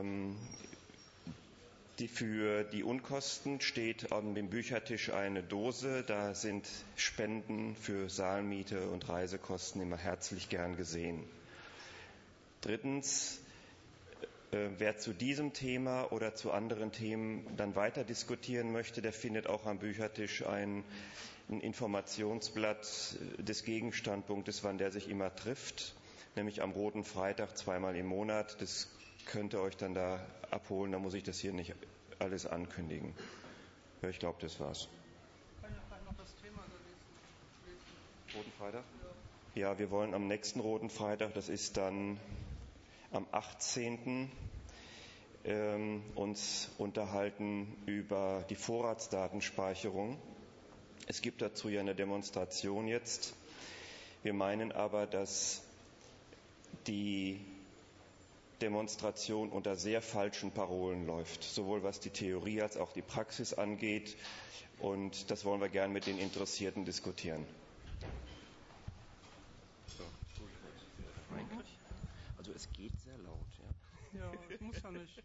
Ähm, die für die Unkosten steht an dem Büchertisch eine Dose. Da sind Spenden für Saalmiete und Reisekosten immer herzlich gern gesehen. Drittens, äh, wer zu diesem Thema oder zu anderen Themen dann weiter diskutieren möchte, der findet auch am Büchertisch ein, ein Informationsblatt des Gegenstandpunktes, wann der sich immer trifft, nämlich am Roten Freitag zweimal im Monat. Das könnt ihr euch dann da abholen. Da muss ich das hier nicht alles ankündigen. Ja, ich glaube, das war's. Kann ich vielleicht noch das Thema lesen? Roten Freitag? Ja. ja, wir wollen am nächsten Roten Freitag, das ist dann am 18. Ähm, uns unterhalten über die Vorratsdatenspeicherung. Es gibt dazu ja eine Demonstration jetzt. Wir meinen aber, dass die Demonstration unter sehr falschen Parolen läuft, sowohl was die Theorie als auch die Praxis angeht. Und das wollen wir gern mit den Interessierten diskutieren. Also es geht sehr laut. Ja, ja muss ja nicht.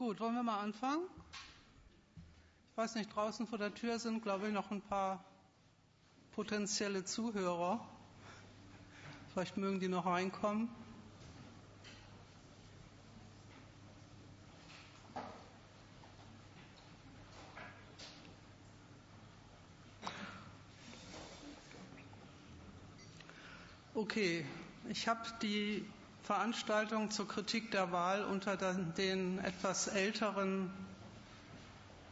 Gut, wollen wir mal anfangen? Ich weiß nicht, draußen vor der Tür sind, glaube ich, noch ein paar potenzielle Zuhörer. Vielleicht mögen die noch reinkommen. Okay, ich habe die Veranstaltung zur Kritik der Wahl unter den etwas älteren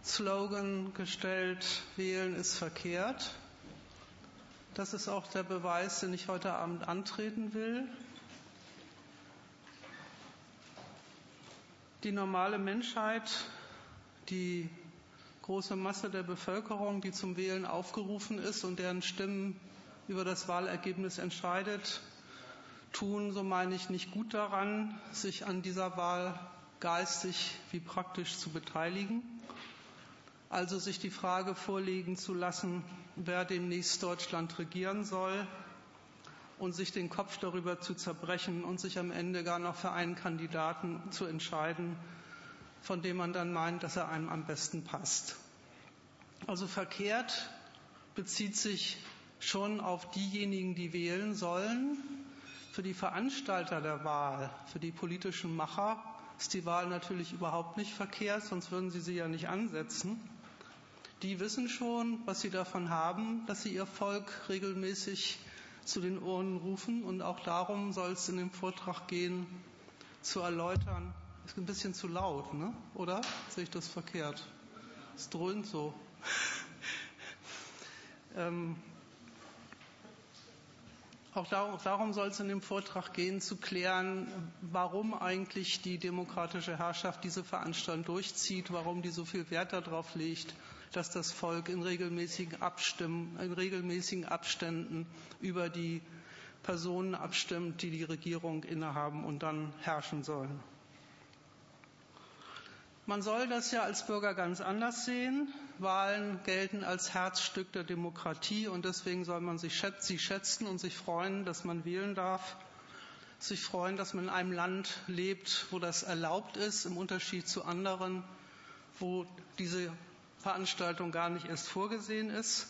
Slogan gestellt, wählen ist verkehrt. Das ist auch der Beweis, den ich heute Abend antreten will. Die normale Menschheit, die große Masse der Bevölkerung, die zum Wählen aufgerufen ist und deren Stimmen über das Wahlergebnis entscheidet, tun, so meine ich, nicht gut daran, sich an dieser Wahl geistig wie praktisch zu beteiligen. Also sich die Frage vorlegen zu lassen, wer demnächst Deutschland regieren soll und sich den Kopf darüber zu zerbrechen und sich am Ende gar noch für einen Kandidaten zu entscheiden, von dem man dann meint, dass er einem am besten passt. Also verkehrt bezieht sich schon auf diejenigen, die wählen sollen, für die Veranstalter der Wahl, für die politischen Macher ist die Wahl natürlich überhaupt nicht verkehrt, sonst würden sie sie ja nicht ansetzen. Die wissen schon, was sie davon haben, dass sie ihr Volk regelmäßig zu den Ohren rufen. Und auch darum soll es in dem Vortrag gehen, zu erläutern. Ist ein bisschen zu laut, ne? oder? Sehe ich das verkehrt? Es dröhnt so. ähm, auch darum soll es in dem Vortrag gehen, zu klären, warum eigentlich die demokratische Herrschaft diese Veranstaltung durchzieht, warum die so viel Wert darauf legt, dass das Volk in regelmäßigen, Abstimmen, in regelmäßigen Abständen über die Personen abstimmt, die die Regierung innehaben und dann herrschen sollen. Man soll das ja als Bürger ganz anders sehen. Wahlen gelten als Herzstück der Demokratie und deswegen soll man sich sie schätzen und sich freuen, dass man wählen darf. Sich freuen, dass man in einem Land lebt, wo das erlaubt ist, im Unterschied zu anderen, wo diese Veranstaltung gar nicht erst vorgesehen ist.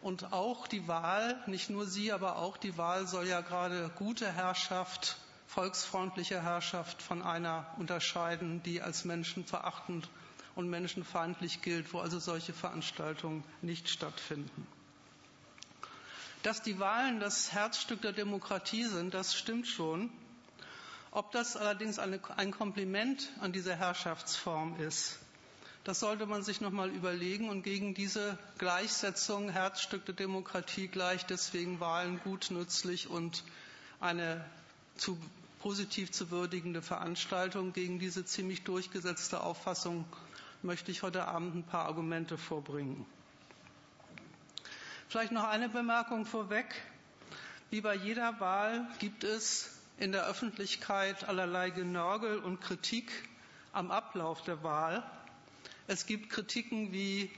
Und auch die Wahl, nicht nur sie, aber auch die Wahl soll ja gerade gute Herrschaft volksfreundliche Herrschaft von einer unterscheiden, die als menschenverachtend und menschenfeindlich gilt, wo also solche Veranstaltungen nicht stattfinden. Dass die Wahlen das Herzstück der Demokratie sind, das stimmt schon. Ob das allerdings eine, ein Kompliment an diese Herrschaftsform ist, das sollte man sich noch mal überlegen und gegen diese Gleichsetzung Herzstück der Demokratie gleich deswegen Wahlen gut, nützlich und eine zu positiv zu würdigende Veranstaltung. Gegen diese ziemlich durchgesetzte Auffassung möchte ich heute Abend ein paar Argumente vorbringen. Vielleicht noch eine Bemerkung vorweg. Wie bei jeder Wahl gibt es in der Öffentlichkeit allerlei Genörgel und Kritik am Ablauf der Wahl. Es gibt Kritiken wie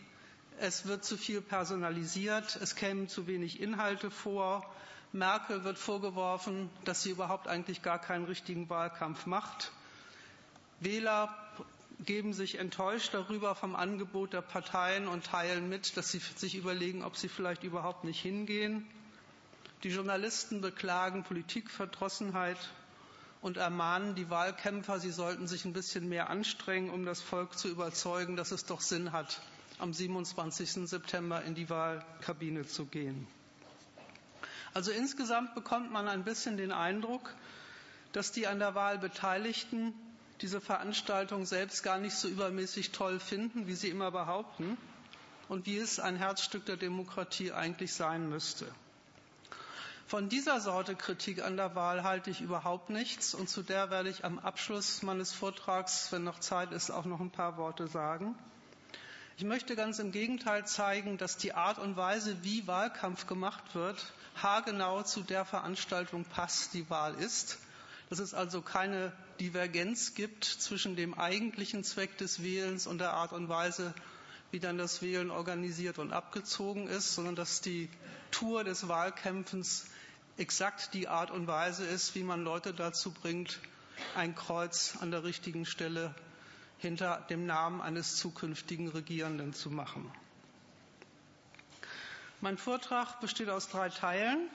es wird zu viel personalisiert, es kämen zu wenig Inhalte vor. Merkel wird vorgeworfen, dass sie überhaupt eigentlich gar keinen richtigen Wahlkampf macht. Wähler geben sich enttäuscht darüber vom Angebot der Parteien und teilen mit, dass sie sich überlegen, ob sie vielleicht überhaupt nicht hingehen. Die Journalisten beklagen Politikverdrossenheit und ermahnen die Wahlkämpfer, sie sollten sich ein bisschen mehr anstrengen, um das Volk zu überzeugen, dass es doch Sinn hat, am 27. September in die Wahlkabine zu gehen. Also insgesamt bekommt man ein bisschen den Eindruck, dass die an der Wahl Beteiligten diese Veranstaltung selbst gar nicht so übermäßig toll finden, wie sie immer behaupten und wie es ein Herzstück der Demokratie eigentlich sein müsste. Von dieser Sorte Kritik an der Wahl halte ich überhaupt nichts und zu der werde ich am Abschluss meines Vortrags, wenn noch Zeit ist, auch noch ein paar Worte sagen. Ich möchte ganz im Gegenteil zeigen, dass die Art und Weise, wie Wahlkampf gemacht wird, haargenau zu der Veranstaltung passt, die Wahl ist. Dass es also keine Divergenz gibt zwischen dem eigentlichen Zweck des Wählens und der Art und Weise, wie dann das Wählen organisiert und abgezogen ist, sondern dass die Tour des Wahlkämpfens exakt die Art und Weise ist, wie man Leute dazu bringt, ein Kreuz an der richtigen Stelle hinter dem Namen eines zukünftigen Regierenden zu machen. Mein Vortrag besteht aus drei Teilen.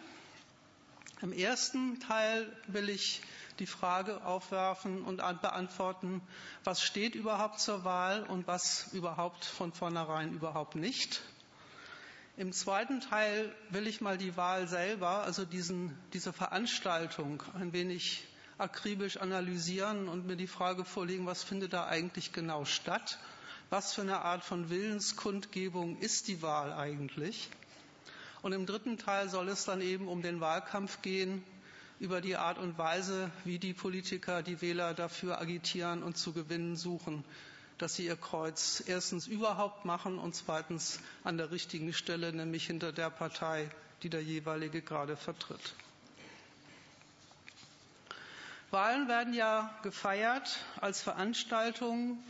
Im ersten Teil will ich die Frage aufwerfen und beantworten, was steht überhaupt zur Wahl und was überhaupt von vornherein überhaupt nicht. Im zweiten Teil will ich mal die Wahl selber, also diesen, diese Veranstaltung, ein wenig akribisch analysieren und mir die Frage vorlegen, was findet da eigentlich genau statt? Was für eine Art von Willenskundgebung ist die Wahl eigentlich? Und im dritten Teil soll es dann eben um den Wahlkampf gehen, über die Art und Weise, wie die Politiker die Wähler dafür agitieren und zu gewinnen suchen dass sie ihr Kreuz erstens überhaupt machen und zweitens an der richtigen Stelle, nämlich hinter der Partei, die der jeweilige gerade vertritt. Wahlen werden ja gefeiert als Veranstaltungen,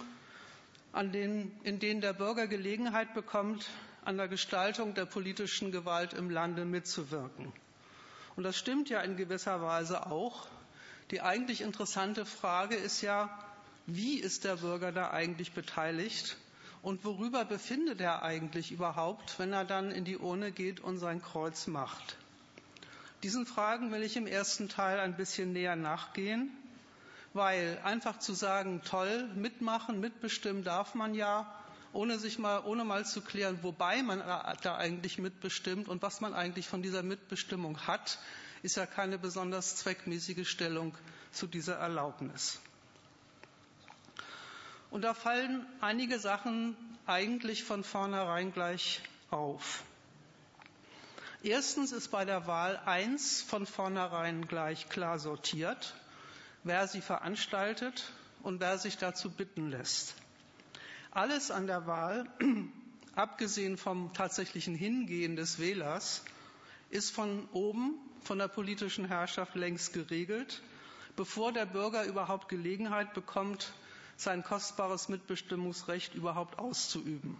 denen, in denen der Bürger Gelegenheit bekommt, an der Gestaltung der politischen Gewalt im Lande mitzuwirken. Und das stimmt ja in gewisser Weise auch. Die eigentlich interessante Frage ist ja, wie ist der Bürger da eigentlich beteiligt und worüber befindet er eigentlich überhaupt, wenn er dann in die Urne geht und sein Kreuz macht. Diesen Fragen will ich im ersten Teil ein bisschen näher nachgehen, weil einfach zu sagen, toll, mitmachen, mitbestimmen darf man ja, ohne sich mal, ohne mal zu klären, wobei man da eigentlich mitbestimmt und was man eigentlich von dieser Mitbestimmung hat, ist ja keine besonders zweckmäßige Stellung zu dieser Erlaubnis. Und da fallen einige Sachen eigentlich von vornherein gleich auf. Erstens ist bei der Wahl eins von vornherein gleich klar sortiert, wer sie veranstaltet und wer sich dazu bitten lässt. Alles an der Wahl, abgesehen vom tatsächlichen Hingehen des Wählers, ist von oben, von der politischen Herrschaft längst geregelt, bevor der Bürger überhaupt Gelegenheit bekommt, sein kostbares Mitbestimmungsrecht überhaupt auszuüben.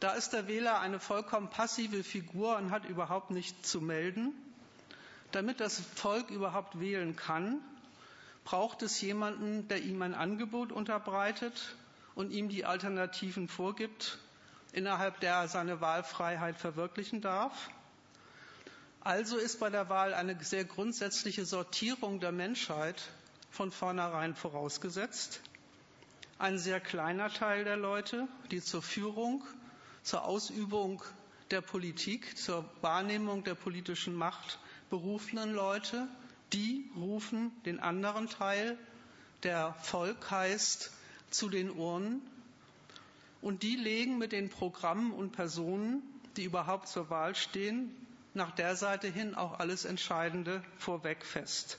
Da ist der Wähler eine vollkommen passive Figur und hat überhaupt nichts zu melden. Damit das Volk überhaupt wählen kann, braucht es jemanden, der ihm ein Angebot unterbreitet und ihm die Alternativen vorgibt, innerhalb der er seine Wahlfreiheit verwirklichen darf. Also ist bei der Wahl eine sehr grundsätzliche Sortierung der Menschheit von vornherein vorausgesetzt ein sehr kleiner Teil der Leute, die zur Führung, zur Ausübung der Politik, zur Wahrnehmung der politischen Macht berufenen Leute, die rufen den anderen Teil, der Volk heißt, zu den Urnen und die legen mit den Programmen und Personen, die überhaupt zur Wahl stehen, nach der Seite hin auch alles Entscheidende vorweg fest.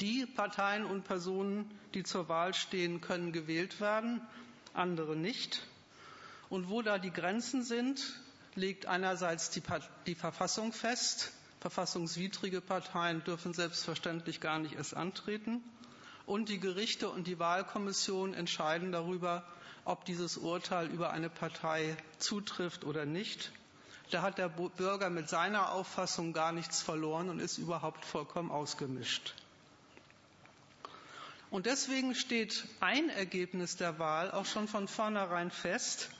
Die Parteien und Personen, die zur Wahl stehen, können gewählt werden, andere nicht. Und wo da die Grenzen sind, legt einerseits die, die Verfassung fest. Verfassungswidrige Parteien dürfen selbstverständlich gar nicht erst antreten. Und die Gerichte und die Wahlkommission entscheiden darüber, ob dieses Urteil über eine Partei zutrifft oder nicht. Da hat der Bürger mit seiner Auffassung gar nichts verloren und ist überhaupt vollkommen ausgemischt. Und deswegen steht ein Ergebnis der Wahl auch schon von vornherein fest,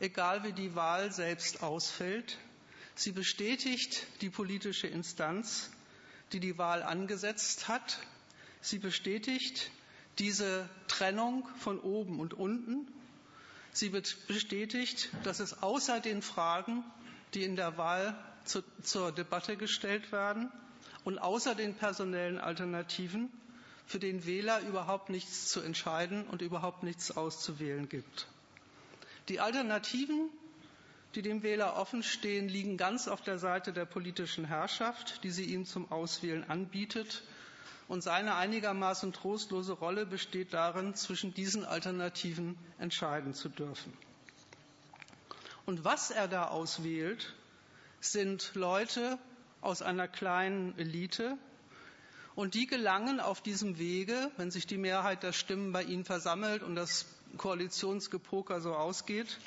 egal wie die Wahl selbst ausfällt. Sie bestätigt die politische Instanz, die die Wahl angesetzt hat. Sie bestätigt diese Trennung von oben und unten. Sie bestätigt, dass es außer den Fragen, die in der Wahl zu, zur Debatte gestellt werden und außer den personellen Alternativen für den Wähler überhaupt nichts zu entscheiden und überhaupt nichts auszuwählen gibt. Die Alternativen, die dem Wähler offen stehen, liegen ganz auf der Seite der politischen Herrschaft, die sie ihm zum Auswählen anbietet und seine einigermaßen trostlose Rolle besteht darin, zwischen diesen Alternativen entscheiden zu dürfen. Und was er da auswählt, sind Leute aus einer kleinen Elite, und die gelangen auf diesem Wege, wenn sich die Mehrheit der Stimmen bei ihnen versammelt und das Koalitionsgepoker so ausgeht,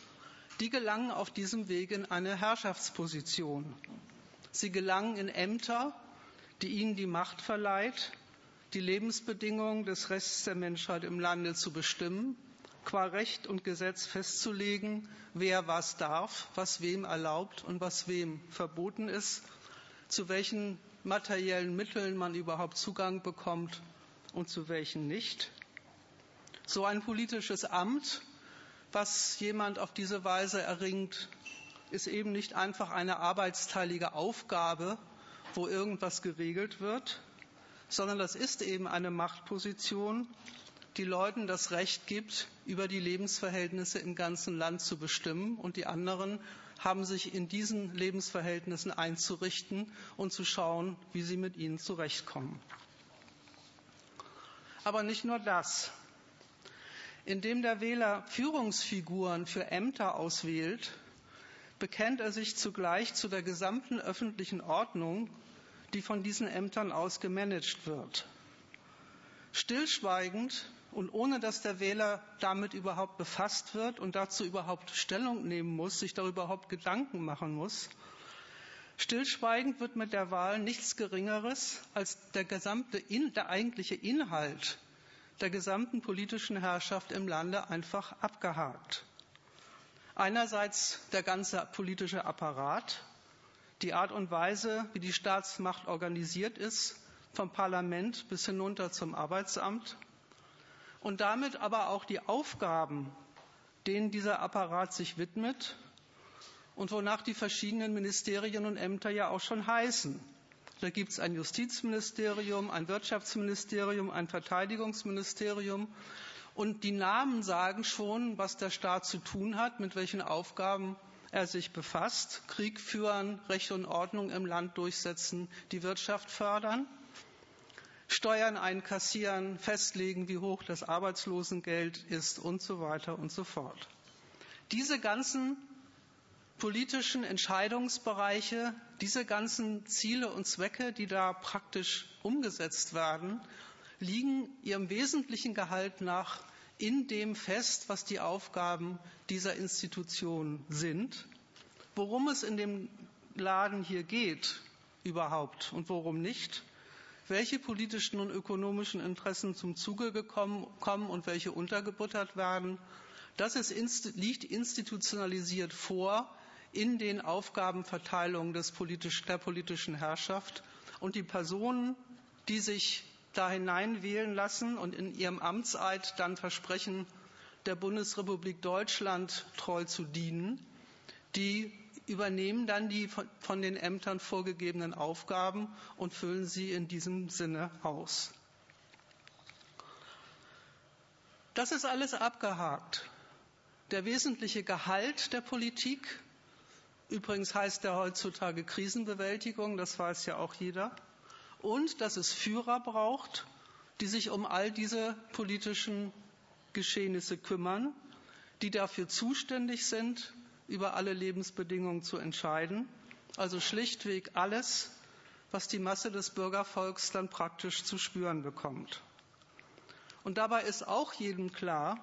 die gelangen auf diesem Wege in eine Herrschaftsposition. Sie gelangen in Ämter, die ihnen die Macht verleiht, die Lebensbedingungen des Rests der Menschheit im Lande zu bestimmen, qua Recht und Gesetz festzulegen, wer was darf, was wem erlaubt und was wem verboten ist, zu welchen materiellen Mitteln man überhaupt Zugang bekommt und zu welchen nicht. So ein politisches Amt, was jemand auf diese Weise erringt, ist eben nicht einfach eine arbeitsteilige Aufgabe, wo irgendwas geregelt wird, sondern das ist eben eine Machtposition, die Leuten das Recht gibt, über die Lebensverhältnisse im ganzen Land zu bestimmen. Und die anderen haben sich in diesen Lebensverhältnissen einzurichten und zu schauen, wie sie mit ihnen zurechtkommen. Aber nicht nur das. Indem der Wähler Führungsfiguren für Ämter auswählt, bekennt er sich zugleich zu der gesamten öffentlichen Ordnung die von diesen Ämtern aus gemanagt wird. Stillschweigend und ohne dass der Wähler damit überhaupt befasst wird und dazu überhaupt Stellung nehmen muss, sich darüber überhaupt Gedanken machen muss, stillschweigend wird mit der Wahl nichts Geringeres als der gesamte, der eigentliche Inhalt der gesamten politischen Herrschaft im Lande einfach abgehakt. Einerseits der ganze politische Apparat, die Art und Weise, wie die Staatsmacht organisiert ist, vom Parlament bis hinunter zum Arbeitsamt und damit aber auch die Aufgaben, denen dieser Apparat sich widmet und wonach die verschiedenen Ministerien und Ämter ja auch schon heißen. Da gibt es ein Justizministerium, ein Wirtschaftsministerium, ein Verteidigungsministerium. Und die Namen sagen schon, was der Staat zu tun hat, mit welchen Aufgaben er sich befasst. Krieg führen, Recht und Ordnung im Land durchsetzen, die Wirtschaft fördern, Steuern einkassieren, festlegen, wie hoch das Arbeitslosengeld ist und so weiter und so fort. Diese ganzen politischen Entscheidungsbereiche, diese ganzen Ziele und Zwecke, die da praktisch umgesetzt werden, liegen ihrem wesentlichen Gehalt nach in dem fest, was die Aufgaben dieser Institution sind, worum es in dem Laden hier geht überhaupt und worum nicht, welche politischen und ökonomischen Interessen zum Zuge gekommen, kommen und welche untergebuttert werden. Das ist, liegt institutionalisiert vor in den Aufgabenverteilungen des politisch, der politischen Herrschaft. Und die Personen, die sich da hineinwählen lassen und in ihrem Amtseid dann versprechen, der Bundesrepublik Deutschland treu zu dienen, die übernehmen dann die von den Ämtern vorgegebenen Aufgaben und füllen sie in diesem Sinne aus. Das ist alles abgehakt. Der wesentliche Gehalt der Politik, übrigens heißt der heutzutage Krisenbewältigung, das weiß ja auch jeder, und dass es Führer braucht, die sich um all diese politischen Geschehnisse kümmern, die dafür zuständig sind, über alle Lebensbedingungen zu entscheiden, also schlichtweg alles, was die Masse des Bürgervolks dann praktisch zu spüren bekommt. Und dabei ist auch jedem klar,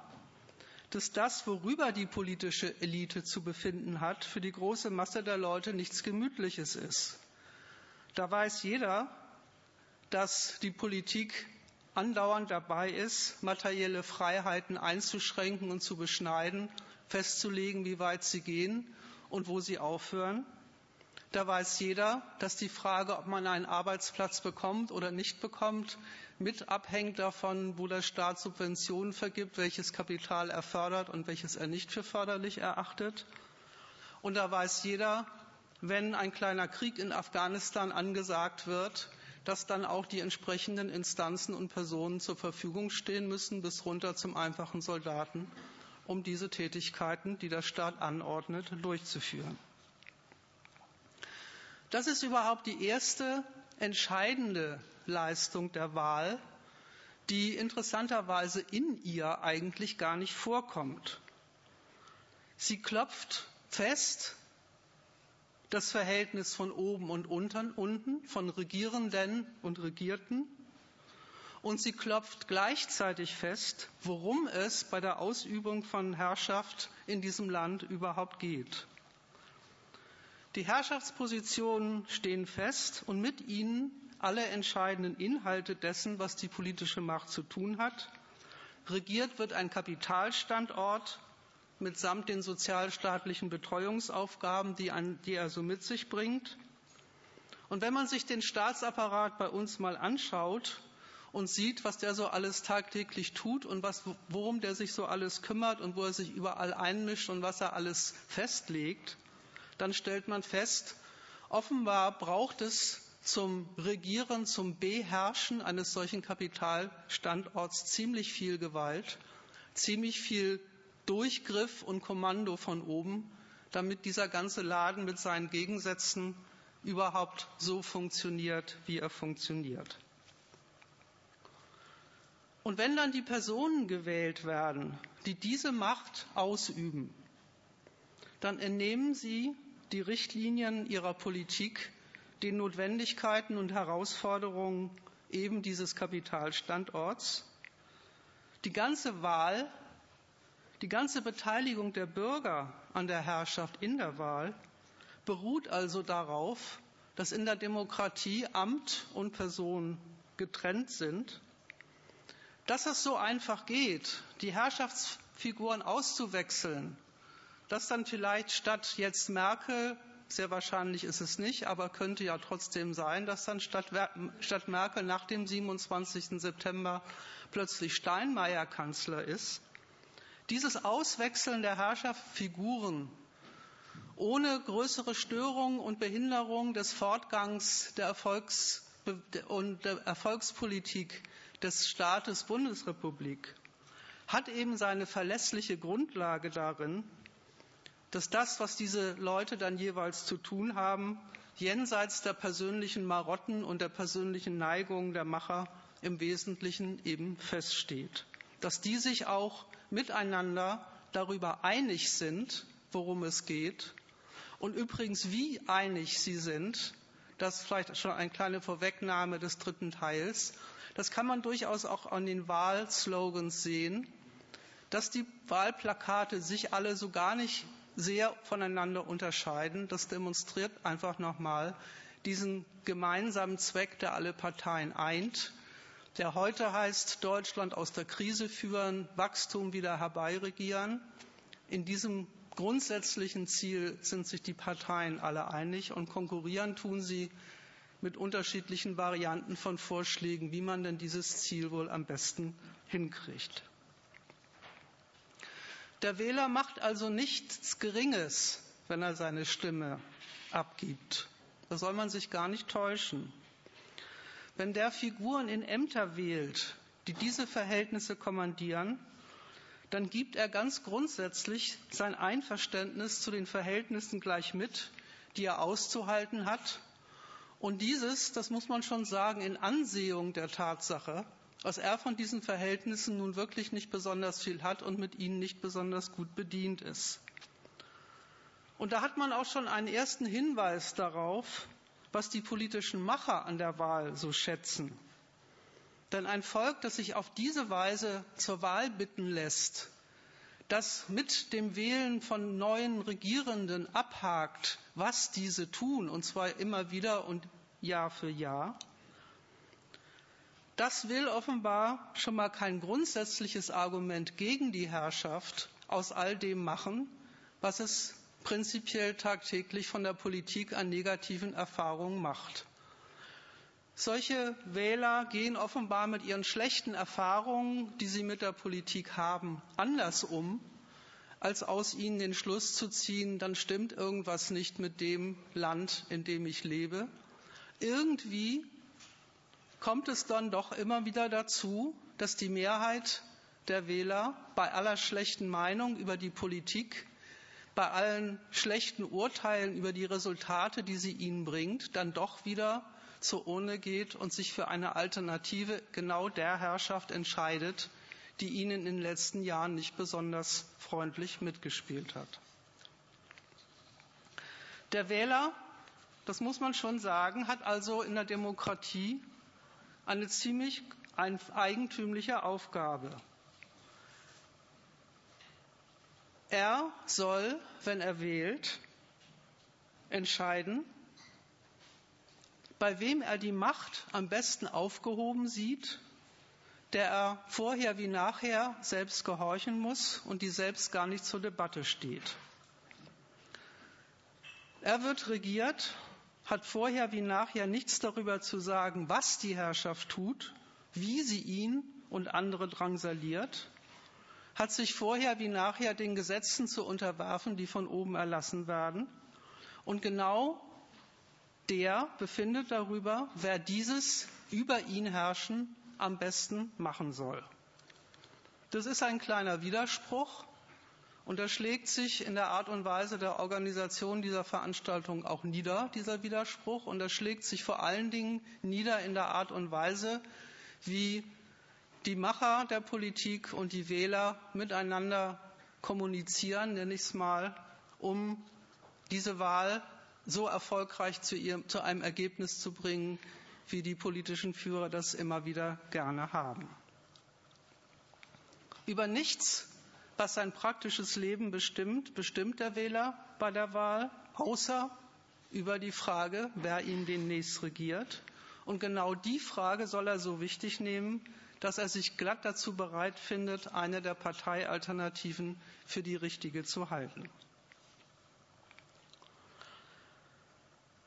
dass das, worüber die politische Elite zu befinden hat, für die große Masse der Leute nichts Gemütliches ist. Da weiß jeder, dass die Politik andauernd dabei ist, materielle Freiheiten einzuschränken und zu beschneiden, festzulegen, wie weit sie gehen und wo sie aufhören. Da weiß jeder, dass die Frage, ob man einen Arbeitsplatz bekommt oder nicht bekommt, mit abhängt davon, wo der Staat Subventionen vergibt, welches Kapital er fördert und welches er nicht für förderlich erachtet. Und da weiß jeder, wenn ein kleiner Krieg in Afghanistan angesagt wird, dass dann auch die entsprechenden Instanzen und Personen zur Verfügung stehen müssen, bis runter zum einfachen Soldaten, um diese Tätigkeiten, die der Staat anordnet, durchzuführen. Das ist überhaupt die erste entscheidende Leistung der Wahl, die interessanterweise in ihr eigentlich gar nicht vorkommt. Sie klopft fest das Verhältnis von oben und unten, von Regierenden und Regierten, und sie klopft gleichzeitig fest, worum es bei der Ausübung von Herrschaft in diesem Land überhaupt geht. Die Herrschaftspositionen stehen fest und mit ihnen alle entscheidenden Inhalte dessen, was die politische Macht zu tun hat. Regiert wird ein Kapitalstandort mitsamt den sozialstaatlichen Betreuungsaufgaben, die, ein, die er so mit sich bringt. Und wenn man sich den Staatsapparat bei uns mal anschaut und sieht, was der so alles tagtäglich tut und was, worum der sich so alles kümmert und wo er sich überall einmischt und was er alles festlegt, dann stellt man fest, offenbar braucht es zum Regieren, zum Beherrschen eines solchen Kapitalstandorts ziemlich viel Gewalt, ziemlich viel Durchgriff und Kommando von oben, damit dieser ganze Laden mit seinen Gegensätzen überhaupt so funktioniert, wie er funktioniert. Und wenn dann die Personen gewählt werden, die diese Macht ausüben, dann entnehmen sie die Richtlinien ihrer Politik den Notwendigkeiten und Herausforderungen eben dieses Kapitalstandorts. Die ganze Wahl, die ganze Beteiligung der Bürger an der Herrschaft in der Wahl beruht also darauf, dass in der Demokratie Amt und Person getrennt sind. Dass es so einfach geht, die Herrschaftsfiguren auszuwechseln, dass dann vielleicht statt jetzt Merkel, sehr wahrscheinlich ist es nicht, aber könnte ja trotzdem sein, dass dann statt, statt Merkel nach dem 27. September plötzlich Steinmeier Kanzler ist. Dieses Auswechseln der Herrscherfiguren ohne größere Störung und Behinderung des Fortgangs der Erfolgs und der Erfolgspolitik des Staates Bundesrepublik hat eben seine verlässliche Grundlage darin, dass das, was diese Leute dann jeweils zu tun haben, jenseits der persönlichen Marotten und der persönlichen Neigungen der Macher im Wesentlichen eben feststeht. Dass die sich auch miteinander darüber einig sind, worum es geht. Und übrigens, wie einig sie sind, das ist vielleicht schon eine kleine Vorwegnahme des dritten Teils. Das kann man durchaus auch an den Wahlslogans sehen, dass die Wahlplakate sich alle so gar nicht sehr voneinander unterscheiden. Das demonstriert einfach nochmal diesen gemeinsamen Zweck, der alle Parteien eint, der heute heißt, Deutschland aus der Krise führen, Wachstum wieder herbeiregieren. In diesem grundsätzlichen Ziel sind sich die Parteien alle einig und konkurrieren tun sie mit unterschiedlichen Varianten von Vorschlägen, wie man denn dieses Ziel wohl am besten hinkriegt. Der Wähler macht also nichts Geringes, wenn er seine Stimme abgibt. Da soll man sich gar nicht täuschen. Wenn der Figuren in Ämter wählt, die diese Verhältnisse kommandieren, dann gibt er ganz grundsätzlich sein Einverständnis zu den Verhältnissen gleich mit, die er auszuhalten hat. Und dieses, das muss man schon sagen, in Ansehung der Tatsache, dass er von diesen Verhältnissen nun wirklich nicht besonders viel hat und mit ihnen nicht besonders gut bedient ist. Und da hat man auch schon einen ersten Hinweis darauf, was die politischen Macher an der Wahl so schätzen. Denn ein Volk, das sich auf diese Weise zur Wahl bitten lässt, das mit dem Wählen von neuen Regierenden abhakt, was diese tun, und zwar immer wieder und Jahr für Jahr, das will offenbar schon mal kein grundsätzliches Argument gegen die Herrschaft aus all dem machen, was es prinzipiell tagtäglich von der Politik an negativen Erfahrungen macht. Solche Wähler gehen offenbar mit ihren schlechten Erfahrungen, die sie mit der Politik haben, anders um, als aus ihnen den Schluss zu ziehen, dann stimmt irgendwas nicht mit dem Land, in dem ich lebe. Irgendwie kommt es dann doch immer wieder dazu, dass die Mehrheit der Wähler bei aller schlechten Meinung über die Politik bei allen schlechten Urteilen über die Resultate, die sie ihnen bringt, dann doch wieder zur Urne geht und sich für eine Alternative genau der Herrschaft entscheidet, die ihnen in den letzten Jahren nicht besonders freundlich mitgespielt hat. Der Wähler, das muss man schon sagen, hat also in der Demokratie eine ziemlich eigentümliche Aufgabe. Er soll, wenn er wählt, entscheiden, bei wem er die Macht am besten aufgehoben sieht, der er vorher wie nachher selbst gehorchen muss und die selbst gar nicht zur Debatte steht. Er wird regiert, hat vorher wie nachher nichts darüber zu sagen, was die Herrschaft tut, wie sie ihn und andere drangsaliert hat sich vorher wie nachher den Gesetzen zu unterwerfen, die von oben erlassen werden. Und genau der befindet darüber, wer dieses über ihn herrschen am besten machen soll. Das ist ein kleiner Widerspruch und er schlägt sich in der Art und Weise der Organisation dieser Veranstaltung auch nieder, dieser Widerspruch. Und er schlägt sich vor allen Dingen nieder in der Art und Weise, wie die Macher der Politik und die Wähler miteinander kommunizieren, nenne ich es mal, um diese Wahl so erfolgreich zu, ihrem, zu einem Ergebnis zu bringen, wie die politischen Führer das immer wieder gerne haben. Über nichts, was sein praktisches Leben bestimmt, bestimmt der Wähler bei der Wahl, außer über die Frage, wer ihn demnächst regiert. Und genau die Frage soll er so wichtig nehmen, dass er sich glatt dazu bereit findet, eine der Parteialternativen für die richtige zu halten.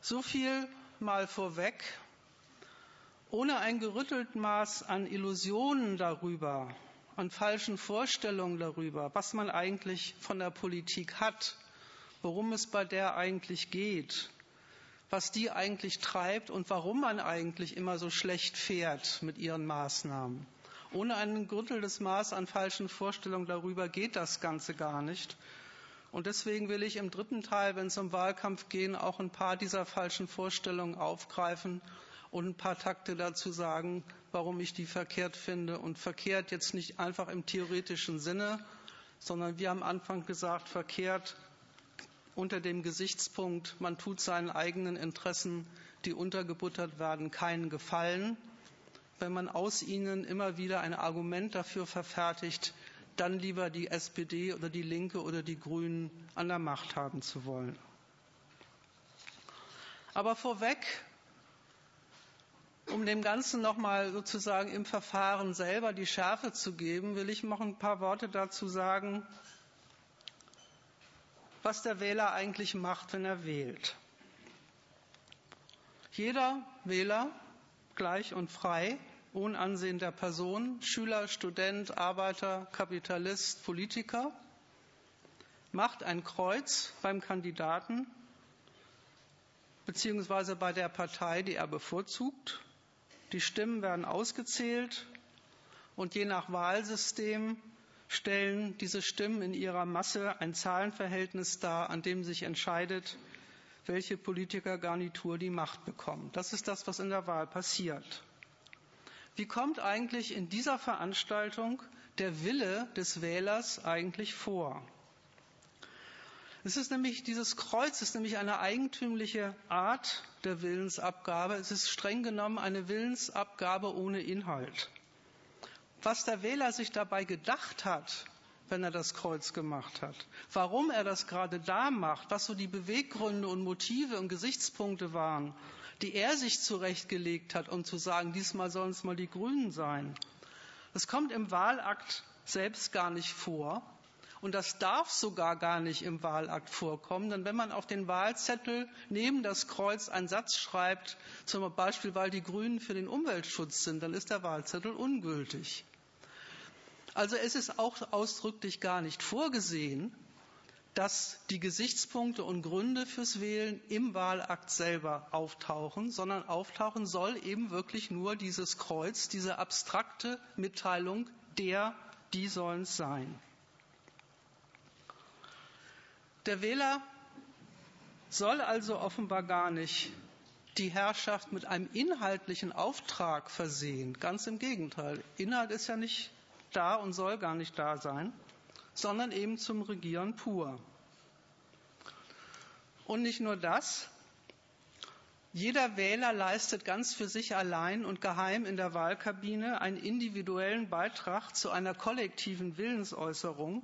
So viel mal vorweg. Ohne ein gerüttelt Maß an Illusionen darüber, an falschen Vorstellungen darüber, was man eigentlich von der Politik hat, worum es bei der eigentlich geht, was die eigentlich treibt und warum man eigentlich immer so schlecht fährt mit ihren Maßnahmen. Ohne ein gerütteltes Maß an falschen Vorstellungen darüber geht das Ganze gar nicht. Und deswegen will ich im dritten Teil, wenn es um Wahlkampf geht, auch ein paar dieser falschen Vorstellungen aufgreifen und ein paar Takte dazu sagen, warum ich die verkehrt finde. Und verkehrt jetzt nicht einfach im theoretischen Sinne, sondern wie am Anfang gesagt, verkehrt unter dem Gesichtspunkt, man tut seinen eigenen Interessen, die untergebuttert werden, keinen Gefallen, wenn man aus ihnen immer wieder ein Argument dafür verfertigt, dann lieber die SPD oder die Linke oder die Grünen an der Macht haben zu wollen. Aber vorweg, um dem Ganzen nochmal sozusagen im Verfahren selber die Schärfe zu geben, will ich noch ein paar Worte dazu sagen, was der Wähler eigentlich macht, wenn er wählt. Jeder Wähler, gleich und frei, ohne Ansehen der Person, Schüler, Student, Arbeiter, Kapitalist, Politiker, macht ein Kreuz beim Kandidaten beziehungsweise bei der Partei, die er bevorzugt. Die Stimmen werden ausgezählt und je nach Wahlsystem stellen diese Stimmen in ihrer Masse ein Zahlenverhältnis dar, an dem sich entscheidet, welche Politikergarnitur die Macht bekommt. Das ist das, was in der Wahl passiert. Wie kommt eigentlich in dieser Veranstaltung der Wille des Wählers eigentlich vor? Es ist nämlich, dieses Kreuz ist nämlich eine eigentümliche Art der Willensabgabe. Es ist streng genommen eine Willensabgabe ohne Inhalt. Was der Wähler sich dabei gedacht hat, wenn er das Kreuz gemacht hat. Warum er das gerade da macht, was so die Beweggründe und Motive und Gesichtspunkte waren, die er sich zurechtgelegt hat, um zu sagen, diesmal sollen es mal die Grünen sein. Das kommt im Wahlakt selbst gar nicht vor. Und das darf sogar gar nicht im Wahlakt vorkommen, denn wenn man auf den Wahlzettel neben das Kreuz einen Satz schreibt, zum Beispiel, weil die Grünen für den Umweltschutz sind, dann ist der Wahlzettel ungültig. Also es ist auch ausdrücklich gar nicht vorgesehen, dass die Gesichtspunkte und Gründe fürs Wählen im Wahlakt selber auftauchen, sondern auftauchen soll eben wirklich nur dieses Kreuz, diese abstrakte Mitteilung, der, die sollen es sein. Der Wähler soll also offenbar gar nicht die Herrschaft mit einem inhaltlichen Auftrag versehen. Ganz im Gegenteil. Inhalt ist ja nicht da und soll gar nicht da sein, sondern eben zum Regieren pur. Und nicht nur das. Jeder Wähler leistet ganz für sich allein und geheim in der Wahlkabine einen individuellen Beitrag zu einer kollektiven Willensäußerung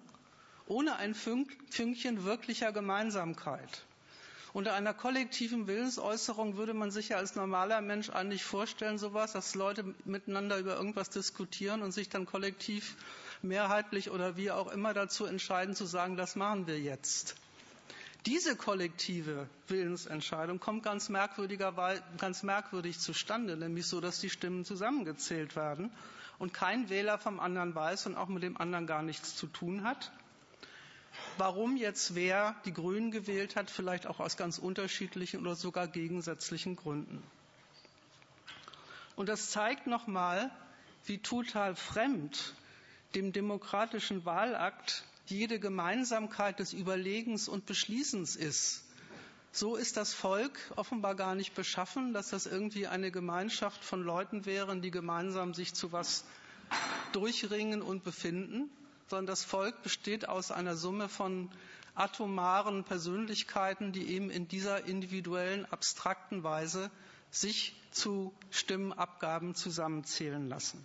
ohne ein Fünkchen wirklicher Gemeinsamkeit. Unter einer kollektiven Willensäußerung würde man sich ja als normaler Mensch eigentlich vorstellen, sowas, dass Leute miteinander über irgendwas diskutieren und sich dann kollektiv mehrheitlich oder wie auch immer dazu entscheiden, zu sagen, das machen wir jetzt. Diese kollektive Willensentscheidung kommt ganz, ganz merkwürdig zustande, nämlich so, dass die Stimmen zusammengezählt werden und kein Wähler vom anderen weiß und auch mit dem anderen gar nichts zu tun hat warum jetzt wer die Grünen gewählt hat, vielleicht auch aus ganz unterschiedlichen oder sogar gegensätzlichen Gründen. Und das zeigt nochmal, wie total fremd dem demokratischen Wahlakt jede Gemeinsamkeit des Überlegens und Beschließens ist. So ist das Volk offenbar gar nicht beschaffen, dass das irgendwie eine Gemeinschaft von Leuten wären, die gemeinsam sich zu was durchringen und befinden, sondern das Volk besteht aus einer Summe von atomaren Persönlichkeiten, die eben in dieser individuellen, abstrakten Weise sich zu Stimmenabgaben zusammenzählen lassen.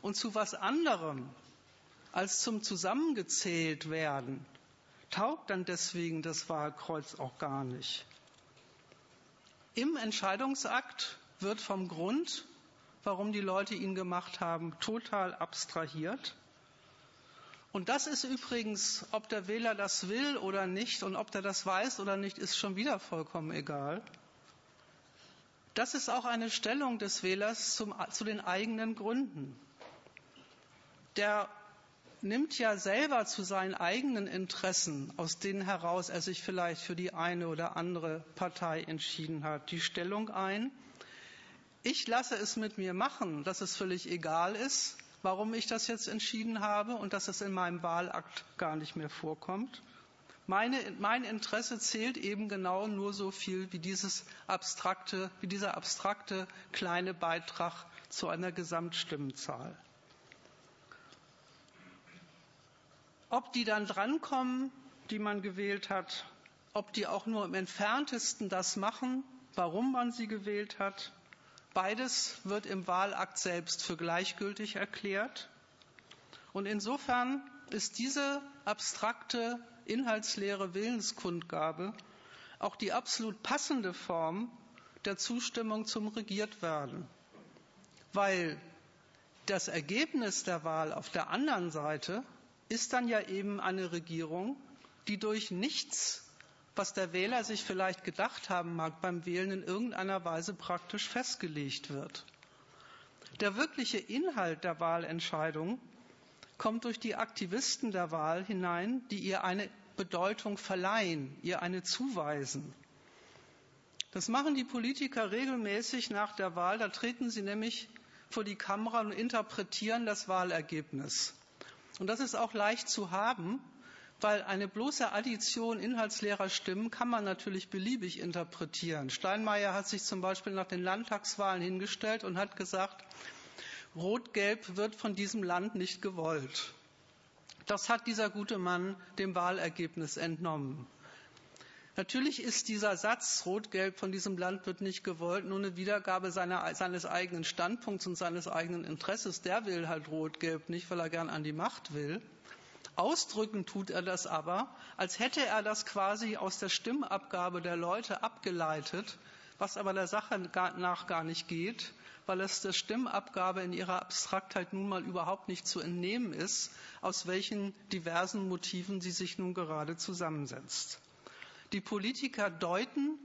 Und zu was anderem als zum Zusammengezählt werden, taugt dann deswegen das Wahlkreuz auch gar nicht. Im Entscheidungsakt wird vom Grund, warum die Leute ihn gemacht haben, total abstrahiert. Und das ist übrigens, ob der Wähler das will oder nicht und ob der das weiß oder nicht, ist schon wieder vollkommen egal. Das ist auch eine Stellung des Wählers zum, zu den eigenen Gründen. Der nimmt ja selber zu seinen eigenen Interessen, aus denen heraus er sich vielleicht für die eine oder andere Partei entschieden hat, die Stellung ein. Ich lasse es mit mir machen, dass es völlig egal ist, warum ich das jetzt entschieden habe und dass es in meinem Wahlakt gar nicht mehr vorkommt. Meine, mein Interesse zählt eben genau nur so viel wie dieses abstrakte, wie dieser abstrakte kleine Beitrag zu einer Gesamtstimmenzahl. Ob die dann drankommen, die man gewählt hat, ob die auch nur im entferntesten das machen, warum man sie gewählt hat, Beides wird im Wahlakt selbst für gleichgültig erklärt. Und insofern ist diese abstrakte, inhaltsleere Willenskundgabe auch die absolut passende Form der Zustimmung zum Regiertwerden. Weil das Ergebnis der Wahl auf der anderen Seite ist dann ja eben eine Regierung, die durch nichts was der Wähler sich vielleicht gedacht haben mag beim Wählen, in irgendeiner Weise praktisch festgelegt wird. Der wirkliche Inhalt der Wahlentscheidung kommt durch die Aktivisten der Wahl hinein, die ihr eine Bedeutung verleihen, ihr eine zuweisen. Das machen die Politiker regelmäßig nach der Wahl. Da treten sie nämlich vor die Kamera und interpretieren das Wahlergebnis. Und das ist auch leicht zu haben, weil eine bloße Addition inhaltsleerer Stimmen kann man natürlich beliebig interpretieren. Steinmeier hat sich zum Beispiel nach den Landtagswahlen hingestellt und hat gesagt, Rot-Gelb wird von diesem Land nicht gewollt. Das hat dieser gute Mann dem Wahlergebnis entnommen. Natürlich ist dieser Satz Rot-Gelb von diesem Land wird nicht gewollt nur eine Wiedergabe seiner, seines eigenen Standpunkts und seines eigenen Interesses. Der will halt Rot-Gelb nicht, weil er gern an die Macht will. Ausdrücken tut er das aber, als hätte er das quasi aus der Stimmabgabe der Leute abgeleitet, was aber der Sache nach gar nicht geht, weil es der Stimmabgabe in ihrer Abstraktheit nun mal überhaupt nicht zu entnehmen ist, aus welchen diversen Motiven sie sich nun gerade zusammensetzt. Die Politiker deuten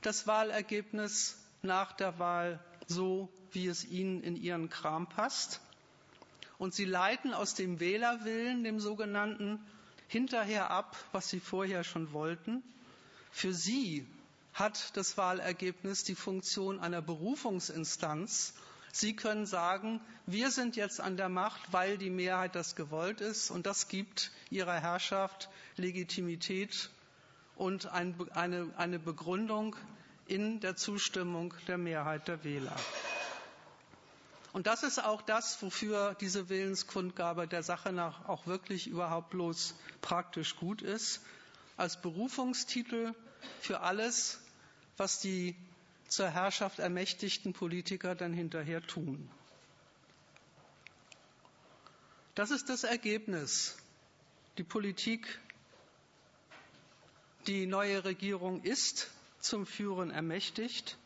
das Wahlergebnis nach der Wahl so, wie es ihnen in ihren Kram passt. Und sie leiten aus dem Wählerwillen, dem sogenannten, hinterher ab, was sie vorher schon wollten. Für sie hat das Wahlergebnis die Funktion einer Berufungsinstanz. Sie können sagen, wir sind jetzt an der Macht, weil die Mehrheit das gewollt ist, und das gibt ihrer Herrschaft Legitimität und eine, eine Begründung in der Zustimmung der Mehrheit der Wähler. Und das ist auch das, wofür diese Willenskundgabe der Sache nach auch wirklich überhaupt bloß praktisch gut ist, als Berufungstitel für alles, was die zur Herrschaft ermächtigten Politiker dann hinterher tun. Das ist das Ergebnis. Die Politik, die neue Regierung ist zum Führen ermächtigt.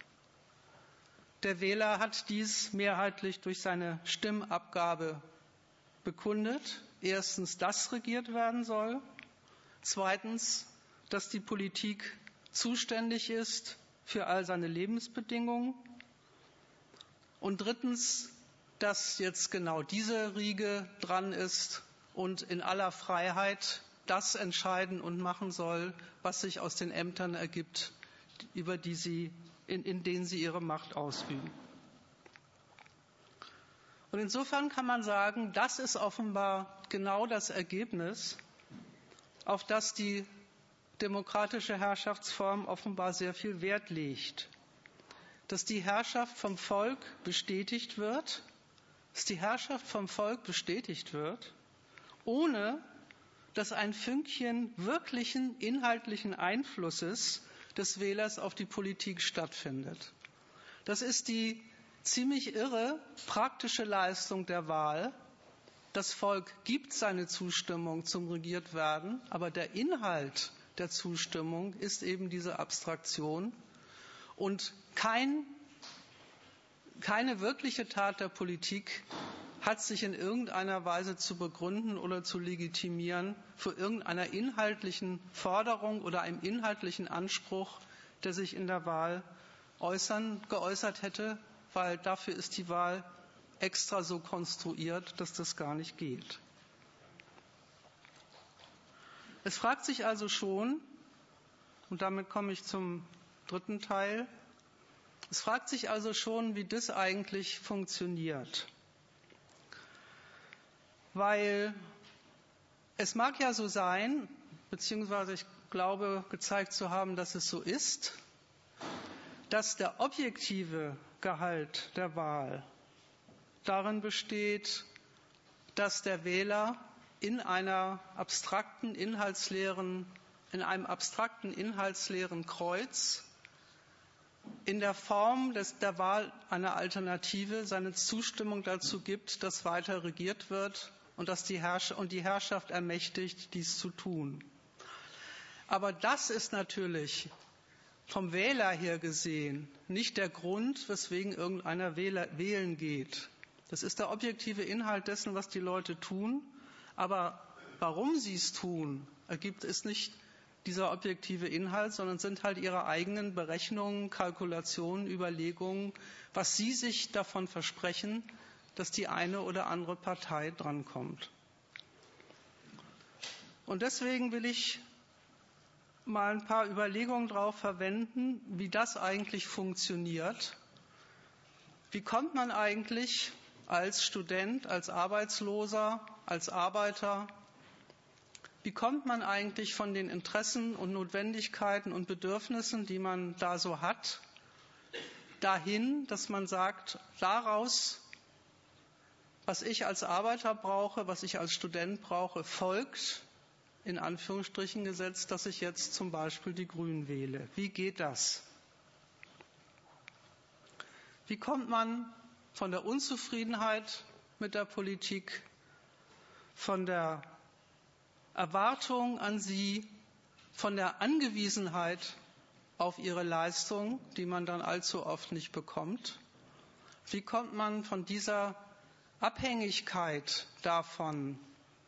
Der Wähler hat dies mehrheitlich durch seine Stimmabgabe bekundet. Erstens, dass regiert werden soll. Zweitens, dass die Politik zuständig ist für all seine Lebensbedingungen. Und drittens, dass jetzt genau diese Riege dran ist und in aller Freiheit das entscheiden und machen soll, was sich aus den Ämtern ergibt, über die sie in, in denen sie ihre Macht ausüben. Und insofern kann man sagen, das ist offenbar genau das Ergebnis, auf das die demokratische Herrschaftsform offenbar sehr viel Wert legt. Dass die Herrschaft vom Volk bestätigt wird, dass die Herrschaft vom Volk bestätigt wird, ohne dass ein Fünkchen wirklichen inhaltlichen Einflusses des Wählers auf die Politik stattfindet. Das ist die ziemlich irre praktische Leistung der Wahl. Das Volk gibt seine Zustimmung zum Regiertwerden, aber der Inhalt der Zustimmung ist eben diese Abstraktion und kein, keine wirkliche Tat der Politik hat sich in irgendeiner Weise zu begründen oder zu legitimieren für irgendeiner inhaltlichen Forderung oder einem inhaltlichen Anspruch, der sich in der Wahl äußern, geäußert hätte, weil dafür ist die Wahl extra so konstruiert, dass das gar nicht geht. Es fragt sich also schon, und damit komme ich zum dritten Teil, es fragt sich also schon, wie das eigentlich funktioniert weil es mag ja so sein, beziehungsweise ich glaube gezeigt zu haben, dass es so ist, dass der objektive Gehalt der Wahl darin besteht, dass der Wähler in einer abstrakten inhaltsleeren, in einem abstrakten inhaltsleeren Kreuz in der Form des, der Wahl einer Alternative seine Zustimmung dazu gibt, dass weiter regiert wird und, dass die, Herrsch und die Herrschaft ermächtigt, dies zu tun. Aber das ist natürlich vom Wähler her gesehen nicht der Grund, weswegen irgendeiner Wähler wählen geht. Das ist der objektive Inhalt dessen, was die Leute tun. Aber warum sie es tun, ergibt es nicht dieser objektive Inhalt, sondern sind halt ihre eigenen Berechnungen, Kalkulationen, Überlegungen, was sie sich davon versprechen, dass die eine oder andere Partei drankommt. Und deswegen will ich mal ein paar Überlegungen darauf verwenden, wie das eigentlich funktioniert. Wie kommt man eigentlich als Student, als Arbeitsloser, als Arbeiter, wie kommt man eigentlich von den Interessen und Notwendigkeiten und Bedürfnissen, die man da so hat, dahin, dass man sagt, daraus was ich als Arbeiter brauche, was ich als Student brauche, folgt in Anführungsstrichen gesetzt, dass ich jetzt zum Beispiel die Grünen wähle. Wie geht das? Wie kommt man von der Unzufriedenheit mit der Politik, von der Erwartung an sie von der Angewiesenheit auf ihre Leistung, die man dann allzu oft nicht bekommt? Wie kommt man von dieser Abhängigkeit davon,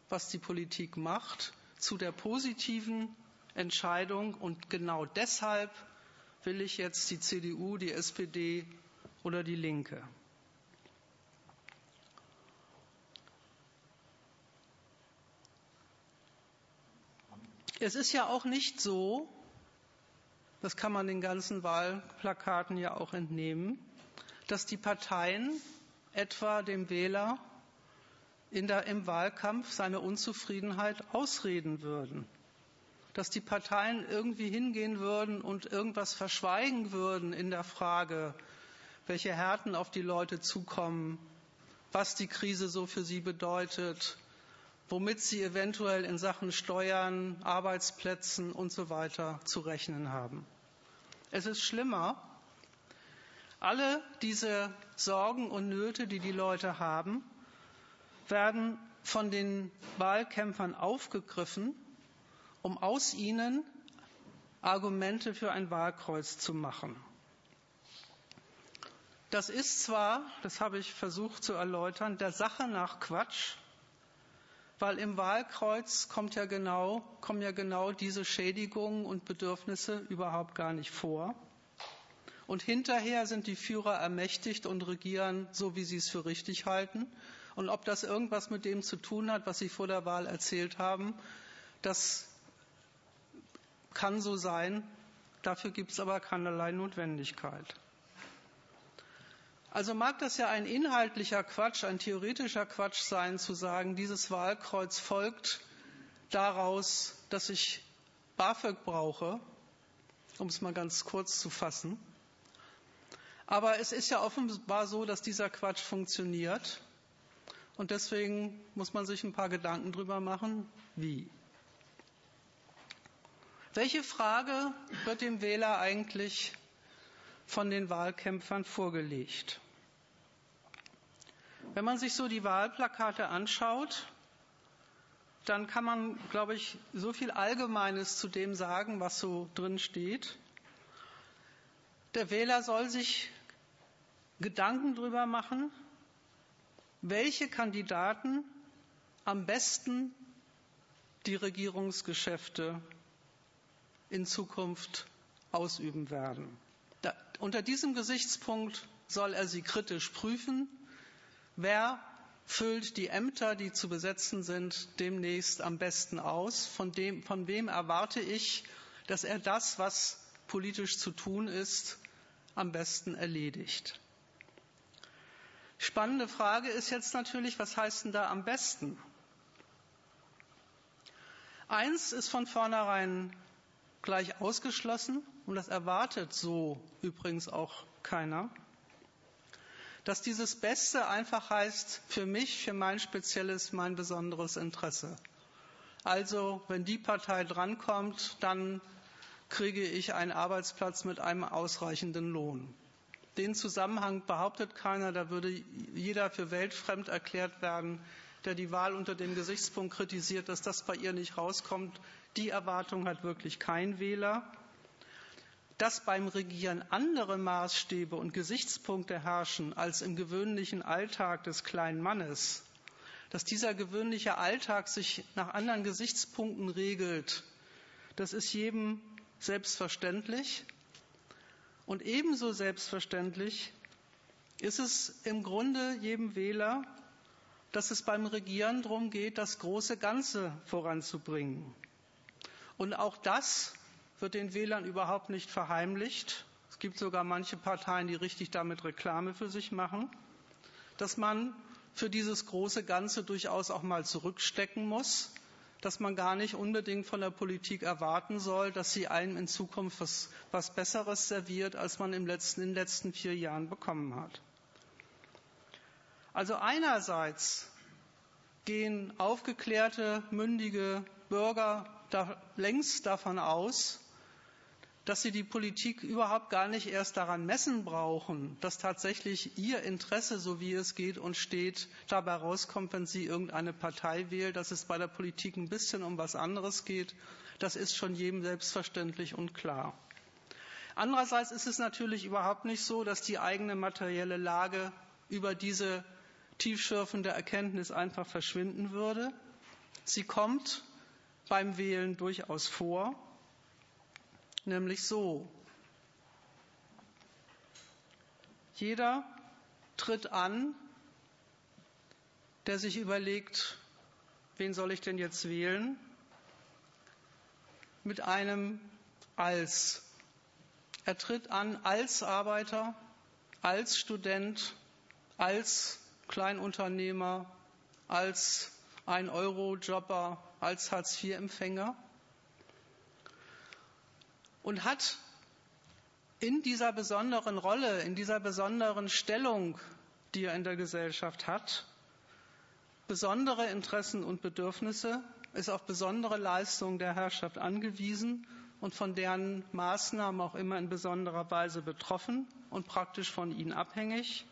was die Politik macht, zu der positiven Entscheidung? Und genau deshalb will ich jetzt die CDU, die SPD oder die Linke. Es ist ja auch nicht so, das kann man den ganzen Wahlplakaten ja auch entnehmen, dass die Parteien etwa dem Wähler der, im Wahlkampf seine Unzufriedenheit ausreden würden. Dass die Parteien irgendwie hingehen würden und irgendwas verschweigen würden in der Frage, welche Härten auf die Leute zukommen, was die Krise so für sie bedeutet, womit sie eventuell in Sachen Steuern, Arbeitsplätzen und so weiter zu rechnen haben. Es ist schlimmer. Alle diese Sorgen und Nöte, die die Leute haben, werden von den Wahlkämpfern aufgegriffen, um aus ihnen Argumente für ein Wahlkreuz zu machen. Das ist zwar, das habe ich versucht zu erläutern, der Sache nach Quatsch, weil im Wahlkreuz kommt ja genau, kommen ja genau diese Schädigungen und Bedürfnisse überhaupt gar nicht vor. Und hinterher sind die Führer ermächtigt und regieren so, wie sie es für richtig halten. Und ob das irgendwas mit dem zu tun hat, was sie vor der Wahl erzählt haben, das kann so sein. Dafür gibt es aber keinerlei Notwendigkeit. Also mag das ja ein inhaltlicher Quatsch, ein theoretischer Quatsch sein, zu sagen, dieses Wahlkreuz folgt daraus, dass ich BAföG brauche, um es mal ganz kurz zu fassen. Aber es ist ja offenbar so, dass dieser Quatsch funktioniert. Und deswegen muss man sich ein paar Gedanken darüber machen, wie. Welche Frage wird dem Wähler eigentlich von den Wahlkämpfern vorgelegt. Wenn man sich so die Wahlplakate anschaut, dann kann man, glaube ich, so viel Allgemeines zu dem sagen, was so drin steht. Der Wähler soll sich Gedanken darüber machen, welche Kandidaten am besten die Regierungsgeschäfte in Zukunft ausüben werden. Da, unter diesem Gesichtspunkt soll er sie kritisch prüfen. Wer füllt die Ämter, die zu besetzen sind, demnächst am besten aus? Von, dem, von wem erwarte ich, dass er das, was politisch zu tun ist, am besten erledigt? Spannende Frage ist jetzt natürlich, was heißt denn da am besten? Eins ist von vornherein gleich ausgeschlossen und das erwartet so übrigens auch keiner, dass dieses Beste einfach heißt für mich, für mein spezielles, mein besonderes Interesse. Also, wenn die Partei drankommt, dann kriege ich einen Arbeitsplatz mit einem ausreichenden Lohn. Den Zusammenhang behauptet keiner, da würde jeder für weltfremd erklärt werden, der die Wahl unter dem Gesichtspunkt kritisiert, dass das bei ihr nicht rauskommt. Die Erwartung hat wirklich kein Wähler. Dass beim Regieren andere Maßstäbe und Gesichtspunkte herrschen als im gewöhnlichen Alltag des kleinen Mannes, dass dieser gewöhnliche Alltag sich nach anderen Gesichtspunkten regelt, das ist jedem selbstverständlich. Und ebenso selbstverständlich ist es im Grunde jedem Wähler, dass es beim Regieren darum geht, das große Ganze voranzubringen. Und auch das wird den Wählern überhaupt nicht verheimlicht. Es gibt sogar manche Parteien, die richtig damit Reklame für sich machen, dass man für dieses große Ganze durchaus auch mal zurückstecken muss, dass man gar nicht unbedingt von der Politik erwarten soll, dass sie einem in Zukunft was, was Besseres serviert, als man im letzten, in den letzten vier Jahren bekommen hat. Also einerseits gehen aufgeklärte, mündige Bürger da längst davon aus, dass sie die Politik überhaupt gar nicht erst daran messen brauchen, dass tatsächlich ihr Interesse, so wie es geht und steht, dabei rauskommt, wenn sie irgendeine Partei wählt, dass es bei der Politik ein bisschen um was anderes geht, das ist schon jedem selbstverständlich und klar. Andererseits ist es natürlich überhaupt nicht so, dass die eigene materielle Lage über diese tiefschürfende Erkenntnis einfach verschwinden würde. Sie kommt beim Wählen durchaus vor nämlich so. Jeder tritt an, der sich überlegt, wen soll ich denn jetzt wählen, mit einem als. Er tritt an als Arbeiter, als Student, als Kleinunternehmer, als ein Euro-Jobber, als Hartz-IV-Empfänger und hat in dieser besonderen Rolle, in dieser besonderen Stellung, die er in der Gesellschaft hat, besondere Interessen und Bedürfnisse, ist auf besondere Leistungen der Herrschaft angewiesen und von deren Maßnahmen auch immer in besonderer Weise betroffen und praktisch von ihnen abhängig.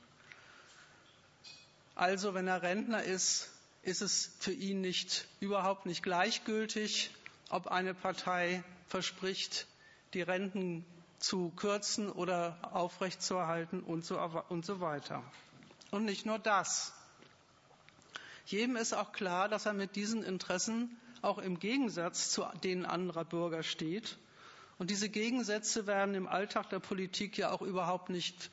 Also, wenn er Rentner ist, ist es für ihn nicht, überhaupt nicht gleichgültig, ob eine Partei verspricht, die Renten zu kürzen oder aufrechtzuerhalten und so, und so weiter. Und nicht nur das. Jedem ist auch klar, dass er mit diesen Interessen auch im Gegensatz zu denen anderer Bürger steht. Und diese Gegensätze werden im Alltag der Politik ja auch überhaupt nicht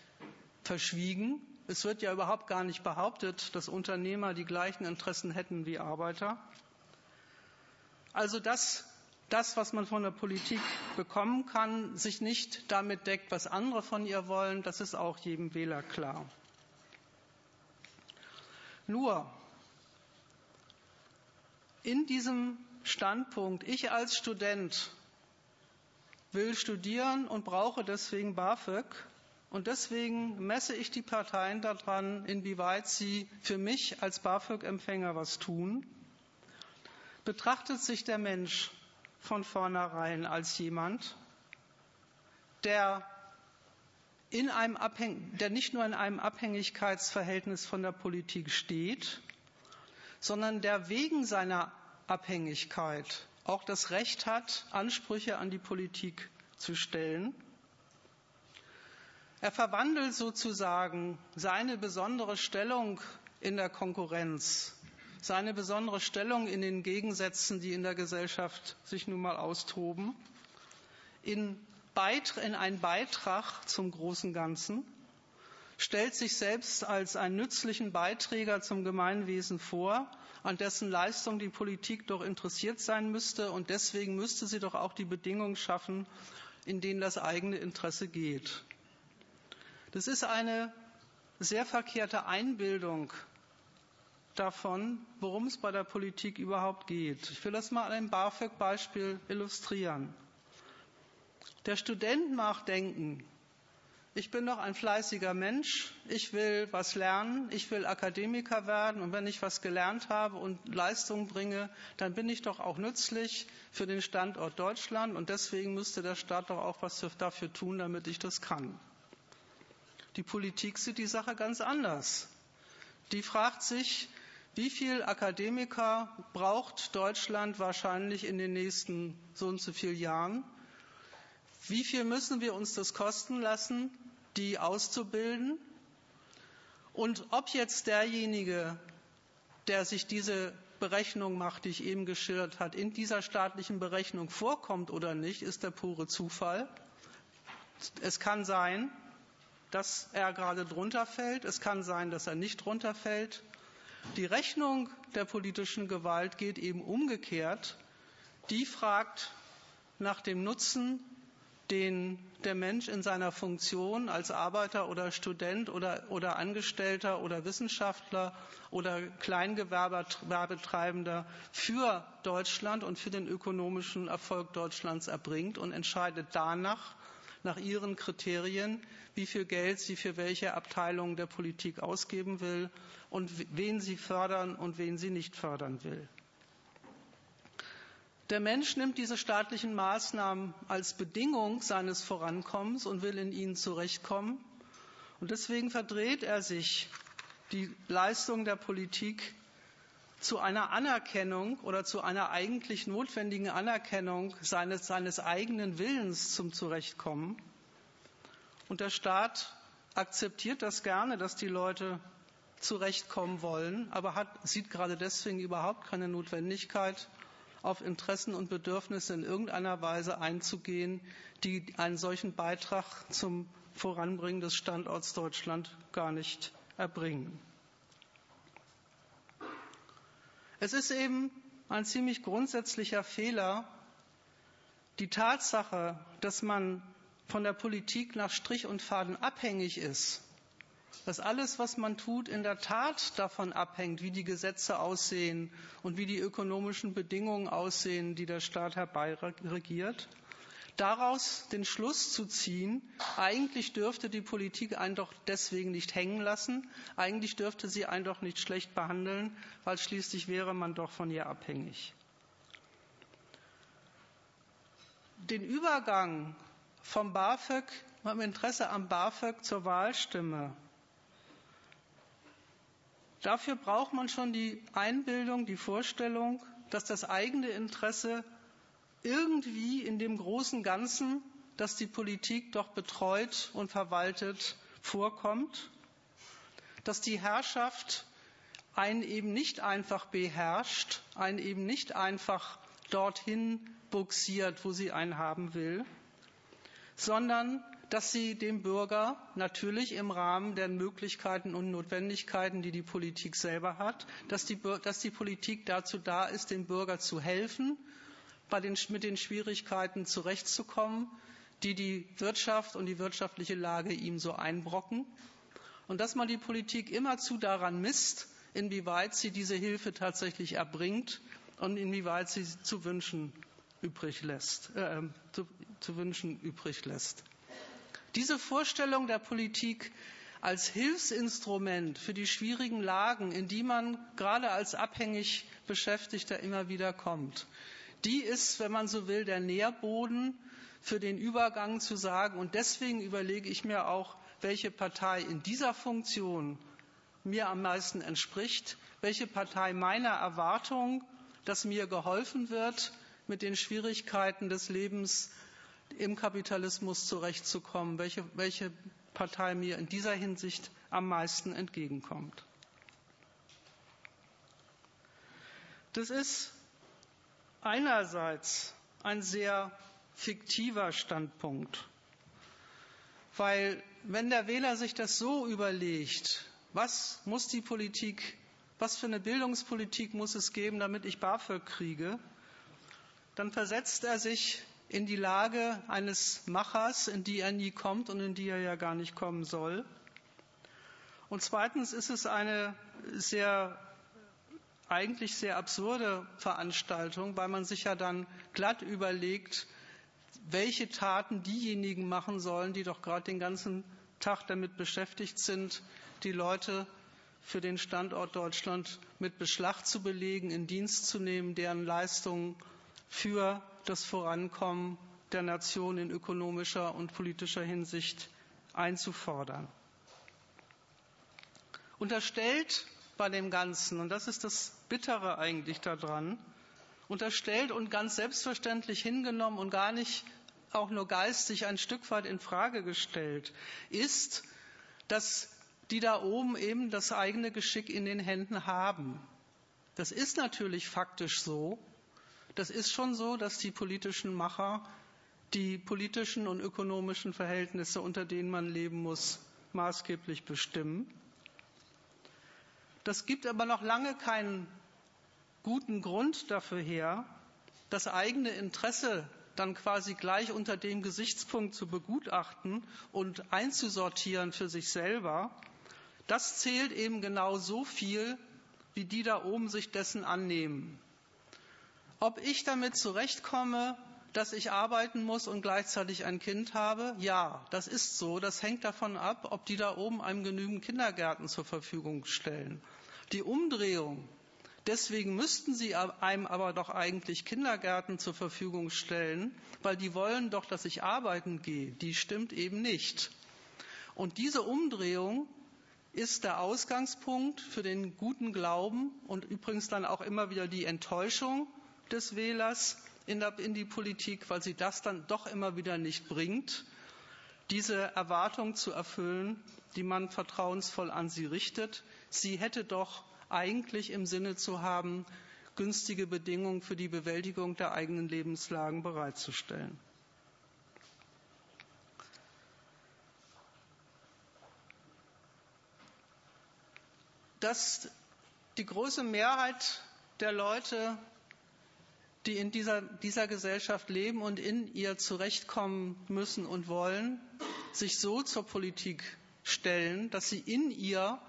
verschwiegen. Es wird ja überhaupt gar nicht behauptet, dass Unternehmer die gleichen Interessen hätten wie Arbeiter. Also das das, was man von der Politik bekommen kann, sich nicht damit deckt, was andere von ihr wollen, das ist auch jedem Wähler klar. Nur in diesem Standpunkt, ich als Student will studieren und brauche deswegen BAföG, und deswegen messe ich die Parteien daran, inwieweit sie für mich als BAföG-Empfänger was tun. Betrachtet sich der Mensch von vornherein als jemand, der, in einem der nicht nur in einem Abhängigkeitsverhältnis von der Politik steht, sondern der wegen seiner Abhängigkeit auch das Recht hat, Ansprüche an die Politik zu stellen. Er verwandelt sozusagen seine besondere Stellung in der Konkurrenz seine besondere Stellung in den Gegensätzen, die in der Gesellschaft sich nun mal austoben, in, in einen Beitrag zum großen Ganzen, stellt sich selbst als einen nützlichen Beiträger zum Gemeinwesen vor, an dessen Leistung die Politik doch interessiert sein müsste. Und deswegen müsste sie doch auch die Bedingungen schaffen, in denen das eigene Interesse geht. Das ist eine sehr verkehrte Einbildung davon, worum es bei der Politik überhaupt geht. Ich will das mal an einem BAföG-Beispiel illustrieren. Der Student mag denken, ich bin doch ein fleißiger Mensch, ich will was lernen, ich will Akademiker werden und wenn ich was gelernt habe und Leistung bringe, dann bin ich doch auch nützlich für den Standort Deutschland und deswegen müsste der Staat doch auch was dafür tun, damit ich das kann. Die Politik sieht die Sache ganz anders. Die fragt sich, wie viele Akademiker braucht Deutschland wahrscheinlich in den nächsten so und so vielen Jahren? Wie viel müssen wir uns das kosten lassen, die auszubilden? Und ob jetzt derjenige, der sich diese Berechnung macht, die ich eben geschildert habe, in dieser staatlichen Berechnung vorkommt oder nicht, ist der pure Zufall. Es kann sein, dass er gerade drunter fällt. Es kann sein, dass er nicht drunter fällt. Die Rechnung der politischen Gewalt geht eben umgekehrt. Die fragt nach dem Nutzen, den der Mensch in seiner Funktion als Arbeiter oder Student oder, oder Angestellter oder Wissenschaftler oder Kleingewerbetreibender für Deutschland und für den ökonomischen Erfolg Deutschlands erbringt und entscheidet danach, nach ihren Kriterien, wie viel Geld sie für welche Abteilungen der Politik ausgeben will und wen sie fördern und wen sie nicht fördern will. Der Mensch nimmt diese staatlichen Maßnahmen als Bedingung seines Vorankommens und will in ihnen zurechtkommen. Und deswegen verdreht er sich die Leistung der Politik zu einer Anerkennung oder zu einer eigentlich notwendigen Anerkennung seines, seines eigenen Willens zum Zurechtkommen. Und der Staat akzeptiert das gerne, dass die Leute zurechtkommen wollen, aber hat, sieht gerade deswegen überhaupt keine Notwendigkeit, auf Interessen und Bedürfnisse in irgendeiner Weise einzugehen, die einen solchen Beitrag zum Voranbringen des Standorts Deutschland gar nicht erbringen. Es ist eben ein ziemlich grundsätzlicher Fehler, die Tatsache, dass man von der Politik nach Strich und Faden abhängig ist, dass alles, was man tut, in der Tat davon abhängt, wie die Gesetze aussehen und wie die ökonomischen Bedingungen aussehen, die der Staat herbeiregiert, daraus den Schluss zu ziehen, eigentlich dürfte die Politik einen doch deswegen nicht hängen lassen, eigentlich dürfte sie einen doch nicht schlecht behandeln, weil schließlich wäre man doch von ihr abhängig. Den Übergang vom BAföG, vom Interesse am BAföG zur Wahlstimme Dafür braucht man schon die Einbildung, die Vorstellung, dass das eigene Interesse irgendwie in dem großen Ganzen, das die Politik doch betreut und verwaltet, vorkommt, dass die Herrschaft einen eben nicht einfach beherrscht, einen eben nicht einfach dorthin buxiert, wo sie einen haben will, sondern dass sie dem Bürger natürlich im Rahmen der Möglichkeiten und Notwendigkeiten, die die Politik selber hat, dass die, dass die Politik dazu da ist, dem Bürger zu helfen, den, mit den Schwierigkeiten zurechtzukommen, die die Wirtschaft und die wirtschaftliche Lage ihm so einbrocken. Und dass man die Politik immerzu daran misst, inwieweit sie diese Hilfe tatsächlich erbringt und inwieweit sie zu wünschen übrig lässt. Äh, zu, zu wünschen übrig lässt. Diese Vorstellung der Politik als Hilfsinstrument für die schwierigen Lagen, in die man gerade als abhängig Beschäftigter immer wieder kommt, die ist, wenn man so will, der Nährboden für den Übergang zu sagen, und deswegen überlege ich mir auch, welche Partei in dieser Funktion mir am meisten entspricht, welche Partei meiner Erwartung, dass mir geholfen wird, mit den Schwierigkeiten des Lebens im Kapitalismus zurechtzukommen, welche, welche Partei mir in dieser Hinsicht am meisten entgegenkommt. Das ist einerseits ein sehr fiktiver Standpunkt, weil wenn der Wähler sich das so überlegt, was muss die Politik, was für eine Bildungspolitik muss es geben, damit ich BAföG kriege, dann versetzt er sich in die Lage eines Machers, in die er nie kommt und in die er ja gar nicht kommen soll. Und zweitens ist es eine sehr, eigentlich sehr absurde Veranstaltung, weil man sich ja dann glatt überlegt, welche Taten diejenigen machen sollen, die doch gerade den ganzen Tag damit beschäftigt sind, die Leute für den Standort Deutschland mit Beschlag zu belegen, in Dienst zu nehmen, deren Leistungen für das Vorankommen der Nation in ökonomischer und politischer Hinsicht einzufordern. Unterstellt bei dem Ganzen, und das ist das Bittere eigentlich daran, unterstellt und ganz selbstverständlich hingenommen und gar nicht auch nur geistig ein Stück weit in Frage gestellt, ist, dass die da oben eben das eigene Geschick in den Händen haben. Das ist natürlich faktisch so, das ist schon so, dass die politischen Macher die politischen und ökonomischen Verhältnisse, unter denen man leben muss, maßgeblich bestimmen. Das gibt aber noch lange keinen guten Grund dafür her, das eigene Interesse dann quasi gleich unter dem Gesichtspunkt zu begutachten und einzusortieren für sich selber. Das zählt eben genau so viel, wie die da oben sich dessen annehmen. Ob ich damit zurechtkomme, dass ich arbeiten muss und gleichzeitig ein Kind habe? Ja, das ist so. Das hängt davon ab, ob die da oben einem genügend Kindergärten zur Verfügung stellen. Die Umdrehung, Deswegen müssten sie einem aber doch eigentlich Kindergärten zur Verfügung stellen, weil die wollen doch, dass ich arbeiten gehe. Die stimmt eben nicht. Und diese Umdrehung ist der Ausgangspunkt für den guten Glauben und übrigens dann auch immer wieder die Enttäuschung des Wählers in, die Politik, weil sie das dann doch immer wieder nicht bringt, diese Erwartung zu erfüllen, die man vertrauensvoll an sie richtet. Sie hätte doch eigentlich im Sinne zu haben, günstige Bedingungen für die Bewältigung der eigenen Lebenslagen bereitzustellen. Dass die große Mehrheit der Leute, die in dieser, dieser Gesellschaft leben und in ihr zurechtkommen müssen und wollen, sich so zur Politik stellen, dass sie in ihr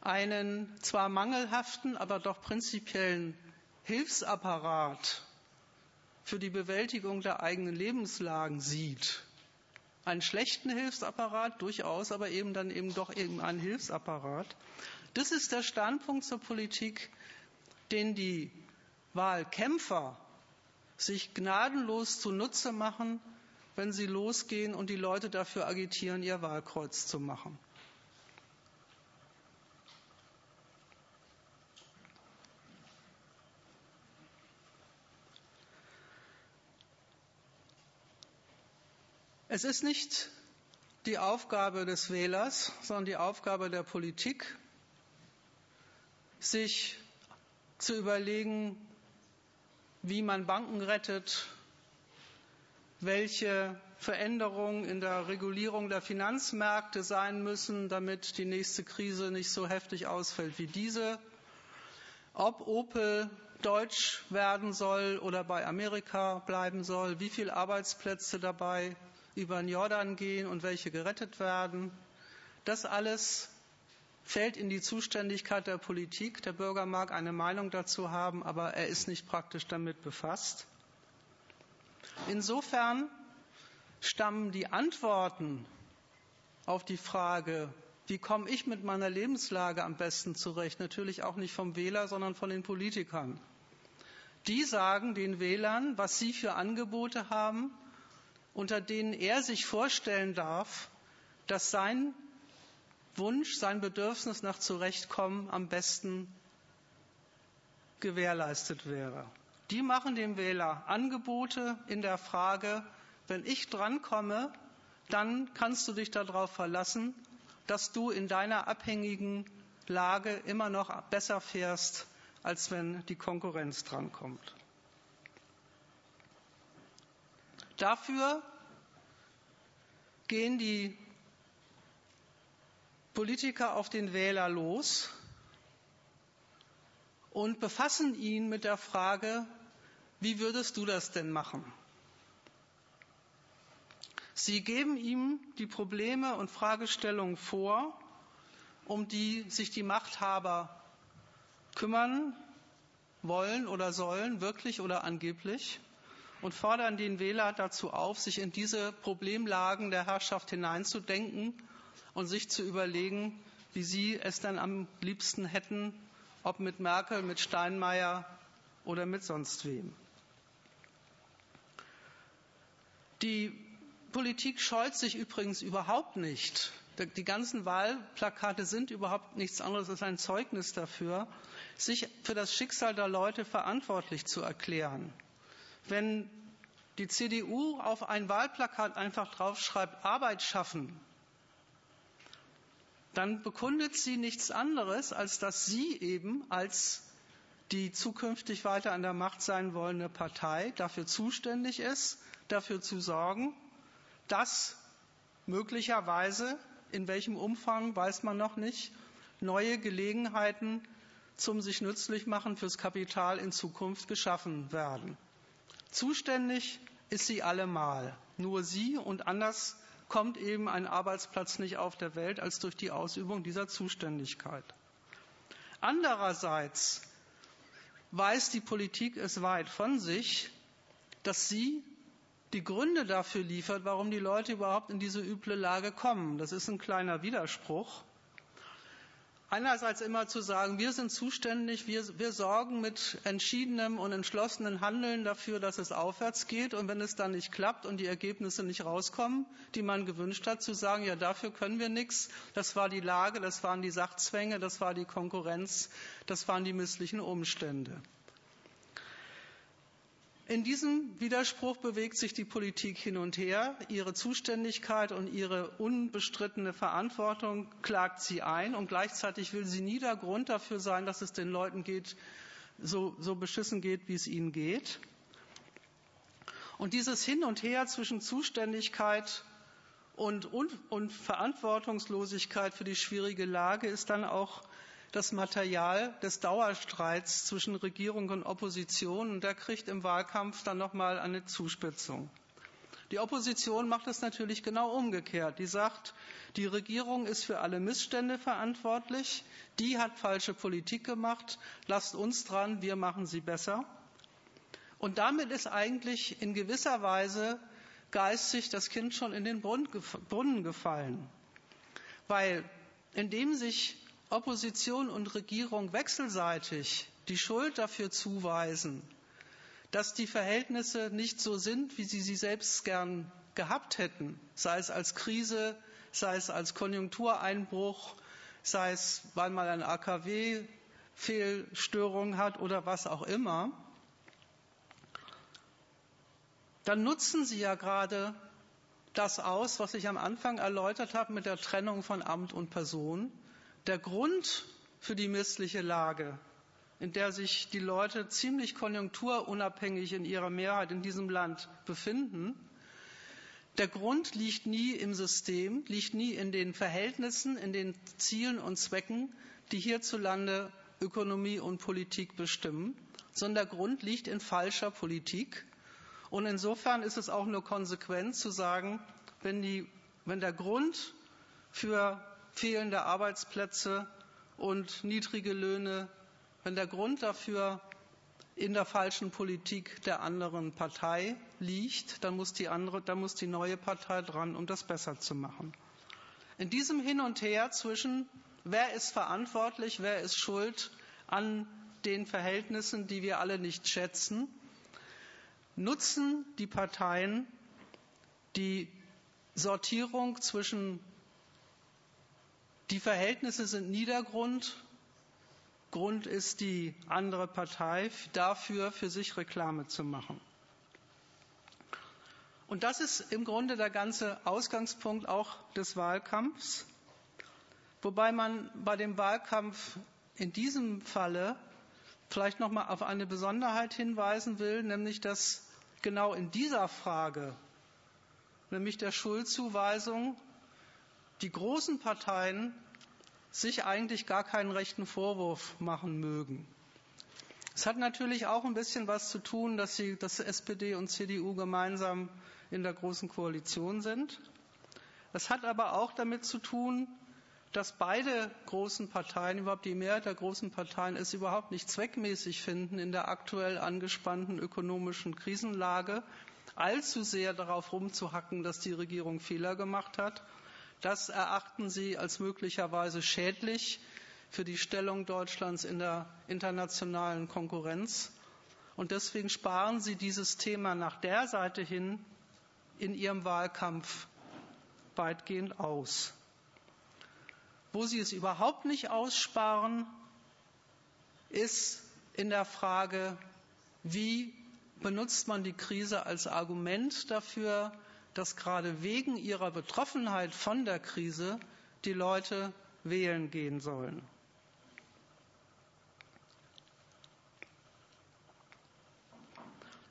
einen zwar mangelhaften, aber doch prinzipiellen Hilfsapparat für die Bewältigung der eigenen Lebenslagen sieht. Einen schlechten Hilfsapparat durchaus, aber eben dann eben doch eben einen Hilfsapparat. Das ist der Standpunkt zur Politik, den die Wahlkämpfer sich gnadenlos zunutze machen, wenn sie losgehen und die Leute dafür agitieren, ihr Wahlkreuz zu machen. Es ist nicht die Aufgabe des Wählers, sondern die Aufgabe der Politik, sich zu überlegen, wie man Banken rettet, welche Veränderungen in der Regulierung der Finanzmärkte sein müssen, damit die nächste Krise nicht so heftig ausfällt wie diese, ob Opel deutsch werden soll oder bei Amerika bleiben soll, wie viele Arbeitsplätze dabei über den Jordan gehen und welche gerettet werden. Das alles fällt in die Zuständigkeit der Politik. Der Bürger mag eine Meinung dazu haben, aber er ist nicht praktisch damit befasst. Insofern stammen die Antworten auf die Frage, wie komme ich mit meiner Lebenslage am besten zurecht, natürlich auch nicht vom Wähler, sondern von den Politikern. Die sagen den Wählern, was sie für Angebote haben, unter denen er sich vorstellen darf, dass sein Wunsch, sein Bedürfnis nach Zurechtkommen am besten gewährleistet wäre. Die machen dem Wähler Angebote in der Frage, wenn ich drankomme, dann kannst du dich darauf verlassen, dass du in deiner abhängigen Lage immer noch besser fährst, als wenn die Konkurrenz drankommt. Dafür gehen die Politiker auf den Wähler los und befassen ihn mit der Frage, wie würdest du das denn machen? Sie geben ihm die Probleme und Fragestellungen vor, um die sich die Machthaber kümmern wollen oder sollen, wirklich oder angeblich und fordern den Wähler dazu auf, sich in diese Problemlagen der Herrschaft hineinzudenken und sich zu überlegen, wie sie es dann am liebsten hätten, ob mit Merkel, mit Steinmeier oder mit sonst wem. Die Politik scheut sich übrigens überhaupt nicht. Die ganzen Wahlplakate sind überhaupt nichts anderes als ein Zeugnis dafür, sich für das Schicksal der Leute verantwortlich zu erklären. Wenn die CDU auf ein Wahlplakat einfach draufschreibt, Arbeit schaffen, dann bekundet sie nichts anderes, als dass sie eben als die zukünftig weiter an der Macht sein wollende Partei dafür zuständig ist, dafür zu sorgen, dass möglicherweise, in welchem Umfang weiß man noch nicht, neue Gelegenheiten zum sich nützlich machen fürs Kapital in Zukunft geschaffen werden. Zuständig ist sie allemal. Nur sie und anders kommt eben ein Arbeitsplatz nicht auf der Welt als durch die Ausübung dieser Zuständigkeit. Andererseits weiß die Politik es weit von sich, dass sie die Gründe dafür liefert, warum die Leute überhaupt in diese üble Lage kommen. Das ist ein kleiner Widerspruch. Einerseits immer zu sagen, wir sind zuständig, wir, wir sorgen mit entschiedenem und entschlossenem Handeln dafür, dass es aufwärts geht. Und wenn es dann nicht klappt und die Ergebnisse nicht rauskommen, die man gewünscht hat, zu sagen, ja, dafür können wir nichts. Das war die Lage, das waren die Sachzwänge, das war die Konkurrenz, das waren die misslichen Umstände. In diesem Widerspruch bewegt sich die Politik hin und her. Ihre Zuständigkeit und ihre unbestrittene Verantwortung klagt sie ein und gleichzeitig will sie nie der Grund dafür sein, dass es den Leuten geht, so, so beschissen geht, wie es ihnen geht. Und dieses Hin und Her zwischen Zuständigkeit und, und, und Verantwortungslosigkeit für die schwierige Lage ist dann auch das Material des Dauerstreits zwischen Regierung und Opposition und der kriegt im Wahlkampf dann nochmal eine Zuspitzung. Die Opposition macht es natürlich genau umgekehrt. Die sagt, die Regierung ist für alle Missstände verantwortlich, die hat falsche Politik gemacht, lasst uns dran, wir machen sie besser. Und damit ist eigentlich in gewisser Weise geistig das Kind schon in den Brunnen gefallen. Weil indem sich Opposition und Regierung wechselseitig die Schuld dafür zuweisen, dass die Verhältnisse nicht so sind, wie sie sie selbst gern gehabt hätten, sei es als Krise, sei es als Konjunktureinbruch, sei es, weil man ein AKW Fehlstörung hat oder was auch immer, dann nutzen Sie ja gerade das aus, was ich am Anfang erläutert habe mit der Trennung von Amt und Person, der Grund für die missliche Lage, in der sich die Leute ziemlich konjunkturunabhängig in ihrer Mehrheit in diesem Land befinden, der Grund liegt nie im System, liegt nie in den Verhältnissen, in den Zielen und Zwecken, die hierzulande Ökonomie und Politik bestimmen, sondern der Grund liegt in falscher Politik. Und insofern ist es auch nur konsequent zu sagen, wenn, die, wenn der Grund für fehlende Arbeitsplätze und niedrige Löhne, wenn der Grund dafür in der falschen Politik der anderen Partei liegt, dann muss die, andere, dann muss die neue Partei dran, um das besser zu machen. In diesem Hin und Her zwischen wer ist verantwortlich, wer ist schuld an den Verhältnissen, die wir alle nicht schätzen, nutzen die Parteien die Sortierung zwischen die Verhältnisse sind Niedergrund. Grund ist die andere Partei dafür, für sich Reklame zu machen. Und das ist im Grunde der ganze Ausgangspunkt auch des Wahlkampfs. Wobei man bei dem Wahlkampf in diesem Falle vielleicht noch mal auf eine Besonderheit hinweisen will, nämlich dass genau in dieser Frage, nämlich der Schuldzuweisung, die großen Parteien sich eigentlich gar keinen rechten Vorwurf machen mögen. Es hat natürlich auch ein bisschen was zu tun, dass, sie, dass SPD und CDU gemeinsam in der großen Koalition sind. Es hat aber auch damit zu tun, dass beide großen Parteien, überhaupt die Mehrheit der großen Parteien, es überhaupt nicht zweckmäßig finden, in der aktuell angespannten ökonomischen Krisenlage allzu sehr darauf rumzuhacken, dass die Regierung Fehler gemacht hat, das erachten Sie als möglicherweise schädlich für die Stellung Deutschlands in der internationalen Konkurrenz. Und deswegen sparen Sie dieses Thema nach der Seite hin in Ihrem Wahlkampf weitgehend aus. Wo Sie es überhaupt nicht aussparen, ist in der Frage, wie benutzt man die Krise als Argument dafür, dass gerade wegen ihrer Betroffenheit von der Krise die Leute wählen gehen sollen.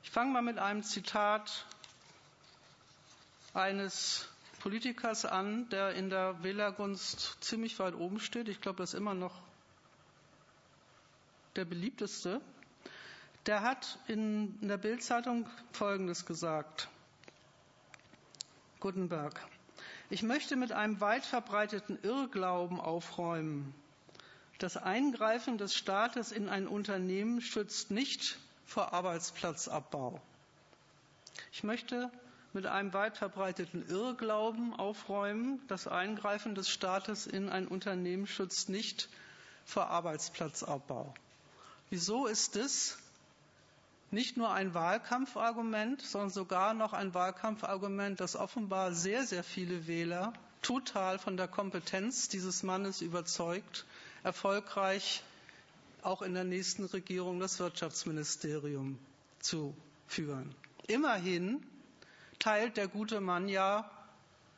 Ich fange mal mit einem Zitat eines Politikers an, der in der Wählergunst ziemlich weit oben steht. Ich glaube, das ist immer noch der beliebteste. Der hat in der Bildzeitung Folgendes gesagt. Gutenberg. Ich möchte mit einem weit verbreiteten Irrglauben aufräumen. Das Eingreifen des Staates in ein Unternehmen schützt nicht vor Arbeitsplatzabbau. Ich möchte mit einem weit verbreiteten Irrglauben aufräumen. Das Eingreifen des Staates in ein Unternehmen schützt nicht vor Arbeitsplatzabbau. Wieso ist es nicht nur ein Wahlkampfargument, sondern sogar noch ein Wahlkampfargument, das offenbar sehr, sehr viele Wähler total von der Kompetenz dieses Mannes überzeugt, erfolgreich auch in der nächsten Regierung das Wirtschaftsministerium zu führen. Immerhin teilt der gute Mann ja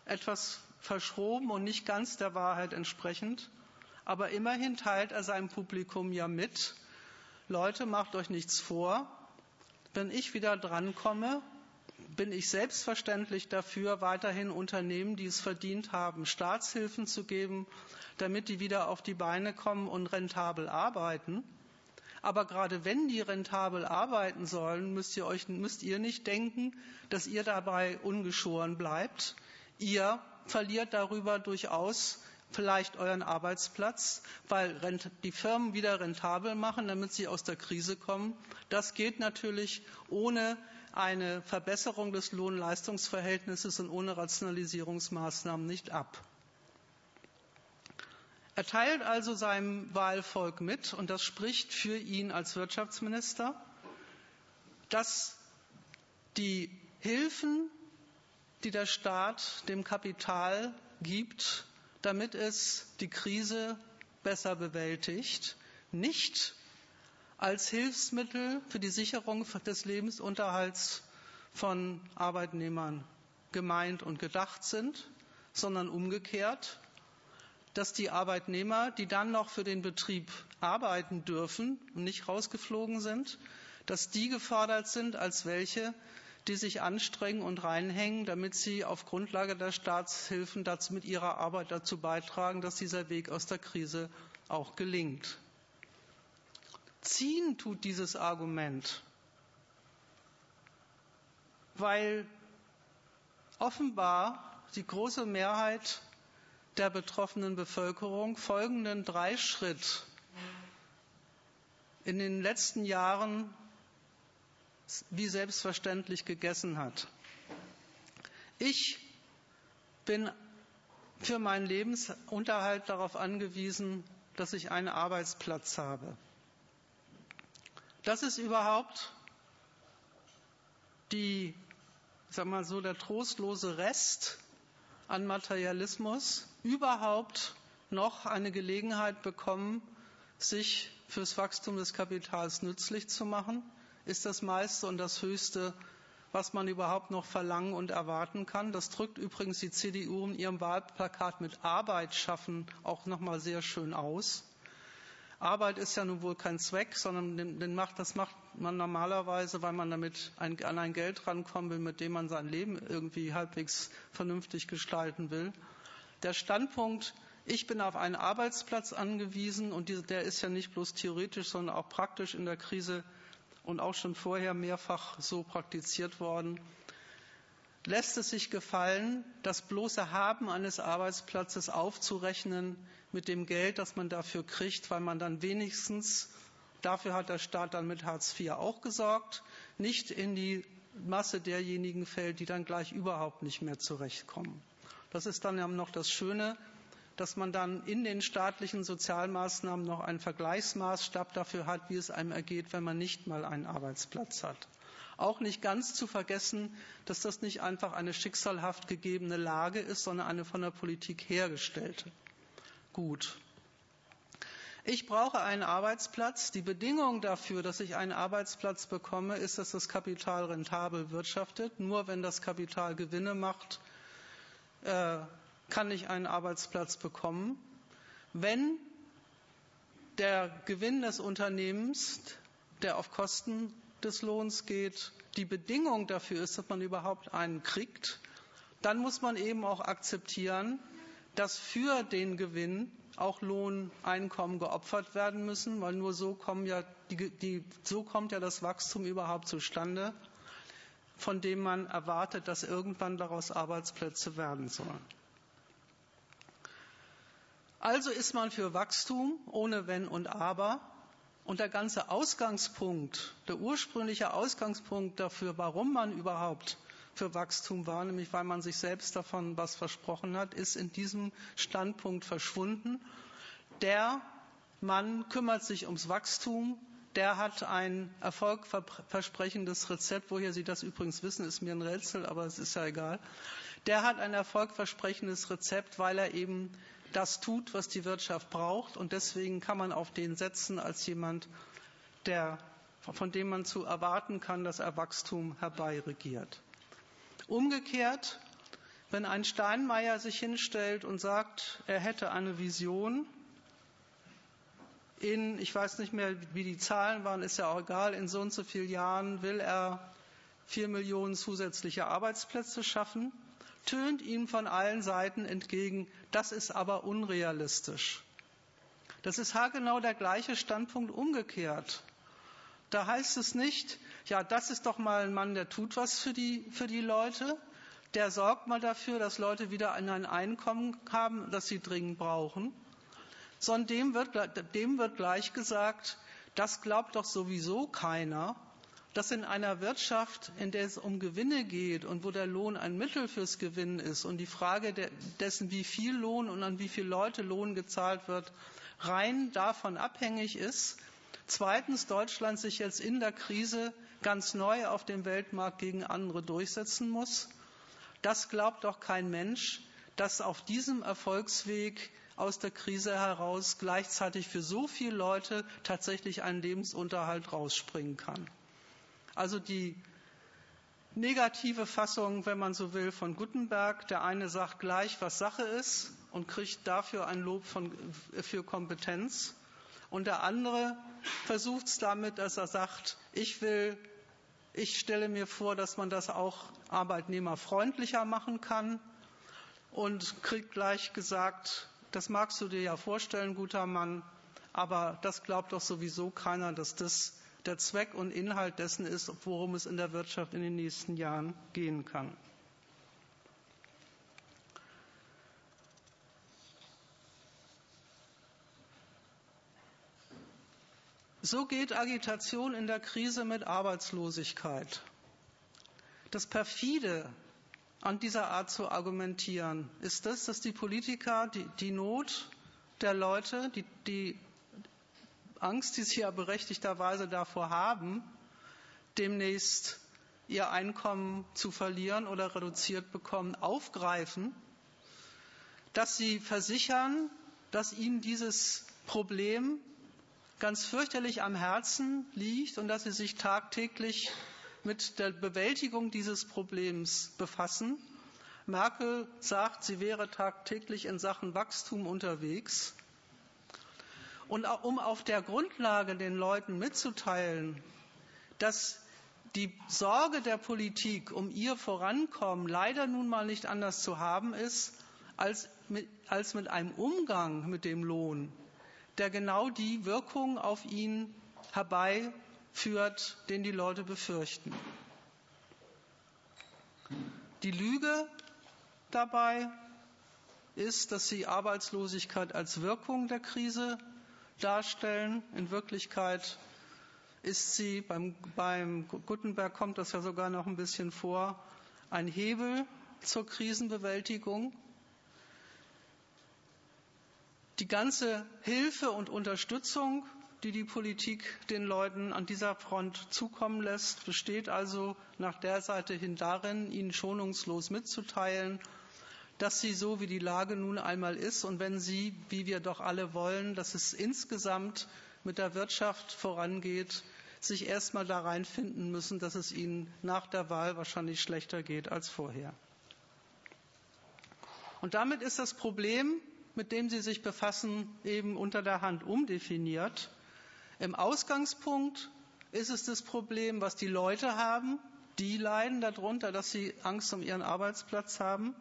etwas verschroben und nicht ganz der Wahrheit entsprechend, aber immerhin teilt er seinem Publikum ja mit, Leute, macht euch nichts vor, wenn ich wieder drankomme, bin ich selbstverständlich dafür, weiterhin Unternehmen, die es verdient haben, Staatshilfen zu geben, damit die wieder auf die Beine kommen und rentabel arbeiten. Aber gerade wenn die rentabel arbeiten sollen, müsst ihr, euch, müsst ihr nicht denken, dass ihr dabei ungeschoren bleibt. Ihr verliert darüber durchaus vielleicht euren Arbeitsplatz, weil die Firmen wieder rentabel machen, damit sie aus der Krise kommen. Das geht natürlich ohne eine Verbesserung des Lohn-Leistungsverhältnisses und ohne Rationalisierungsmaßnahmen nicht ab. Er teilt also seinem Wahlvolk mit, und das spricht für ihn als Wirtschaftsminister, dass die Hilfen, die der Staat dem Kapital gibt, damit es die Krise besser bewältigt, nicht als Hilfsmittel für die Sicherung des Lebensunterhalts von Arbeitnehmern gemeint und gedacht sind, sondern umgekehrt, dass die Arbeitnehmer, die dann noch für den Betrieb arbeiten dürfen und nicht rausgeflogen sind, dass die gefordert sind als welche, die sich anstrengen und reinhängen, damit sie auf Grundlage der Staatshilfen dazu, mit ihrer Arbeit dazu beitragen, dass dieser Weg aus der Krise auch gelingt. Ziehen tut dieses Argument, weil offenbar die große Mehrheit der betroffenen Bevölkerung folgenden Dreischritt in den letzten Jahren wie selbstverständlich gegessen hat. Ich bin für meinen Lebensunterhalt darauf angewiesen, dass ich einen Arbeitsplatz habe. Das ist überhaupt die, sag mal so, der trostlose Rest an Materialismus, überhaupt noch eine Gelegenheit bekommen, sich fürs Wachstum des Kapitals nützlich zu machen ist das meiste und das höchste, was man überhaupt noch verlangen und erwarten kann. Das drückt übrigens die CDU in ihrem Wahlplakat mit Arbeit schaffen auch noch mal sehr schön aus. Arbeit ist ja nun wohl kein Zweck, sondern den, macht, das macht man normalerweise, weil man damit ein, an ein Geld rankommen will, mit dem man sein Leben irgendwie halbwegs vernünftig gestalten will. Der Standpunkt, ich bin auf einen Arbeitsplatz angewiesen und der ist ja nicht bloß theoretisch, sondern auch praktisch in der Krise und auch schon vorher mehrfach so praktiziert worden, lässt es sich gefallen, das bloße Haben eines Arbeitsplatzes aufzurechnen mit dem Geld, das man dafür kriegt, weil man dann wenigstens, dafür hat der Staat dann mit Hartz IV auch gesorgt, nicht in die Masse derjenigen fällt, die dann gleich überhaupt nicht mehr zurechtkommen. Das ist dann ja noch das Schöne, dass man dann in den staatlichen Sozialmaßnahmen noch einen Vergleichsmaßstab dafür hat, wie es einem ergeht, wenn man nicht mal einen Arbeitsplatz hat. Auch nicht ganz zu vergessen, dass das nicht einfach eine schicksalhaft gegebene Lage ist, sondern eine von der Politik hergestellte. Gut. Ich brauche einen Arbeitsplatz. Die Bedingung dafür, dass ich einen Arbeitsplatz bekomme, ist, dass das Kapital rentabel wirtschaftet. Nur wenn das Kapital Gewinne macht, äh, kann ich einen Arbeitsplatz bekommen, wenn der Gewinn des Unternehmens, der auf Kosten des Lohns geht, die Bedingung dafür ist, dass man überhaupt einen kriegt, dann muss man eben auch akzeptieren, dass für den Gewinn auch Lohneinkommen geopfert werden müssen, weil nur so, ja die, die, so kommt ja das Wachstum überhaupt zustande, von dem man erwartet, dass irgendwann daraus Arbeitsplätze werden sollen. Also ist man für Wachstum ohne Wenn und Aber. Und der ganze Ausgangspunkt, der ursprüngliche Ausgangspunkt dafür, warum man überhaupt für Wachstum war, nämlich weil man sich selbst davon was versprochen hat, ist in diesem Standpunkt verschwunden, der Mann kümmert sich ums Wachstum, der hat ein erfolgversprechendes Rezept. Woher Sie das übrigens wissen, ist mir ein Rätsel, aber es ist ja egal. Der hat ein erfolgversprechendes Rezept, weil er eben das tut, was die Wirtschaft braucht. Und deswegen kann man auf den setzen als jemand, der, von dem man zu erwarten kann, dass er Wachstum herbeiregiert. Umgekehrt, wenn ein Steinmeier sich hinstellt und sagt, er hätte eine Vision, in, ich weiß nicht mehr, wie die Zahlen waren, ist ja auch egal, in so und so vielen Jahren will er vier Millionen zusätzliche Arbeitsplätze schaffen, tönt ihm von allen Seiten entgegen, das ist aber unrealistisch. Das ist haargenau der gleiche Standpunkt umgekehrt. Da heißt es nicht, ja, das ist doch mal ein Mann, der tut was für die, für die Leute, der sorgt mal dafür, dass Leute wieder ein Einkommen haben, das sie dringend brauchen, sondern dem wird, dem wird gleich gesagt, das glaubt doch sowieso keiner, dass in einer Wirtschaft, in der es um Gewinne geht und wo der Lohn ein Mittel fürs Gewinnen ist und die Frage dessen, wie viel Lohn und an wie viele Leute Lohn gezahlt wird, rein davon abhängig ist. Zweitens, Deutschland sich jetzt in der Krise ganz neu auf dem Weltmarkt gegen andere durchsetzen muss. Das glaubt doch kein Mensch, dass auf diesem Erfolgsweg aus der Krise heraus gleichzeitig für so viele Leute tatsächlich ein Lebensunterhalt rausspringen kann. Also die negative Fassung, wenn man so will, von Gutenberg. Der eine sagt gleich, was Sache ist und kriegt dafür ein Lob von, für Kompetenz. Und der andere versucht es damit, dass er sagt, ich will, ich stelle mir vor, dass man das auch arbeitnehmerfreundlicher machen kann und kriegt gleich gesagt, das magst du dir ja vorstellen, guter Mann, aber das glaubt doch sowieso keiner, dass das der Zweck und Inhalt dessen ist, worum es in der Wirtschaft in den nächsten Jahren gehen kann. So geht Agitation in der Krise mit Arbeitslosigkeit. Das perfide an dieser Art zu argumentieren? Ist das, dass die Politiker die, die Not der Leute, die, die Angst, die sie ja berechtigterweise davor haben, demnächst ihr Einkommen zu verlieren oder reduziert bekommen, aufgreifen, dass sie versichern, dass ihnen dieses Problem ganz fürchterlich am Herzen liegt und dass sie sich tagtäglich mit der Bewältigung dieses Problems befassen. Merkel sagt, sie wäre tagtäglich in Sachen Wachstum unterwegs. Und um auf der Grundlage den Leuten mitzuteilen, dass die Sorge der Politik um ihr Vorankommen leider nun mal nicht anders zu haben ist, als mit, als mit einem Umgang mit dem Lohn, der genau die Wirkung auf ihn herbei führt, den die Leute befürchten. Die Lüge dabei ist, dass sie Arbeitslosigkeit als Wirkung der Krise darstellen. In Wirklichkeit ist sie, beim, beim Gutenberg kommt das ja sogar noch ein bisschen vor, ein Hebel zur Krisenbewältigung. Die ganze Hilfe und Unterstützung die die Politik den Leuten an dieser Front zukommen lässt, besteht also nach der Seite hin darin, ihnen schonungslos mitzuteilen, dass sie so wie die Lage nun einmal ist und wenn sie, wie wir doch alle wollen, dass es insgesamt mit der Wirtschaft vorangeht, sich erst mal da reinfinden müssen, dass es ihnen nach der Wahl wahrscheinlich schlechter geht als vorher. Und damit ist das Problem, mit dem Sie sich befassen, eben unter der Hand umdefiniert. Im Ausgangspunkt ist es das Problem, was die Leute haben. Die leiden darunter, dass sie Angst um ihren Arbeitsplatz haben.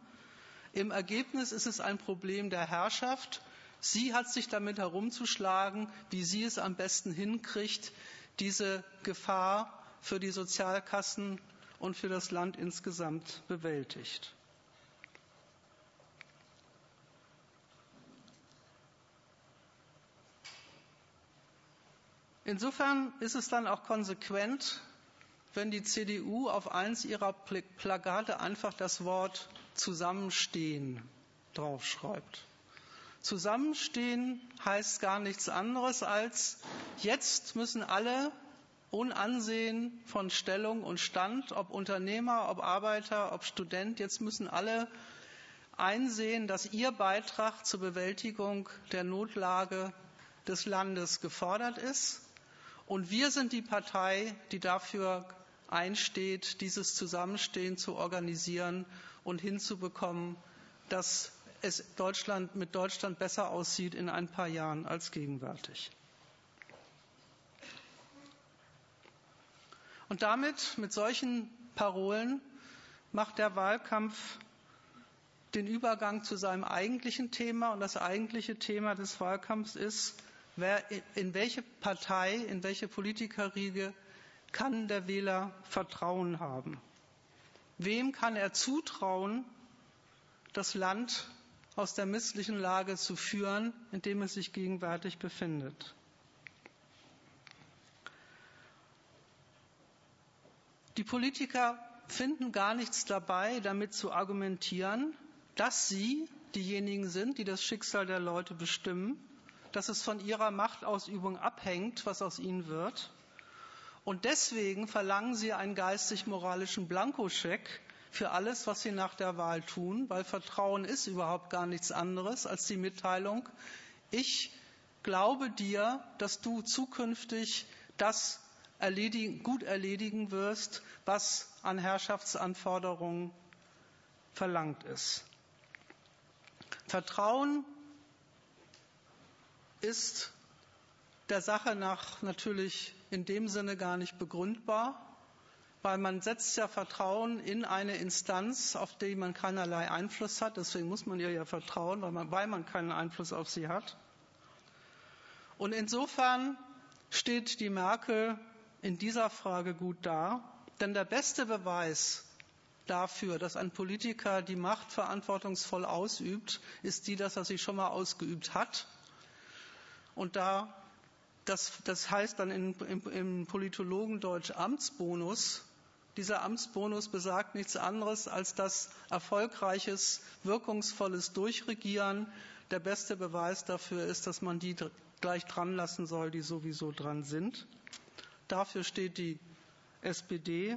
Im Ergebnis ist es ein Problem der Herrschaft. Sie hat sich damit herumzuschlagen, wie sie es am besten hinkriegt, diese Gefahr für die Sozialkassen und für das Land insgesamt bewältigt. Insofern ist es dann auch konsequent, wenn die CDU auf eins ihrer Plakate einfach das Wort Zusammenstehen draufschreibt. Zusammenstehen heißt gar nichts anderes als, jetzt müssen alle Unansehen von Stellung und Stand, ob Unternehmer, ob Arbeiter, ob Student, jetzt müssen alle einsehen, dass ihr Beitrag zur Bewältigung der Notlage des Landes gefordert ist. Und wir sind die Partei, die dafür einsteht, dieses Zusammenstehen zu organisieren und hinzubekommen, dass es Deutschland, mit Deutschland besser aussieht in ein paar Jahren als gegenwärtig. Und damit, mit solchen Parolen, macht der Wahlkampf den Übergang zu seinem eigentlichen Thema. Und das eigentliche Thema des Wahlkampfs ist, wer, in welche Partei, in welche Politikerriege kann der Wähler Vertrauen haben? Wem kann er zutrauen, das Land aus der misslichen Lage zu führen, in dem es sich gegenwärtig befindet? Die Politiker finden gar nichts dabei, damit zu argumentieren, dass sie diejenigen sind, die das Schicksal der Leute bestimmen, dass es von ihrer Machtausübung abhängt, was aus ihnen wird. Und deswegen verlangen sie einen geistig-moralischen Blankoscheck für alles, was sie nach der Wahl tun, weil Vertrauen ist überhaupt gar nichts anderes als die Mitteilung, ich glaube dir, dass du zukünftig das erledigen, gut erledigen wirst, was an Herrschaftsanforderungen verlangt ist. Vertrauen ist der Sache nach natürlich in dem Sinne gar nicht begründbar, weil man setzt ja Vertrauen in eine Instanz, auf die man keinerlei Einfluss hat. Deswegen muss man ihr ja vertrauen, weil man, weil man keinen Einfluss auf sie hat. Und insofern steht die Merkel in dieser Frage gut da. Denn der beste Beweis dafür, dass ein Politiker die Macht verantwortungsvoll ausübt, ist die, dass er sie schon mal ausgeübt hat. Und da, das, das heißt dann in, im, im Politologendeutsch Amtsbonus. Dieser Amtsbonus besagt nichts anderes, als dass erfolgreiches, wirkungsvolles Durchregieren der beste Beweis dafür ist, dass man die gleich dran lassen soll, die sowieso dran sind. Dafür steht die SPD.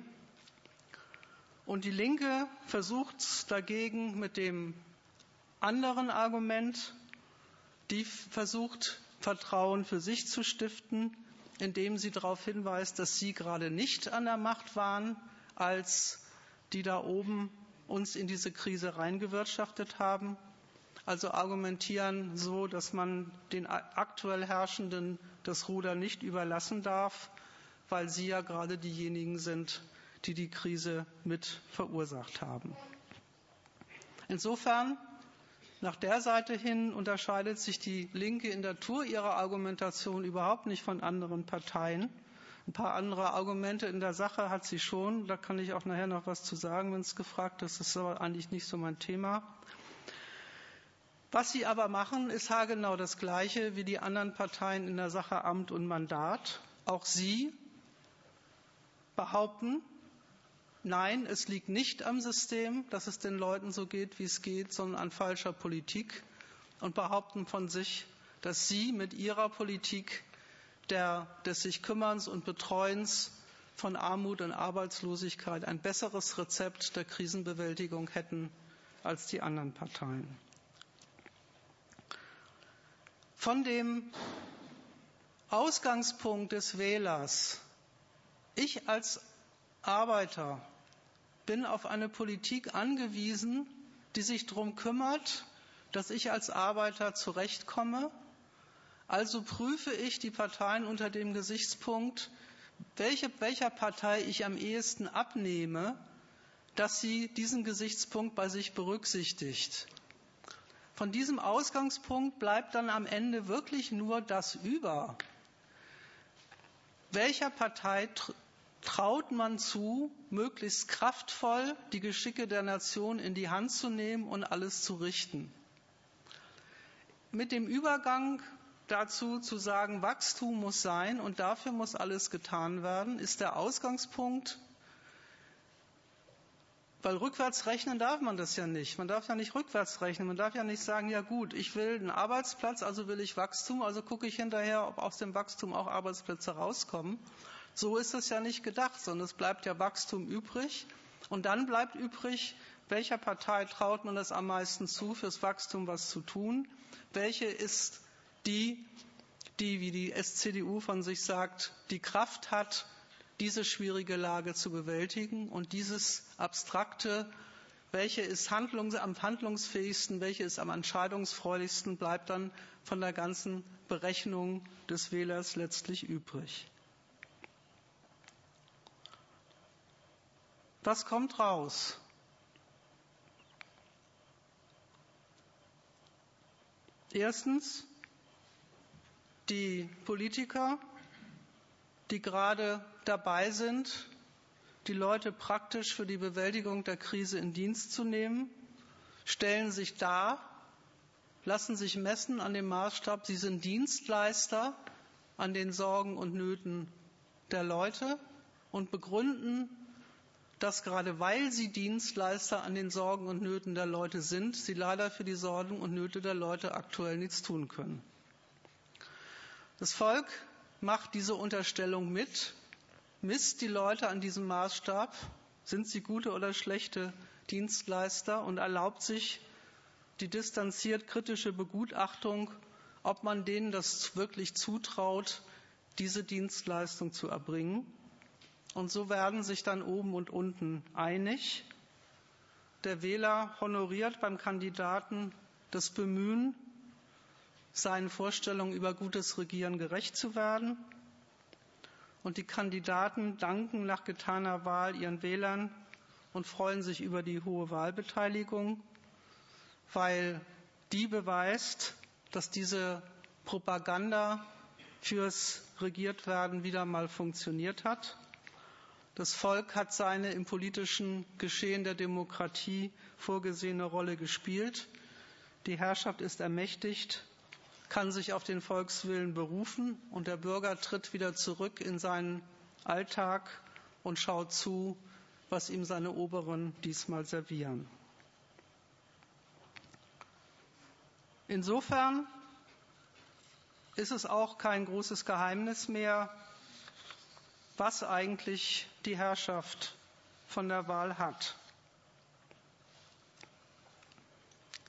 Und die Linke versucht dagegen mit dem anderen Argument, die versucht, Vertrauen für sich zu stiften, indem sie darauf hinweist, dass sie gerade nicht an der Macht waren, als die da oben uns in diese Krise reingewirtschaftet haben. Also argumentieren so, dass man den aktuell Herrschenden das Ruder nicht überlassen darf weil sie ja gerade diejenigen sind, die die Krise mit verursacht haben. Insofern, nach der Seite hin unterscheidet sich die Linke in der Tour ihrer Argumentation überhaupt nicht von anderen Parteien. Ein paar andere Argumente in der Sache hat sie schon. Da kann ich auch nachher noch was zu sagen, wenn es gefragt ist. Das ist aber eigentlich nicht so mein Thema. Was sie aber machen, ist haargenau das Gleiche wie die anderen Parteien in der Sache Amt und Mandat. Auch sie behaupten, nein, es liegt nicht am System, dass es den Leuten so geht, wie es geht, sondern an falscher Politik und behaupten von sich, dass sie mit ihrer Politik der, des sich Kümmerns und Betreuens von Armut und Arbeitslosigkeit ein besseres Rezept der Krisenbewältigung hätten als die anderen Parteien. Von dem Ausgangspunkt des Wählers ich als Arbeiter bin auf eine Politik angewiesen, die sich darum kümmert, dass ich als Arbeiter zurechtkomme. Also prüfe ich die Parteien unter dem Gesichtspunkt, welche, welcher Partei ich am ehesten abnehme, dass sie diesen Gesichtspunkt bei sich berücksichtigt. Von diesem Ausgangspunkt bleibt dann am Ende wirklich nur das über. Welcher Partei traut man zu, möglichst kraftvoll die Geschicke der Nation in die Hand zu nehmen und alles zu richten. Mit dem Übergang dazu zu sagen, Wachstum muss sein und dafür muss alles getan werden, ist der Ausgangspunkt Weil rückwärts rechnen darf man das ja nicht. Man darf ja nicht rückwärts rechnen. Man darf ja nicht sagen, ja gut, ich will einen Arbeitsplatz, also will ich Wachstum, also gucke ich hinterher, ob aus dem Wachstum auch Arbeitsplätze rauskommen. So ist es ja nicht gedacht, sondern es bleibt ja Wachstum übrig. Und dann bleibt übrig, welcher Partei traut man es am meisten zu, fürs Wachstum was zu tun? Welche ist die, die, wie die SCDU von sich sagt, die Kraft hat, diese schwierige Lage zu bewältigen und dieses abstrakte, welche ist handlungs am handlungsfähigsten, welche ist am entscheidungsfreudigsten, bleibt dann von der ganzen Berechnung des Wählers letztlich übrig. Was kommt raus? Erstens, die Politiker, die gerade dabei sind, die Leute praktisch für die Bewältigung der Krise in Dienst zu nehmen, stellen sich dar, lassen sich messen an dem Maßstab, sie sind Dienstleister an den Sorgen und Nöten der Leute und begründen, dass gerade weil sie Dienstleister an den Sorgen und Nöten der Leute sind, sie leider für die Sorgen und Nöte der Leute aktuell nichts tun können. Das Volk macht diese Unterstellung mit misst die Leute an diesem Maßstab, sind sie gute oder schlechte Dienstleister und erlaubt sich die distanziert kritische Begutachtung, ob man denen das wirklich zutraut, diese Dienstleistung zu erbringen. Und so werden sich dann oben und unten einig. Der Wähler honoriert beim Kandidaten das Bemühen, seinen Vorstellungen über gutes Regieren gerecht zu werden und die Kandidaten danken nach getaner Wahl ihren Wählern und freuen sich über die hohe Wahlbeteiligung, weil die beweist, dass diese Propaganda fürs Regiertwerden wieder mal funktioniert hat. Das Volk hat seine im politischen Geschehen der Demokratie vorgesehene Rolle gespielt. Die Herrschaft ist ermächtigt kann sich auf den Volkswillen berufen und der Bürger tritt wieder zurück in seinen Alltag und schaut zu, was ihm seine Oberen diesmal servieren. Insofern ist es auch kein großes Geheimnis mehr, was eigentlich die Herrschaft von der Wahl hat.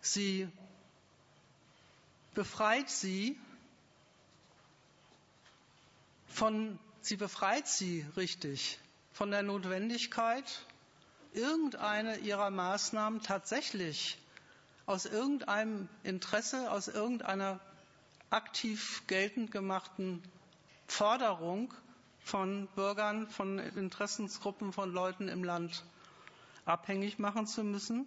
Sie befreit sie von, sie befreit sie richtig von der Notwendigkeit, irgendeine ihrer Maßnahmen tatsächlich aus irgendeinem Interesse, aus irgendeiner aktiv geltend gemachten Forderung von Bürgern, von Interessensgruppen, von Leuten im Land abhängig machen zu müssen.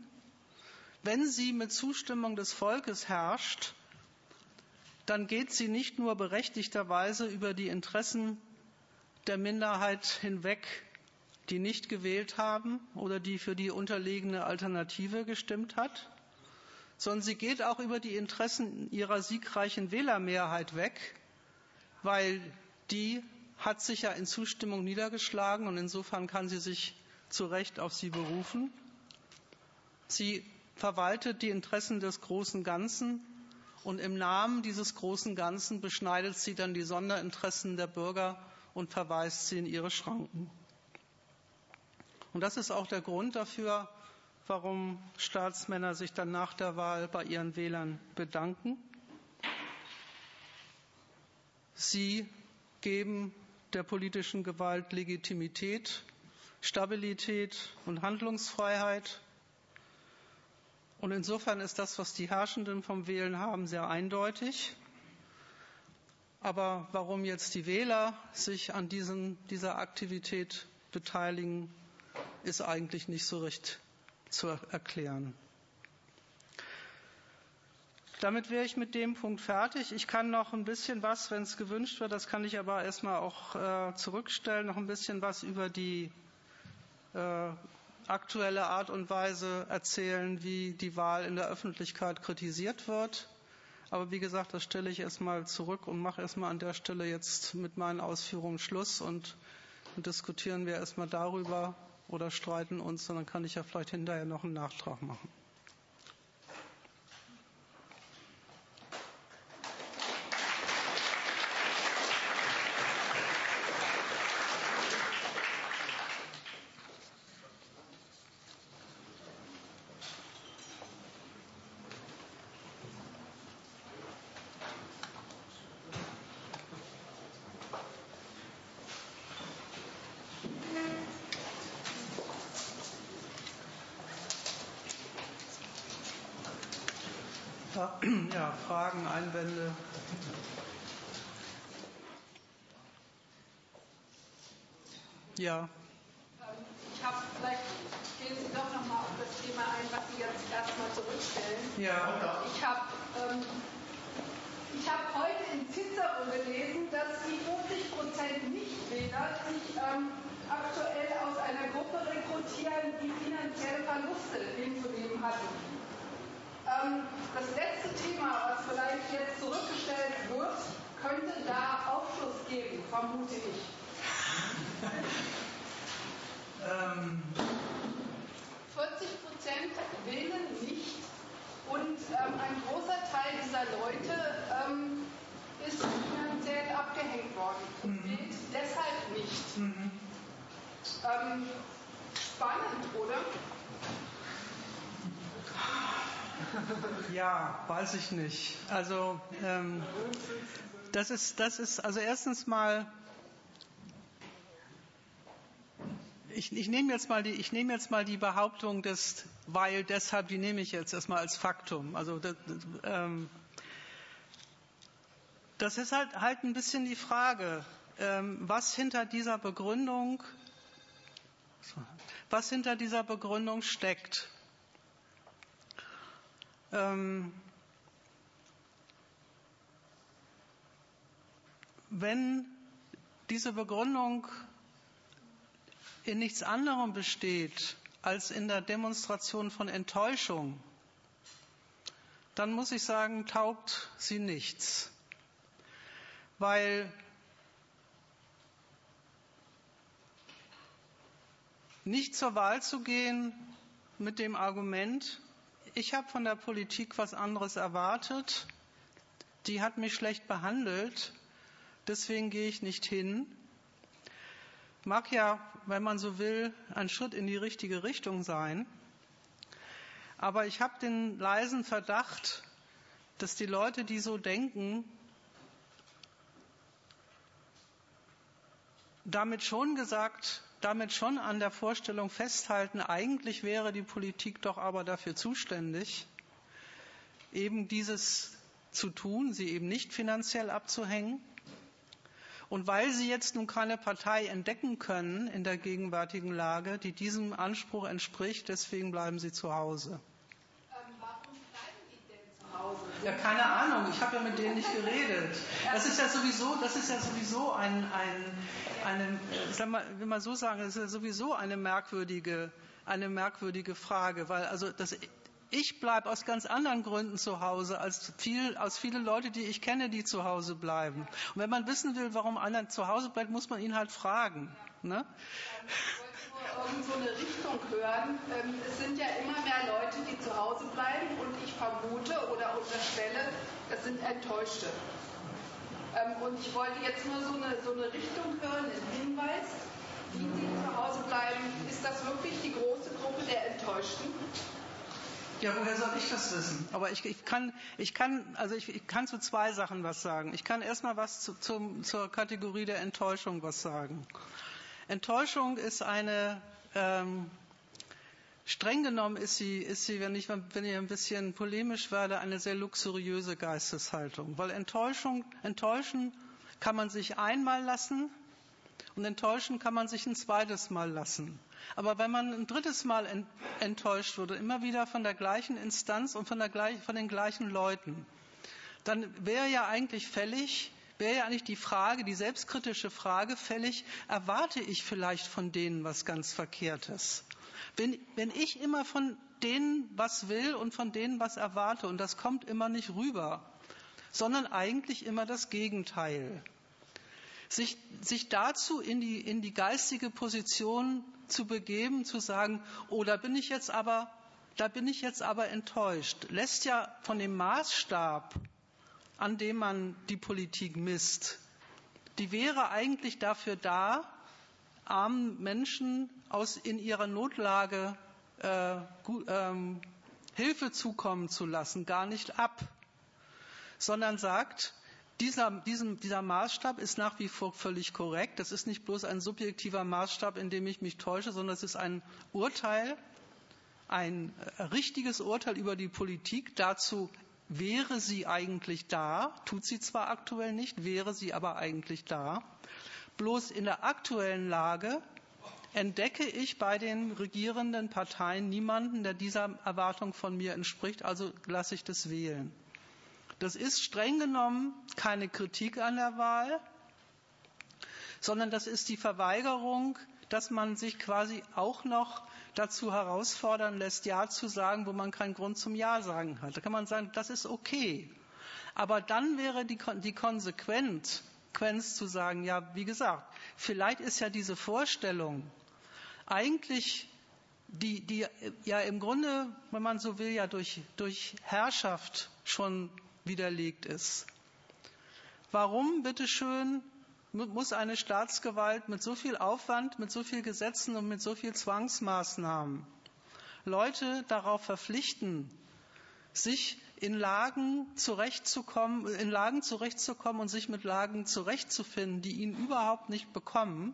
Wenn sie mit Zustimmung des Volkes herrscht, dann geht sie nicht nur berechtigterweise über die Interessen der Minderheit hinweg, die nicht gewählt haben oder die für die unterlegene Alternative gestimmt hat, sondern sie geht auch über die Interessen ihrer siegreichen Wählermehrheit weg, weil die hat sich ja in Zustimmung niedergeschlagen und insofern kann sie sich zu Recht auf sie berufen. Sie verwaltet die Interessen des großen Ganzen und im Namen dieses großen Ganzen beschneidet sie dann die Sonderinteressen der Bürger und verweist sie in ihre Schranken. Und das ist auch der Grund dafür, warum Staatsmänner sich dann nach der Wahl bei ihren Wählern bedanken. Sie geben der politischen Gewalt Legitimität, Stabilität und Handlungsfreiheit und insofern ist das, was die Herrschenden vom Wählen haben, sehr eindeutig. Aber warum jetzt die Wähler sich an diesen, dieser Aktivität beteiligen, ist eigentlich nicht so recht zu erklären. Damit wäre ich mit dem Punkt fertig. Ich kann noch ein bisschen was, wenn es gewünscht wird, das kann ich aber erstmal auch äh, zurückstellen, noch ein bisschen was über die äh, aktuelle Art und Weise erzählen, wie die Wahl in der Öffentlichkeit kritisiert wird. Aber wie gesagt, das stelle ich erstmal zurück und mache erstmal an der Stelle jetzt mit meinen Ausführungen Schluss und, und diskutieren wir erstmal darüber, oder streiten uns, und dann kann ich ja vielleicht hinterher noch einen Nachtrag machen. Ja, Fragen, Einwände? Ja. Ich habe vielleicht gehen Sie doch noch mal auf das Thema ein, was Sie jetzt erstmal zurückstellen. Ja. Ich habe ähm, ich habe heute in Cicero gelesen, dass die 50 Prozent Nichtwähler sich ähm, aktuell aus einer Gruppe rekrutieren, die finanzielle Verluste hinzunehmen hatten. Ähm, das letzte Thema, was vielleicht jetzt zurückgestellt wird, könnte da Aufschluss geben, vermute ich. Ähm. 40 Prozent wählen nicht und ähm, ein großer Teil dieser Leute ähm, ist finanziell abgehängt worden und mhm. wählt deshalb nicht. Mhm. Ähm, spannend, oder? Ja, weiß ich nicht. Also ähm, das ist, das ist, also erstens mal, ich, ich nehme jetzt mal die, ich nehme jetzt mal die Behauptung des, weil deshalb, die nehme ich jetzt erstmal als Faktum. Also das, ähm, das ist halt, halt ein bisschen die Frage, ähm, was hinter dieser Begründung, was hinter dieser Begründung steckt. Ähm, wenn diese Begründung in nichts anderem besteht als in der Demonstration von Enttäuschung, dann muss ich sagen, taugt sie nichts. Weil nicht zur Wahl zu gehen mit dem Argument, ich habe von der Politik was anderes erwartet. Die hat mich schlecht behandelt. Deswegen gehe ich nicht hin. Mag ja, wenn man so will, ein Schritt in die richtige Richtung sein. Aber ich habe den leisen Verdacht, dass die Leute, die so denken, damit schon gesagt damit schon an der Vorstellung festhalten, eigentlich wäre die Politik doch aber dafür zuständig, eben dieses zu tun, sie eben nicht finanziell abzuhängen. Und weil sie jetzt nun keine Partei entdecken können in der gegenwärtigen Lage, die diesem Anspruch entspricht, deswegen bleiben sie zu Hause. Ja, keine Ahnung. Ich habe ja mit denen nicht geredet. Das ist ja sowieso, das ist ja sowieso ein, ein, eine, sag mal, will man so sagen, das ist ja sowieso eine merkwürdige, eine merkwürdige Frage, weil also das, ich bleibe aus ganz anderen Gründen zu Hause als viel, als viele Leute, die ich kenne, die zu Hause bleiben. Und wenn man wissen will, warum einer zu Hause bleibt, muss man ihn halt fragen. Ne? irgend so eine Richtung hören. Ähm, es sind ja immer mehr Leute, die zu Hause bleiben und ich vermute oder unterstelle, es sind Enttäuschte. Ähm, und ich wollte jetzt nur so eine, so eine Richtung hören, einen Hinweis, wie die zu Hause bleiben. Ist das wirklich die große Gruppe der Enttäuschten? Ja, woher soll ich das wissen? Aber ich, ich, kann, ich kann, also ich, ich, kann zu zwei Sachen was sagen. Ich kann erstmal was zu, zum, zur Kategorie der Enttäuschung was sagen. Enttäuschung ist eine, ähm, streng genommen ist sie, ist sie wenn, ich, wenn ich ein bisschen polemisch werde, eine sehr luxuriöse Geisteshaltung. Weil Enttäuschung, enttäuschen kann man sich einmal lassen und enttäuschen kann man sich ein zweites Mal lassen. Aber wenn man ein drittes Mal enttäuscht wurde, immer wieder von der gleichen Instanz und von, der, von den gleichen Leuten, dann wäre ja eigentlich fällig, wäre ja eigentlich die Frage, die selbstkritische Frage fällig, erwarte ich vielleicht von denen was ganz Verkehrtes? Wenn, wenn ich immer von denen was will und von denen was erwarte, und das kommt immer nicht rüber, sondern eigentlich immer das Gegenteil. Sich, sich dazu in die, in die geistige Position zu begeben, zu sagen, oh, da bin ich jetzt aber, da bin ich jetzt aber enttäuscht, lässt ja von dem Maßstab, an dem man die Politik misst, die wäre eigentlich dafür da, armen Menschen aus in ihrer Notlage äh, ähm, Hilfe zukommen zu lassen, gar nicht ab, sondern sagt, dieser, diesem, dieser Maßstab ist nach wie vor völlig korrekt. Das ist nicht bloß ein subjektiver Maßstab, in dem ich mich täusche, sondern es ist ein Urteil, ein äh, richtiges Urteil über die Politik. Dazu wäre sie eigentlich da, tut sie zwar aktuell nicht, wäre sie aber eigentlich da. Bloß in der aktuellen Lage entdecke ich bei den regierenden Parteien niemanden, der dieser Erwartung von mir entspricht, also lasse ich das wählen. Das ist streng genommen keine Kritik an der Wahl, sondern das ist die Verweigerung, dass man sich quasi auch noch dazu herausfordern lässt, Ja zu sagen, wo man keinen Grund zum Ja sagen hat. Da kann man sagen, das ist okay. Aber dann wäre die, die Konsequenz, zu sagen, ja, wie gesagt, vielleicht ist ja diese Vorstellung eigentlich die, die ja im Grunde, wenn man so will, ja durch, durch Herrschaft schon widerlegt ist. Warum, bitteschön, muss eine Staatsgewalt mit so viel Aufwand, mit so viel Gesetzen und mit so viel Zwangsmaßnahmen Leute darauf verpflichten, sich in Lagen zurechtzukommen, in Lagen zurechtzukommen und sich mit Lagen zurechtzufinden, die ihnen überhaupt nicht bekommen,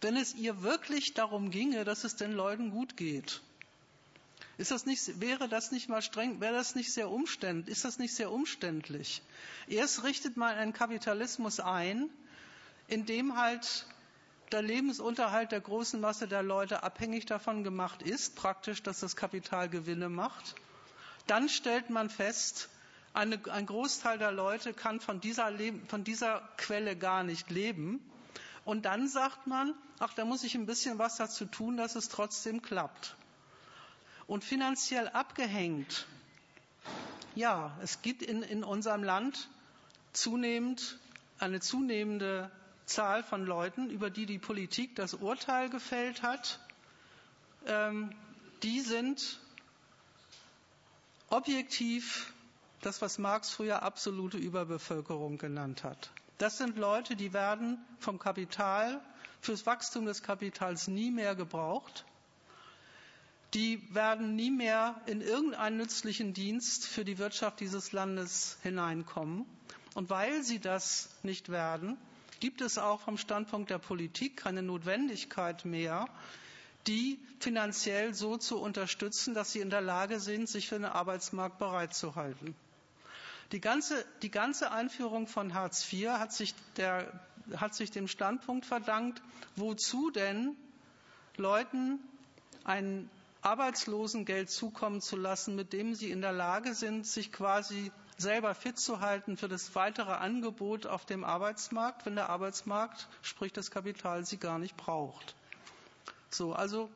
wenn es ihr wirklich darum ginge, dass es den Leuten gut geht. Ist das nicht, wäre das nicht mal streng, wäre das nicht sehr umständlich, ist das nicht sehr umständlich? Erst richtet man einen Kapitalismus ein, in dem halt der Lebensunterhalt der großen Masse der Leute abhängig davon gemacht ist, praktisch, dass das Kapital Gewinne macht dann stellt man fest, eine, ein Großteil der Leute kann von dieser, von dieser Quelle gar nicht leben. Und dann sagt man, ach, da muss ich ein bisschen was dazu tun, dass es trotzdem klappt. Und finanziell abgehängt, ja, es gibt in, in unserem Land zunehmend eine zunehmende Zahl von Leuten, über die die Politik das Urteil gefällt hat. Ähm, die sind objektiv das, was Marx früher absolute Überbevölkerung genannt hat. Das sind Leute, die werden vom Kapital fürs Wachstum des Kapitals nie mehr gebraucht. Die werden nie mehr in irgendeinen nützlichen Dienst für die Wirtschaft dieses Landes hineinkommen. Und weil sie das nicht werden, gibt es auch vom Standpunkt der Politik keine Notwendigkeit mehr, die finanziell so zu unterstützen, dass sie in der Lage sind, sich für den Arbeitsmarkt bereitzuhalten. Die ganze, die ganze Einführung von Hartz IV hat sich, der, hat sich dem Standpunkt verdankt, wozu denn Leuten ein Arbeitslosengeld zukommen zu lassen, mit dem sie in der Lage sind, sich quasi selber fit zu halten für das weitere Angebot auf dem Arbeitsmarkt, wenn der Arbeitsmarkt, sprich das Kapital, sie gar nicht braucht. So, also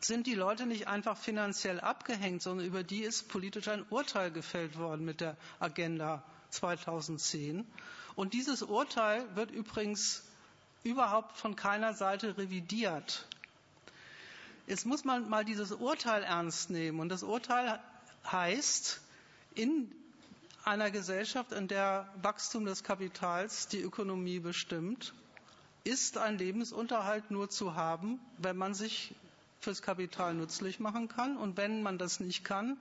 sind die Leute nicht einfach finanziell abgehängt, sondern über die ist politisch ein Urteil gefällt worden mit der Agenda 2010. Und dieses Urteil wird übrigens überhaupt von keiner Seite revidiert. Jetzt muss man mal dieses Urteil ernst nehmen. Und das Urteil heißt, in einer Gesellschaft, in der Wachstum des Kapitals die Ökonomie bestimmt, ist ein Lebensunterhalt nur zu haben, wenn man sich fürs Kapital nützlich machen kann. Und wenn man das nicht kann,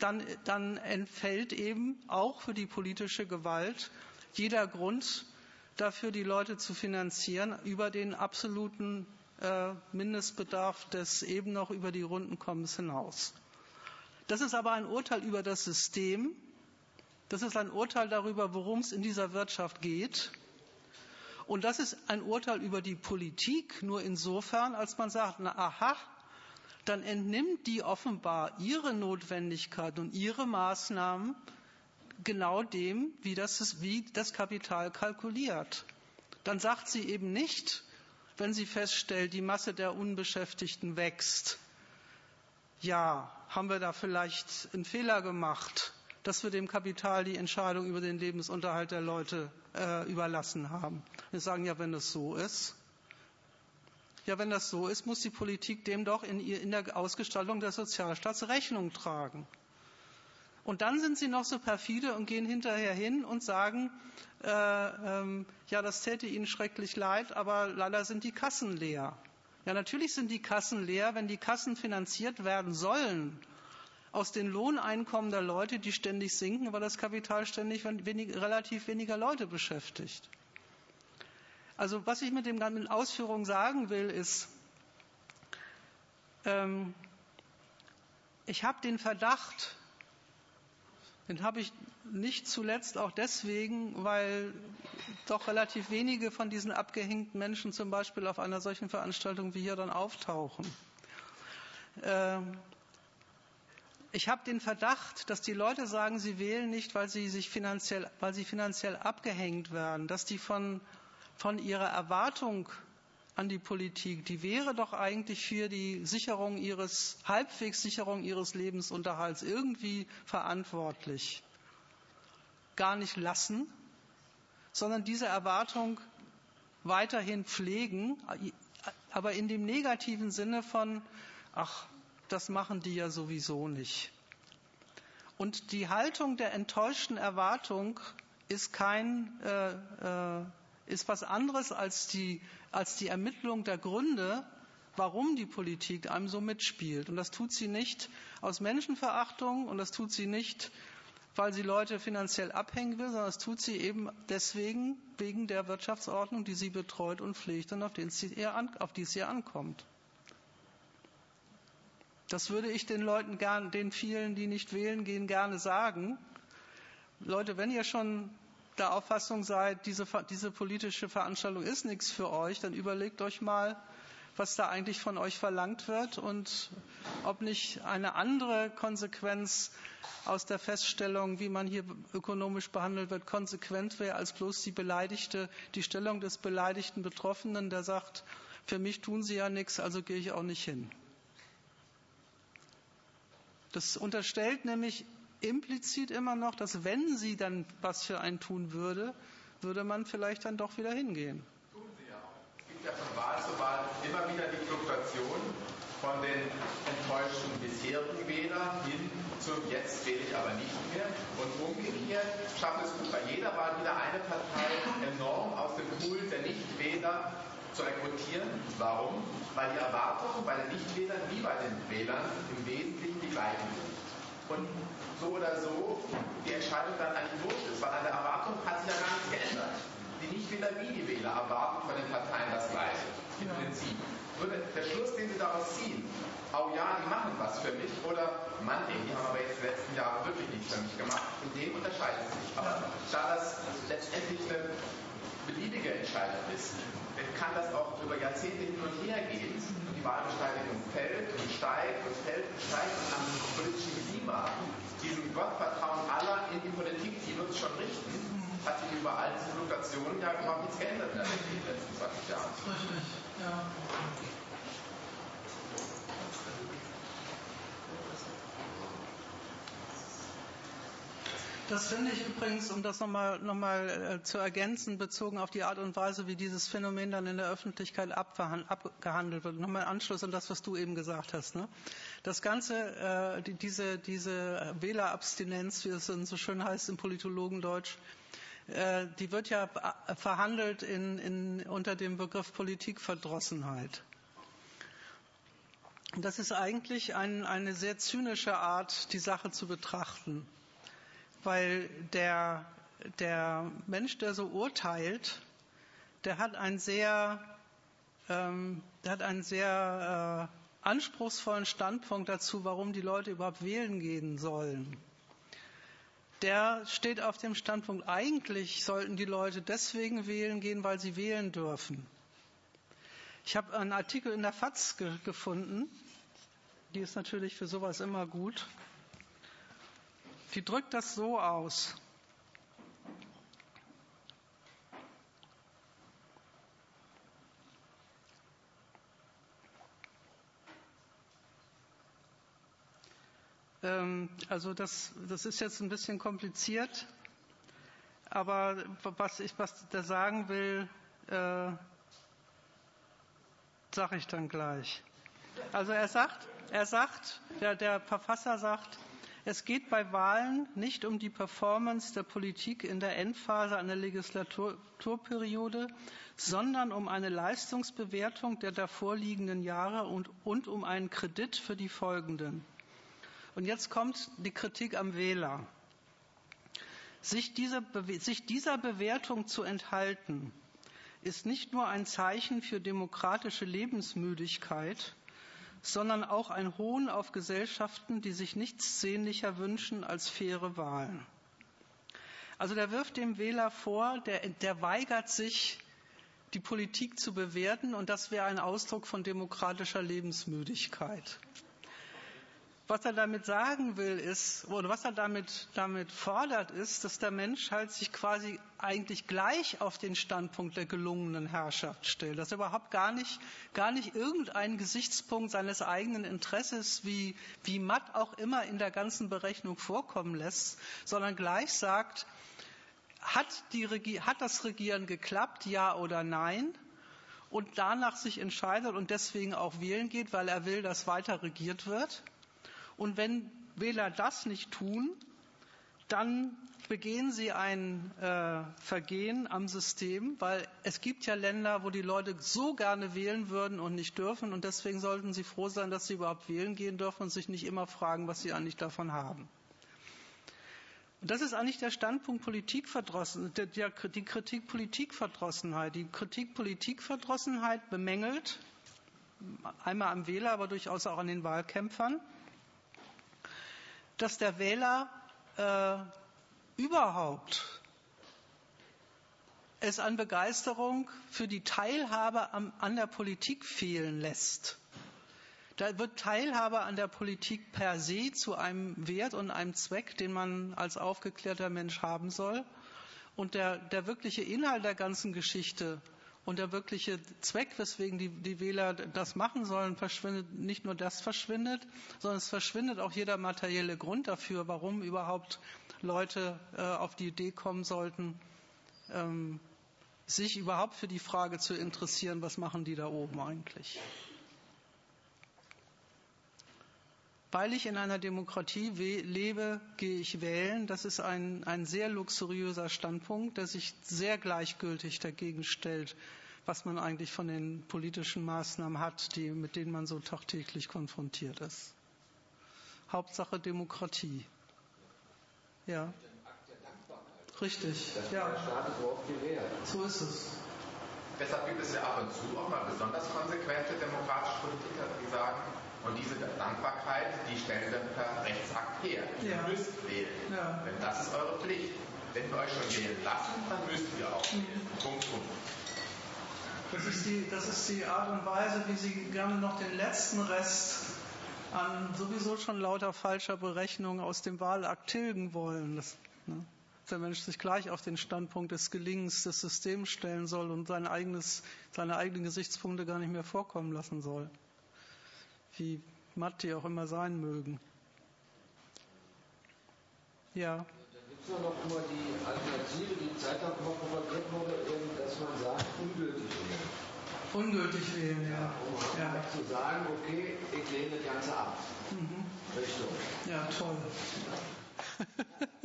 dann, dann entfällt eben auch für die politische Gewalt jeder Grund dafür, die Leute zu finanzieren über den absoluten Mindestbedarf des eben noch über die Rundenkommens hinaus. Das ist aber ein Urteil über das System. Das ist ein Urteil darüber, worum es in dieser Wirtschaft geht. Und das ist ein Urteil über die Politik nur insofern, als man sagt, na aha, dann entnimmt die offenbar ihre Notwendigkeit und ihre Maßnahmen genau dem, wie das, wie das Kapital kalkuliert. Dann sagt sie eben nicht, wenn sie feststellt, die Masse der Unbeschäftigten wächst, ja, haben wir da vielleicht einen Fehler gemacht, dass wir dem Kapital die Entscheidung über den Lebensunterhalt der Leute äh, überlassen haben. Wir sagen ja, wenn es so ist, Ja, wenn das so ist, muss die Politik dem doch in, in der Ausgestaltung des Sozialstaats Rechnung tragen. Und dann sind sie noch so perfide und gehen hinterher hin und sagen, äh, ähm, ja, das täte ihnen schrecklich leid, aber leider sind die Kassen leer. Ja, natürlich sind die Kassen leer, wenn die Kassen finanziert werden sollen aus den Lohneinkommen der Leute, die ständig sinken, weil das Kapital ständig wenig, relativ weniger Leute beschäftigt. Also was ich mit den ganzen Ausführungen sagen will, ist, ähm, ich habe den Verdacht, den habe ich nicht zuletzt auch deswegen, weil doch relativ wenige von diesen abgehängten Menschen zum Beispiel auf einer solchen Veranstaltung wie hier dann auftauchen. Ähm, ich habe den Verdacht, dass die Leute sagen, sie wählen nicht, weil sie sich finanziell, weil sie finanziell abgehängt werden, dass die von, von ihrer Erwartung an die Politik, die wäre doch eigentlich für die Sicherung ihres, halbwegs Sicherung ihres Lebensunterhalts irgendwie verantwortlich, gar nicht lassen, sondern diese Erwartung weiterhin pflegen, aber in dem negativen Sinne von, ach, das machen die ja sowieso nicht. Und die Haltung der enttäuschten Erwartung ist kein, äh, äh, ist was anderes als die, als die Ermittlung der Gründe, warum die Politik einem so mitspielt. Und das tut sie nicht aus Menschenverachtung und das tut sie nicht, weil sie Leute finanziell abhängen will, sondern das tut sie eben deswegen, wegen der Wirtschaftsordnung, die sie betreut und pflegt und auf, die es ihr ankommt. Das würde ich den Leuten gern, den vielen, die nicht wählen gehen, gerne sagen. Leute, wenn ihr schon der Auffassung seid, diese, diese politische Veranstaltung ist nichts für euch, dann überlegt euch mal, was da eigentlich von euch verlangt wird und ob nicht eine andere Konsequenz aus der Feststellung, wie man hier ökonomisch behandelt wird, konsequent wäre als bloß die beleidigte, die Stellung des beleidigten Betroffenen, der sagt, für mich tun sie ja nichts, also gehe ich auch nicht hin. Das unterstellt nämlich implizit immer noch, dass wenn sie dann was für einen tun würde, würde man vielleicht dann doch wieder hingehen. Tun sie ja auch. Es gibt ja von Wahl zu Wahl immer wieder die Fluktuation von den enttäuschten bisherigen Wählern hin zum Jetzt wähle ich aber nicht mehr. Und umgekehrt schafft es bei jeder Wahl wieder eine Partei enorm aus dem Pool der Nichtwähler zu rekrutieren. Warum? Weil die Erwartungen bei den Nichtwählern wie bei den Wählern im Wesentlichen die gleichen sind. Und so oder so die Entscheidung dann eigentlich wurscht ist, weil an der Erwartung hat sich ja gar nichts geändert. Die Nichtwähler wie die Wähler erwarten von den Parteien das Gleiche, im ja. Prinzip. Nur der, Schluss, den sie daraus ziehen, oh ja, die machen was für mich, oder Mann, die haben aber jetzt die letzten Jahre wirklich nichts für mich gemacht, in dem unterscheidet sich. Aber da das letztendlich eine beliebige Entscheidung ist, kann das auch über Jahrzehnte hin und her gehen. Und die Wahlbeteiligung fällt und steigt und fällt und steigt und am politischen Klima, diesem Gottvertrauen aller in die Politik, die wird es schon richten, hat sich über all diese Fluktuationen ja überhaupt nichts geändert in den letzten 20 Jahren. Richtig, ja. Das finde ich übrigens, um das nochmal noch mal, äh, zu ergänzen, bezogen auf die Art und Weise, wie dieses Phänomen dann in der Öffentlichkeit abgehandelt wird. Nochmal Anschluss an das, was du eben gesagt hast. Ne? Das Ganze, äh, die, diese, diese Wählerabstinenz, wie es so schön heißt im Politologendeutsch, äh, die wird ja verhandelt in, in, unter dem Begriff Politikverdrossenheit. Das ist eigentlich ein, eine sehr zynische Art, die Sache zu betrachten weil der, der Mensch, der so urteilt, der hat einen sehr, ähm, der hat einen sehr äh, anspruchsvollen Standpunkt dazu, warum die Leute überhaupt wählen gehen sollen. Der steht auf dem Standpunkt, eigentlich sollten die Leute deswegen wählen gehen, weil sie wählen dürfen. Ich habe einen Artikel in der FAZ ge gefunden, die ist natürlich für sowas immer gut die drückt das so aus. Ähm, also das, das ist jetzt ein bisschen kompliziert, aber was ich was der sagen will, äh, sage ich dann gleich. Also er sagt, er sagt, der, der Verfasser sagt, es geht bei Wahlen nicht um die Performance der Politik in der Endphase einer Legislaturperiode, sondern um eine Leistungsbewertung der davorliegenden Jahre und, und um einen Kredit für die folgenden. Und jetzt kommt die Kritik am Wähler. Sich, diese, sich dieser Bewertung zu enthalten, ist nicht nur ein Zeichen für demokratische Lebensmüdigkeit, sondern auch ein Hohn auf Gesellschaften, die sich nichts sehnlicher wünschen als faire Wahlen. Also der wirft dem Wähler vor, der, der weigert sich, die Politik zu bewerten, und das wäre ein Ausdruck von demokratischer Lebensmüdigkeit. Was er damit sagen will, ist, oder was er damit, damit fordert, ist, dass der Mensch halt sich quasi eigentlich gleich auf den Standpunkt der gelungenen Herrschaft stellt, dass er überhaupt gar nicht, gar nicht irgendeinen Gesichtspunkt seines eigenen Interesses, wie, wie matt auch immer in der ganzen Berechnung vorkommen lässt, sondern gleich sagt, hat, die, hat das Regieren geklappt, ja oder nein? Und danach sich entscheidet und deswegen auch wählen geht, weil er will, dass weiter regiert wird. Und wenn Wähler das nicht tun, dann begehen sie ein äh, Vergehen am System, weil es gibt ja Länder, wo die Leute so gerne wählen würden und nicht dürfen. Und deswegen sollten sie froh sein, dass sie überhaupt wählen gehen dürfen und sich nicht immer fragen, was sie eigentlich davon haben. Und das ist eigentlich der Standpunkt Politikverdrossenheit, die Kritik Politikverdrossenheit. Die Kritik Politikverdrossenheit bemängelt, einmal am Wähler, aber durchaus auch an den Wahlkämpfern, dass der Wähler äh, überhaupt es an Begeisterung für die Teilhabe am, an der Politik fehlen lässt. Da wird Teilhabe an der Politik per se zu einem Wert und einem Zweck, den man als aufgeklärter Mensch haben soll. Und der, der wirkliche Inhalt der ganzen Geschichte und der wirkliche Zweck, weswegen die, die Wähler das machen sollen, verschwindet, nicht nur das verschwindet, sondern es verschwindet auch jeder materielle Grund dafür, warum überhaupt Leute äh, auf die Idee kommen sollten, ähm, sich überhaupt für die Frage zu interessieren, was machen die da oben eigentlich. Weil ich in einer Demokratie lebe, gehe ich wählen. Das ist ein, ein sehr luxuriöser Standpunkt, der sich sehr gleichgültig dagegen stellt, was man eigentlich von den politischen Maßnahmen hat, die, mit denen man so tagtäglich konfrontiert ist. Hauptsache Demokratie. Ja. Richtig. Ja. So ist es. Deshalb gibt es ja ab und zu auch mal besonders konsequente demokratische Politiker, die sagen, und diese Dankbarkeit, die stellen wir per Rechtsakt her. Ihr ja. müsst wählen. Ja. Denn das ist eure Pflicht. Wenn wir euch schon wählen lassen, dann müsst ihr auch wählen. Mhm. Punkt, Punkt. Das ist, die, das ist die Art und Weise, wie Sie gerne noch den letzten Rest an sowieso schon lauter falscher Berechnungen aus dem Wahlakt tilgen wollen. Das, ne? der Mensch sich gleich auf den Standpunkt des Gelingens des Systems stellen soll und sein eigenes, seine eigenen Gesichtspunkte gar nicht mehr vorkommen lassen soll wie matt die auch immer sein mögen. Ja. Dann gibt es noch immer die Alternative, die Zeit lang mal propagiert wurde, dass man sagt, ungültig wählen. Ungültig wählen, ja. Um ja. zu sagen, okay, ich lehne das Ganze ab. Mhm. Richtung. Ja, toll.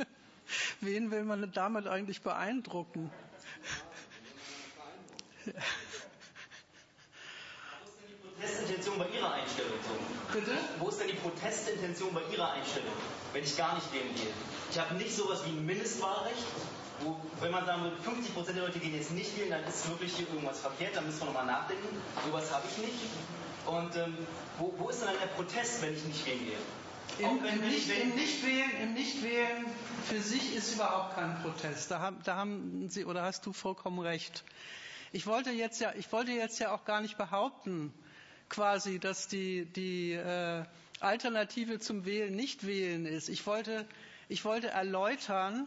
Wen will man damit eigentlich beeindrucken? Protestintention bei Ihrer Einstellung so? Bitte? Wo ist denn die Protestintention bei Ihrer Einstellung, wenn ich gar nicht wählen gehe? Ich habe nicht sowas wie ein Mindestwahlrecht, wo, wenn man sagen würde, 50 Prozent der Leute gehen jetzt nicht wählen, dann ist wirklich hier irgendwas verkehrt, dann müssen wir nochmal nachdenken. Sowas habe ich nicht. Und ähm, wo, wo, ist denn dann der Protest, wenn ich nicht wählen gehe? Im, im, nicht, Im, Nichtwählen, Im Nichtwählen für sich ist überhaupt kein Protest. Da haben, da haben Sie oder hast du vollkommen recht. Ich wollte jetzt ja, ich wollte jetzt ja auch gar nicht behaupten, quasi, dass die, die äh, Alternative zum Wählen nicht wählen ist. Ich wollte, ich wollte erläutern,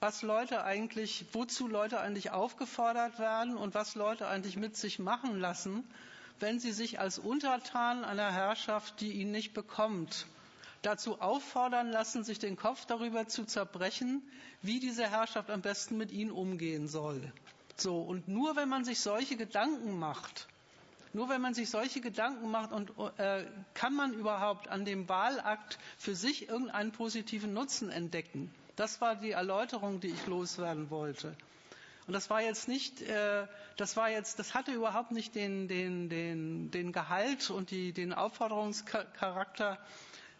was Leute eigentlich, wozu Leute eigentlich aufgefordert werden und was Leute eigentlich mit sich machen lassen, wenn sie sich als Untertan einer Herrschaft, die ihn nicht bekommt, dazu auffordern lassen, sich den Kopf darüber zu zerbrechen, wie diese Herrschaft am besten mit ihnen umgehen soll. So, und nur wenn man sich solche Gedanken macht, Nur wenn man sich solche Gedanken macht und äh, kann man überhaupt an dem Wahlakt für sich irgendeinen positiven Nutzen entdecken. Das war die Erläuterung, die ich loswerden wollte. Und das war jetzt nicht, äh, das war jetzt, das hatte überhaupt nicht den, den, den, den Gehalt und die, den Aufforderungscharakter,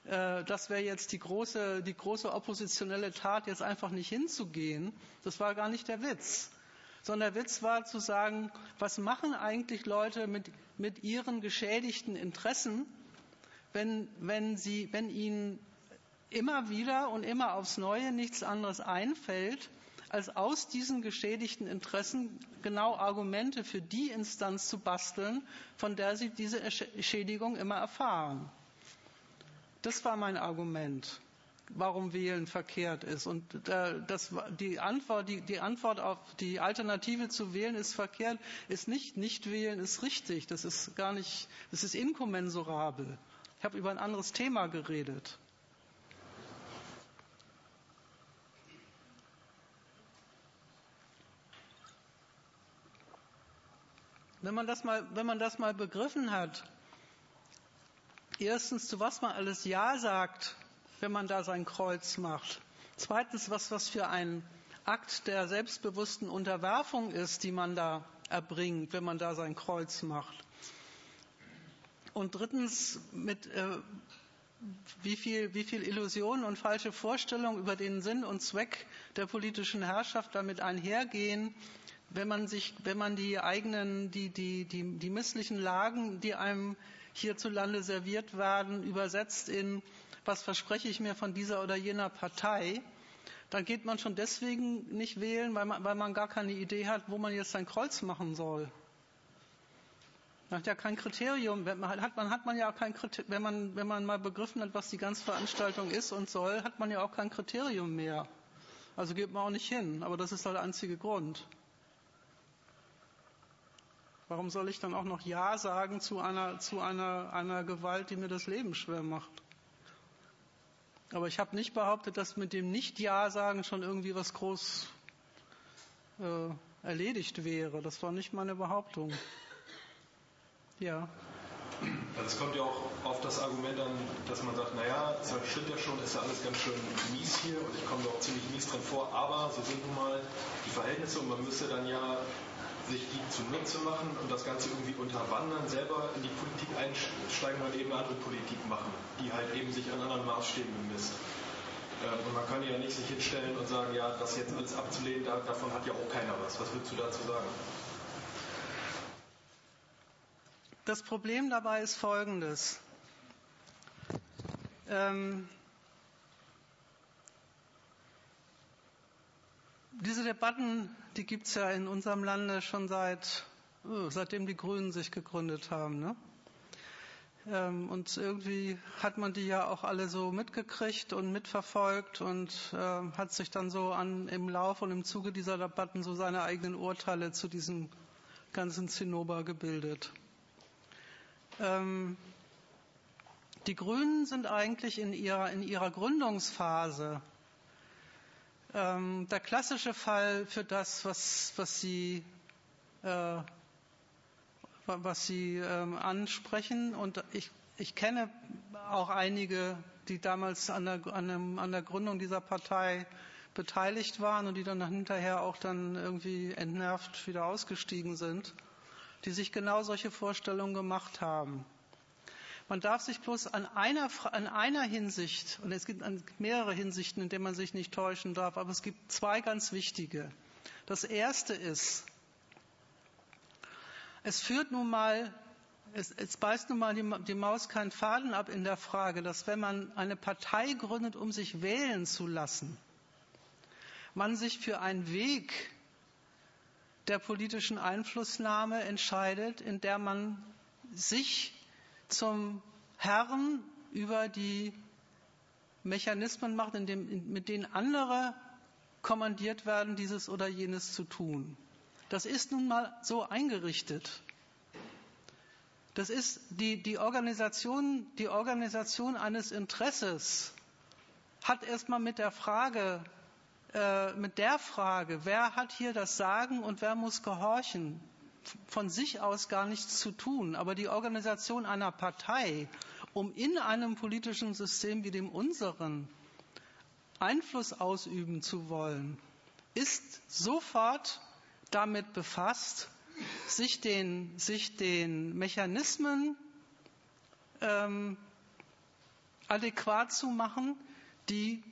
äh, das wäre jetzt die große, die große oppositionelle Tat, jetzt einfach nicht hinzugehen. Das war gar nicht der Witz. Sondern der Witz war zu sagen, was machen eigentlich Leute mit, mit ihren geschädigten Interessen, wenn, wenn, sie, wenn ihnen immer wieder und immer aufs Neue nichts anderes einfällt, als aus diesen geschädigten Interessen genau Argumente für die Instanz zu basteln, von der sie diese Schädigung immer erfahren. Das war mein Argument, warum Wählen verkehrt ist. Und das, die, Antwort, die, die Antwort auf die Alternative zu wählen ist verkehrt, ist nicht nicht wählen ist richtig. Das ist gar nicht, das ist inkommensurabel. Ich habe über ein anderes Thema geredet. Wenn man das mal, wenn man das mal begriffen hat, erstens, zu was man alles Ja sagt, wenn man da sein Kreuz macht. Zweitens, was was für ein Akt der selbstbewussten Unterwerfung ist, die man da erbringt, wenn man da sein Kreuz macht. Und drittens, mit äh, wie viel, wie viel Illusionen und falsche Vorstellungen über den Sinn und Zweck der politischen Herrschaft damit einhergehen, wenn man sich, wenn man die eigenen, die, die, die, die misslichen Lagen, die einem hierzulande serviert werden, übersetzt in, was verspreche ich mir von dieser oder jener Partei, dann geht man schon deswegen nicht wählen, weil man, weil man gar keine Idee hat, wo man jetzt sein Kreuz machen soll. Man hat ja kein Kriterium, man hat, man hat man ja kein Kriterium, wenn man, wenn man mal begriffen hat, was die ganze Veranstaltung ist und soll, hat man ja auch kein Kriterium mehr. Also geht man auch nicht hin. Aber das ist halt der einzige Grund. Warum soll ich dann auch noch Ja sagen zu einer, zu einer, einer Gewalt, die mir das Leben schwer macht? Aber ich habe nicht behauptet, dass mit dem Nicht-Ja sagen schon irgendwie was groß äh, erledigt wäre. Das war nicht meine Behauptung. Ja. Also es kommt ja auch auf das Argument an, dass man sagt, naja, es stimmt ja schon, ist ja alles ganz schön mies hier und ich komme doch ziemlich mies drin vor, aber so sind nun mal die Verhältnisse und man müsste dann ja sich die zunutze machen und das Ganze irgendwie unterwandern, selber in die Politik einsteigen und eben andere Politik machen, die halt eben sich an anderen Maßstäben bemisst. Ähm, und man kann ja nicht sich hinstellen und sagen, ja, das jetzt alles abzulehnen, davon hat ja auch keiner was. Was würdest du dazu sagen? Das Problem dabei ist folgendes. Ähm, diese Debatten die gibt es ja in unserem Lande schon seit, oh, seitdem die Grünen sich gegründet haben. Ne? Ähm, und irgendwie hat man die ja auch alle so mitgekriegt und mitverfolgt und äh, hat sich dann so an, im Lauf und im Zuge dieser Debatten so seine eigenen Urteile zu diesem ganzen Zinnober gebildet. Ähm, die Grünen sind eigentlich in ihrer, in ihrer Gründungsphase ähm, der klassische Fall für das, was, was Sie, äh, was Sie ähm, ansprechen. Und ich, ich kenne auch einige, die damals an der, an, dem, an der Gründung dieser Partei beteiligt waren und die dann hinterher auch dann irgendwie entnervt wieder ausgestiegen sind, die sich genau solche Vorstellungen gemacht haben. Man darf sich bloß an einer, an einer Hinsicht, und es gibt mehrere Hinsichten, in denen man sich nicht täuschen darf, aber es gibt zwei ganz wichtige. Das erste ist, es führt nun mal, es, es beißt nun mal die, die Maus keinen Faden ab in der Frage, dass wenn man eine Partei gründet, um sich wählen zu lassen, man sich für einen Weg der politischen Einflussnahme entscheidet, in der man sich zum Herrn über die Mechanismen macht, dem, mit denen andere kommandiert werden, dieses oder jenes zu tun. Das ist nun mal so eingerichtet. Das ist die, die, Organisation, die Organisation eines Interesses hat erstmal mit der Frage, äh, mit der Frage, wer hat hier das Sagen und wer muss gehorchen, von sich aus gar nichts zu tun. Aber die Organisation einer Partei, um in einem politischen System wie dem unseren Einfluss ausüben zu wollen, ist sofort damit befasst, sich den, sich den Mechanismen ähm, adäquat zu machen, die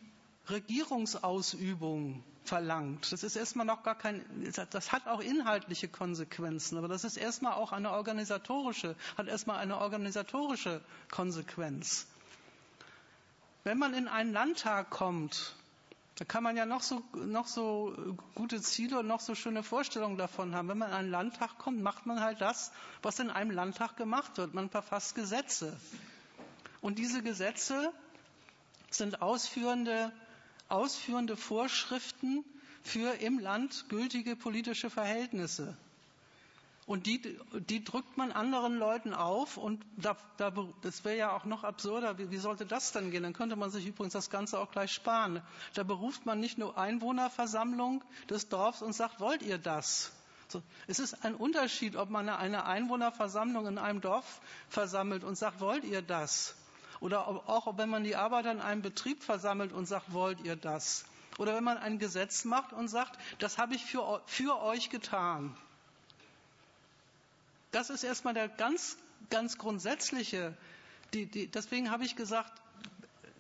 Regierungsausübung verlangt. Das ist erstmal noch gar kein, das hat auch inhaltliche Konsequenzen, aber das ist erstmal auch eine organisatorische, hat erstmal eine organisatorische Konsequenz. Wenn man in einen Landtag kommt, da kann man ja noch so, noch so gute Ziele und noch so schöne Vorstellungen davon haben. Wenn man in einen Landtag kommt, macht man halt das, was in einem Landtag gemacht wird. Man verfasst Gesetze. Und diese Gesetze sind ausführende, ausführende Vorschriften für im Land gültige politische Verhältnisse. Und die, die drückt man anderen Leuten auf und da, da, das wäre ja auch noch absurder. Wie, wie sollte das denn gehen? Dann könnte man sich übrigens das Ganze auch gleich sparen. Da beruft man nicht nur Einwohnerversammlung des Dorfs und sagt, wollt ihr das? So, es ist ein Unterschied, ob man eine Einwohnerversammlung in einem Dorf versammelt und sagt, wollt ihr das? Oder auch wenn man die Arbeiter in einem Betrieb versammelt und sagt, wollt ihr das? Oder wenn man ein Gesetz macht und sagt, das habe ich für, für euch getan. Das ist erstmal der ganz, ganz grundsätzliche, die, die, deswegen habe ich gesagt,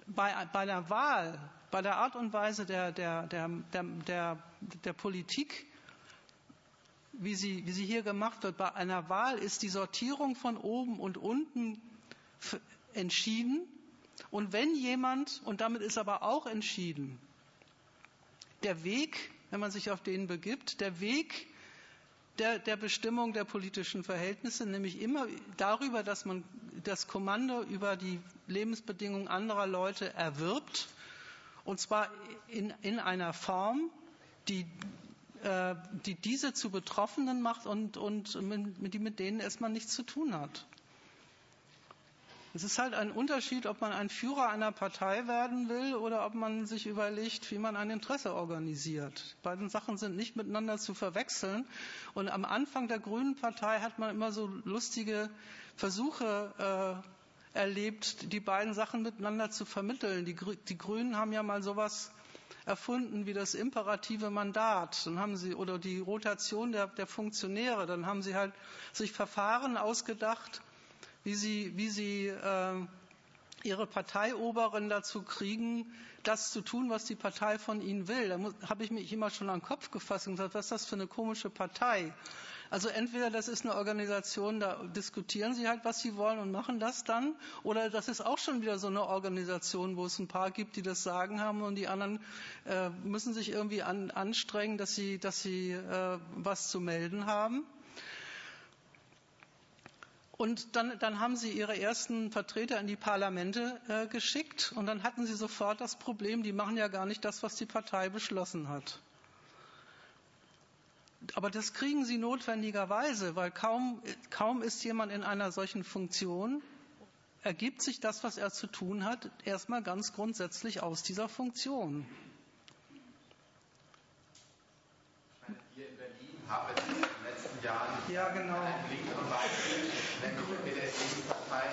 bei, bei der Wahl, bei der Art und Weise der, der, der, der, der Politik, wie sie, wie sie hier gemacht wird, bei einer Wahl ist die Sortierung von oben und unten entschieden. Und wenn jemand, und damit ist aber auch entschieden, der Weg, wenn man sich auf den begibt, der Weg der, der Bestimmung der politischen Verhältnisse, nämlich immer darüber, dass man das Kommando über die Lebensbedingungen anderer Leute erwirbt, und zwar in, in einer Form, die, äh, die diese zu Betroffenen macht und, und mit, die mit denen erstmal nichts zu tun hat. Es ist halt ein Unterschied, ob man ein Führer einer Partei werden will oder ob man sich überlegt, wie man ein Interesse organisiert. Beide Sachen sind nicht miteinander zu verwechseln. Und am Anfang der Grünen Partei hat man immer so lustige Versuche äh, erlebt, die beiden Sachen miteinander zu vermitteln. Die, die Grünen haben ja mal sowas erfunden wie das imperative Mandat. Dann haben sie, oder die Rotation der, der Funktionäre. Dann haben sie halt sich Verfahren ausgedacht, wie sie, wie sie äh, ihre Parteioberen dazu kriegen, das zu tun, was die Partei von ihnen will. Da habe ich mich immer schon an den Kopf gefasst und gesagt, was ist das für eine komische Partei? Also entweder das ist eine Organisation, da diskutieren sie halt, was sie wollen und machen das dann, oder das ist auch schon wieder so eine Organisation, wo es ein paar gibt, die das Sagen haben und die anderen äh, müssen sich irgendwie an, anstrengen, dass sie, dass sie äh, was zu melden haben. Und dann, dann, haben sie ihre ersten Vertreter in die Parlamente äh, geschickt und dann hatten sie sofort das Problem, die machen ja gar nicht das, was die Partei beschlossen hat. Aber das kriegen sie notwendigerweise, weil kaum, kaum ist jemand in einer solchen Funktion, ergibt sich das, was er zu tun hat, erstmal ganz grundsätzlich aus dieser Funktion. Hier in Berlin haben wir Jahren ja, genau. einen linkeren Beispiel, nämlich mit der SED-Partei,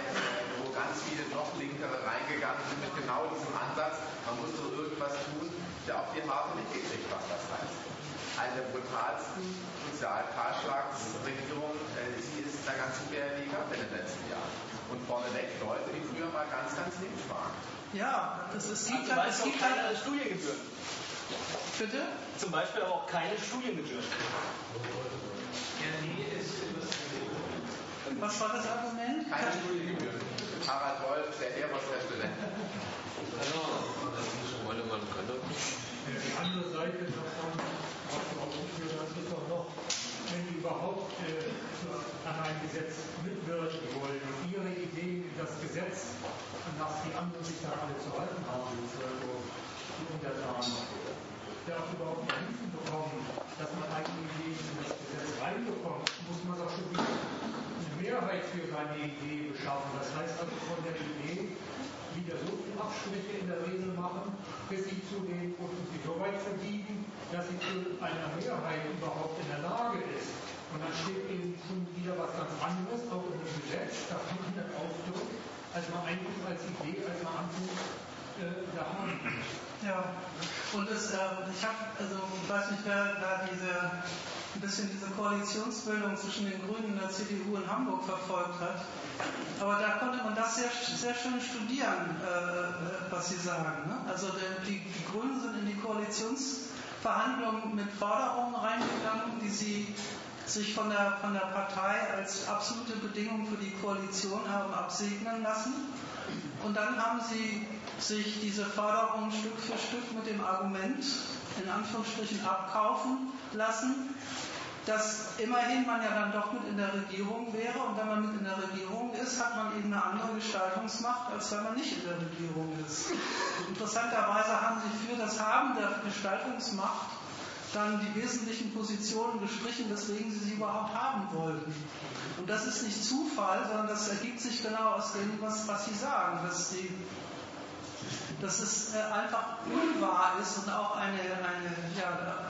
wo ganz viele noch linkere reingegangen sind mit genau diesem Ansatz, man muss doch irgendwas tun. Ja, auch die haben mitgekriegt, was das heißt. Eine der brutalsten Sozialfahrschlagsregierungen, äh, sie ist in der ganzen BRD gehabt in den letzten Jahren. Und vorneweg Leute, die früher mal ganz, ganz links waren. Ja, das ist, es gibt, also es gibt keine Studiengebühren. Bitte? Zum Beispiel aber auch keine Studiengebühren. Was war das Argument? Keine Studiengebühren. Harald Wolf, der Eros-Student. Die andere Seite davon, was du auch geführt hast, ist doch noch, wenn die überhaupt äh, an einem Gesetz mitwirken wollen und ihre Ideen in das Gesetz, an das die anderen sich dann alle zu halten haben, also die Untertanen, der auch überhaupt nicht Hilfen bekommen, dass man eigene Ideen in das Gesetz reinbekommt, muss man doch schon wieder eine Mehrheit für seine Idee beschaffen. Das heißt also von der Idee wieder so viele Abstriche in der Regel machen, bis sie zu den und sie so weit verbiegen, dass sie zu einer Mehrheit überhaupt in der Lage ist, Und dann steht eben schon wieder was ganz anderes, auch in dem Gesetz, da kommt man das Ausdruck, als man eigentlich als Idee, als man anfängt, äh. Ja, und es, äh, ich habe, also ich weiß nicht, wer da diese ein bisschen diese Koalitionsbildung zwischen den Grünen und der CDU in Hamburg verfolgt hat. Aber da konnte man das sehr, sehr schön studieren, äh, was Sie sagen. Ne? Also die, die Grünen sind in die Koalitionsverhandlungen mit Forderungen reingegangen, die sie sich von der, von der Partei als absolute Bedingung für die Koalition haben absegnen lassen. Und dann haben sie sich diese Forderungen Stück für Stück mit dem Argument in Anführungsstrichen abkaufen lassen, dass immerhin man ja dann doch mit in der Regierung wäre und wenn man mit in der Regierung ist, hat man eben eine andere Gestaltungsmacht, als wenn man nicht in der Regierung ist. Interessanterweise haben sie für das Haben der Gestaltungsmacht dann die wesentlichen Positionen gestrichen, weswegen sie sie überhaupt haben wollten. Und das ist nicht Zufall, sondern das ergibt sich genau aus dem, was, was Sie sagen, dass, die, dass es äh, einfach unwahr ist und auch eine, eine ja,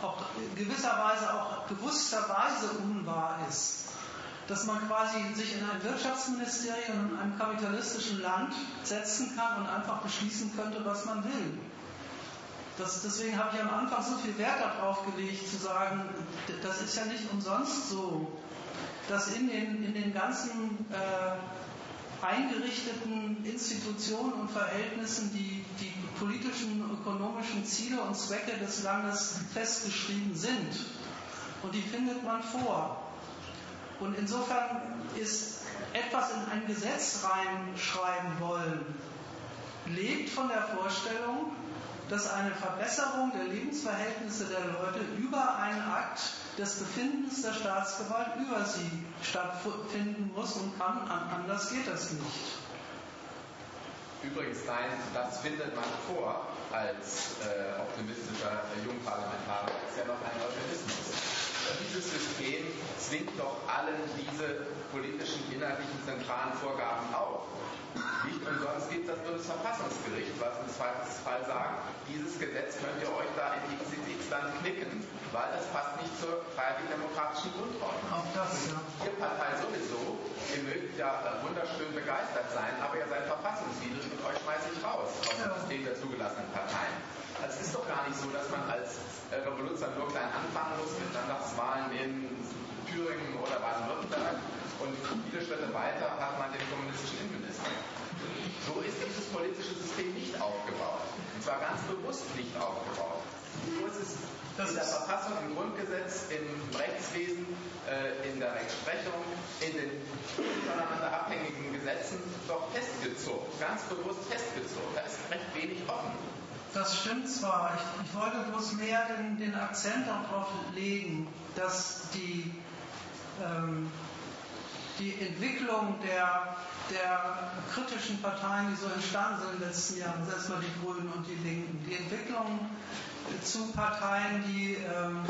auch gewisserweise auch bewussterweise unwahr ist. Dass man quasi sich in ein Wirtschaftsministerium in einem kapitalistischen Land setzen kann und einfach beschließen könnte, was man will. Das, deswegen habe ich am Anfang so viel Wert darauf gelegt, zu sagen, das ist ja nicht umsonst so, dass in den, in den ganzen äh, eingerichteten Institutionen und Verhältnissen die, die politischen, ökonomischen Ziele und Zwecke des Landes festgeschrieben sind. Und die findet man vor. Und insofern ist etwas in ein Gesetz reinschreiben wollen, lebt von der Vorstellung, dass eine Verbesserung der Lebensverhältnisse der Leute über einen Akt des Befindens der Staatsgewalt über sie stattfinden muss und kann. Anders geht das nicht. Übrigens, nein, das findet man vor als äh, optimistischer äh, Jungparlamentarier. Das ist ja noch ein Euphemismus. Dieses System zwingt doch allen diese politischen, inhaltlichen, zentralen Vorgaben auf. Nicht umsonst gibt das Bundesverfassungsgericht, was im Zweifelsfall sagt, dieses Gesetz könnt ihr euch da in XXX Land knicken, weil das passt nicht zur freiheitlich-demokratischen Grundordnung. Auch das, ja. Ihr Partei sowieso, ihr mögt ja wunderschön begeistert sein, aber ihr seid verfassungswidrig und euch schmeiße ich raus aus dem System der zugelassenen Parteien. Also es ist doch gar nicht so, dass man als Revolution nur klein anfangen muss mit Landtagswahlen in Thüringen oder Baden-Württemberg und viele Schritte weiter hat man den kommunistischen Innenminister. So ist dieses politische System nicht aufgebaut. Und zwar ganz bewusst nicht aufgebaut. So ist es in der Verfassung, im Grundgesetz, im Rechtswesen, äh, in der Rechtsprechung, in den voneinander abhängigen Gesetzen doch festgezogen. Ganz bewusst festgezogen. Da ist recht wenig offen. Das stimmt zwar. Ich, ich wollte bloß mehr den, den Akzent darauf legen, dass die ähm, die Entwicklung der, der kritischen Parteien, die so entstanden sind in den letzten Jahren, das erstmal die Grünen und die Linken, die Entwicklung zu Parteien, die ähm,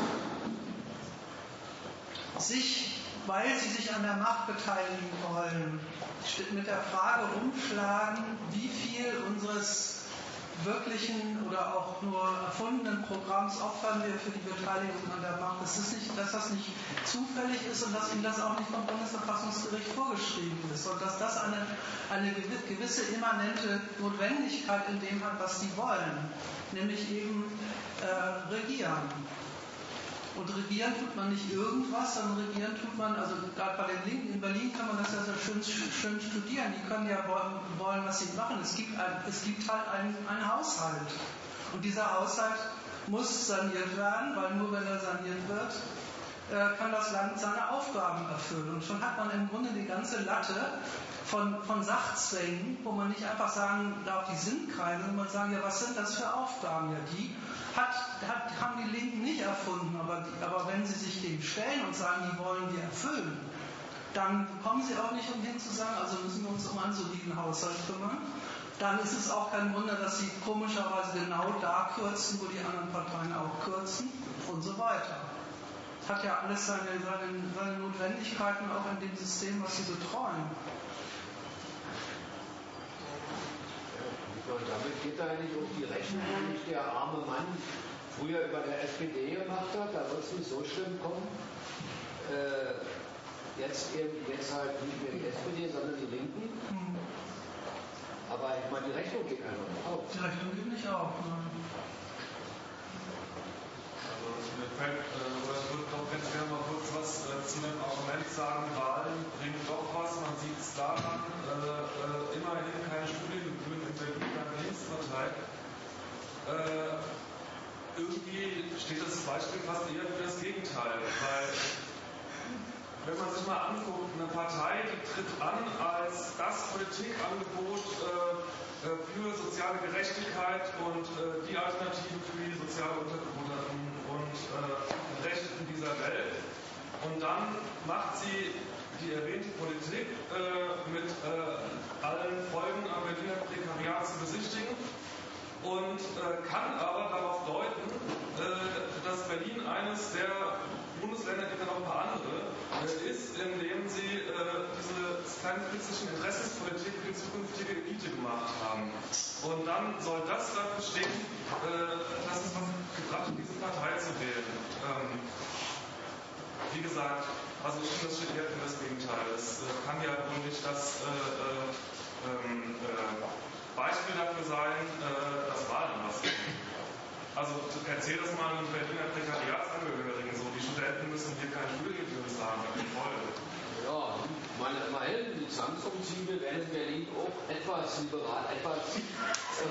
sich, weil sie sich an der Macht beteiligen wollen, mit der Frage umschlagen, wie viel unseres wirklichen oder auch nur erfundenen Programms opfern wir für die Beteiligung an der Macht. Es ist nicht, dass das nicht zufällig ist und dass ihnen das auch nicht vom Bundesverfassungsgericht vorgeschrieben ist, sondern dass das eine, eine gewisse immanente Notwendigkeit in dem hat, was sie wollen, nämlich eben äh, regieren. Und regieren tut man nicht irgendwas, sondern regieren tut man, also gerade bei den Linken in Berlin kann man das ja so schön, schön studieren. Die können ja wollen, was sie machen. Es gibt, ein, es gibt halt einen, Haushalt. Und dieser Haushalt muss saniert werden, weil nur wenn er saniert wird, kann das Land seine Aufgaben erfüllen. Und schon hat man im Grunde die ganze Latte von, von Sachzwängen, wo man nicht einfach sagen darf, die sind keine, sondern sagen, ja, was sind das für Aufgaben? Ja, die hat, hat, haben die Linken nicht erfunden, aber, aber wenn sie sich dem stellen und sagen, die wollen wir erfüllen, dann kommen sie auch nicht umhin zu sagen, also müssen wir uns um einen soliden Haushalt kümmern. Dann ist es auch kein Wunder, dass sie komischerweise genau da kürzen, wo die anderen Parteien auch kürzen und so weiter. Hat ja alles seine, seine, seine Notwendigkeiten auch in dem System, was sie betreuen. Und damit geht er eigentlich auf die Rechnung, die nicht der arme Mann früher über der SPD gemacht hat. Da wird es nicht so schlimm kommen. äh, jetzt eben, jetzt halt nicht mehr die SPD, sondern die Linken. Mhm. Aber ich meine, die Rechnung geht einfach nicht auf. Die Rechnung geht nicht auf. Nein. Also mir fällt, äh, zu dem Argument sagen, Wahlen bringen doch was. Man sieht es daran, äh, äh, immerhin keine Studiengebühren in Berlin beim Linkspartei. Äh, irgendwie steht das Beispiel fast eher für das Gegenteil, weil wenn man sich mal anguckt, eine Partei, die tritt an als das Politikangebot äh, äh, für soziale Gerechtigkeit und äh, die Alternative für die sozial Untergebrüderten und äh, Rechten dieser Welt. Und dann macht sie die erwähnte Politik äh, mit äh, allen Folgen am Berliner Prekariat zu besichtigen und kann aber darauf deuten, dass Berlin eines der Bundesländer, gibt ja noch ein paar andere, äh, ist, indem sie äh, diese kleine künstlichen Interessenspolitik für die zukünftige Elite gemacht haben. Und dann soll das dafür stehen, äh, dass es was gebracht diese Partei zu wählen. Ähm, wie gesagt, also ich finde, das steht eher für das Gegenteil. Es äh, kann ja wohl nicht das äh, ähm, Beispiel dafür sein, dass Wahlen was also erzähl das mal einem Berliner Prekariatsangehörigen so, die Studenten müssen hier keine Studiengebühren zahlen, voll. Ja, meine, immerhin, die Zwangsumzüge werden in Berlin auch etwas liberal, etwas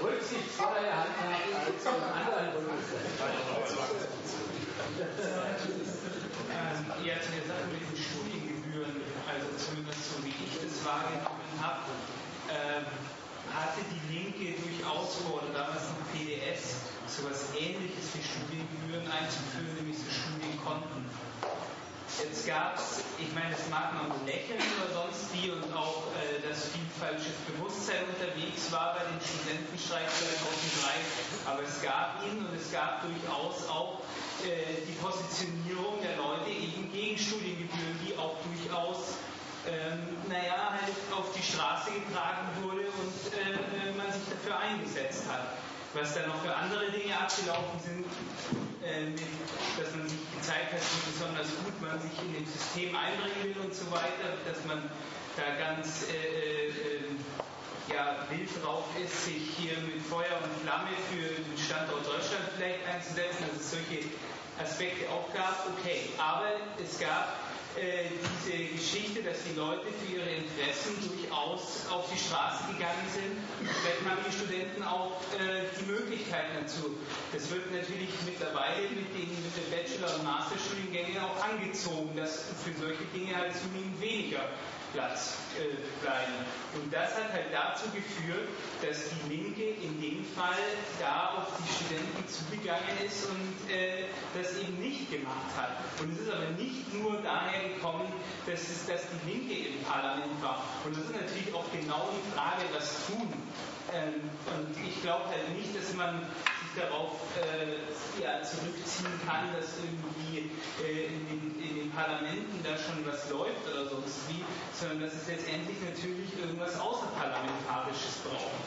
rücksichtsvoller handhaben als in anderen Bundesländern. Ähm, ja, zu der Sache mit den Studiengebühren, also zumindest so wie ich das wahrgenommen habe, ähm, hatte die Linke durchaus vor, damals noch PDS, so etwas Ähnliches wie Studiengebühren einzuführen, nämlich so Studienkonten. Jetzt gab es, ich meine, das mag man lächeln oder sonst wie und auch, äh, dass viel falsches Bewusstsein unterwegs war bei den Studentenstreik 2003, aber es gab ihn und es gab durchaus auch äh, die Positionierung der Leute eben gegen Studiengebühren, die auch durchaus ähm, naja, halt auf die Straße getragen wurde und äh, man sich dafür eingesetzt hat was da noch für andere Dinge abgelaufen sind, äh, mit, dass man sich gezeigt hat, wie besonders gut man sich in dem System einbringen will und so weiter, dass man da ganz äh, äh, ja, wild drauf ist, sich hier mit Feuer und Flamme für den Standort Deutschland vielleicht einzusetzen, dass es solche Aspekte auch gab, okay. Aber es gab äh, diese Geschichte, dass die Leute für ihre Interessen durchaus auf die Straße gegangen sind. Vielleicht haben die Studenten auch äh, die Möglichkeiten dazu. Das wird natürlich mittlerweile mit den, mit den Bachelor- und Masterstudiengängen auch angezogen, dass für solche Dinge halt zunehmend weniger Platz äh, bleiben. Und das hat halt dazu geführt, dass die Linke in dem Fall da auf die Studenten zugegangen ist und äh, das eben nicht gemacht hat. Und es ist aber nicht nur daher gekommen, dass, es, dass die Linke im Parlament war. Und das ist natürlich auch genau die Frage, was tun. Ähm, und ich glaube halt nicht, dass man darauf äh, ja, zurückziehen kann, dass irgendwie äh, in, den, in, den, Parlamenten da schon was läuft oder sonst wie, sondern dass es letztendlich natürlich irgendwas Außerparlamentarisches braucht.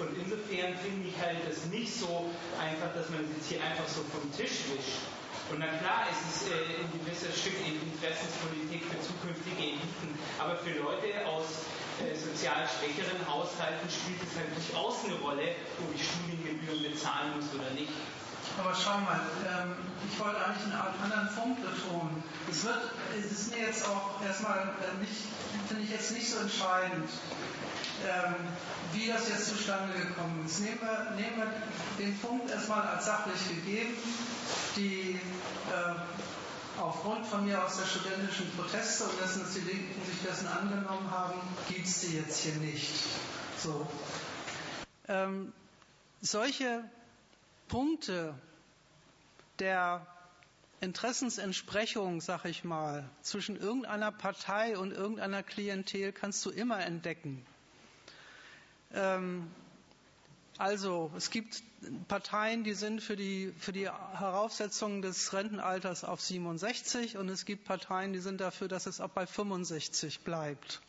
Und insofern finde ich halt das nicht so einfach, dass man jetzt hier einfach so vom Tisch wischt. Und na klar, es ist äh, ein gewisser Stück Interessenspolitik für zukünftige Eliten, aber für Leute sozial schwächeren Haushalten spielt es halt durchaus eine Rolle, ob ich Studiengebühren bezahlen muss oder nicht. Aber schau mal, ähm, ich wollte eigentlich einen anderen Punkt betonen. Es wird, es ist mir jetzt auch erstmal äh, nicht, finde ich jetzt nicht so entscheidend, ähm, wie das jetzt zustande gekommen ist. Nehmen wir, nehmen wir den Punkt erstmal als sachlich gegeben. Die äh, aufgrund von mir aus der studentischen Proteste und dessen, dass die Linken sich dessen angenommen haben, gibt es die jetzt hier nicht. So. Ähm, solche Punkte der Interessensentsprechung, sag ich mal, zwischen irgendeiner Partei und irgendeiner Klientel kannst du immer entdecken. Ähm, also, es gibt Parteien, die sind für die, für die Heraufsetzung des Rentenalters auf 67 und es gibt Parteien, die sind dafür, dass es auch bei 65 bleibt.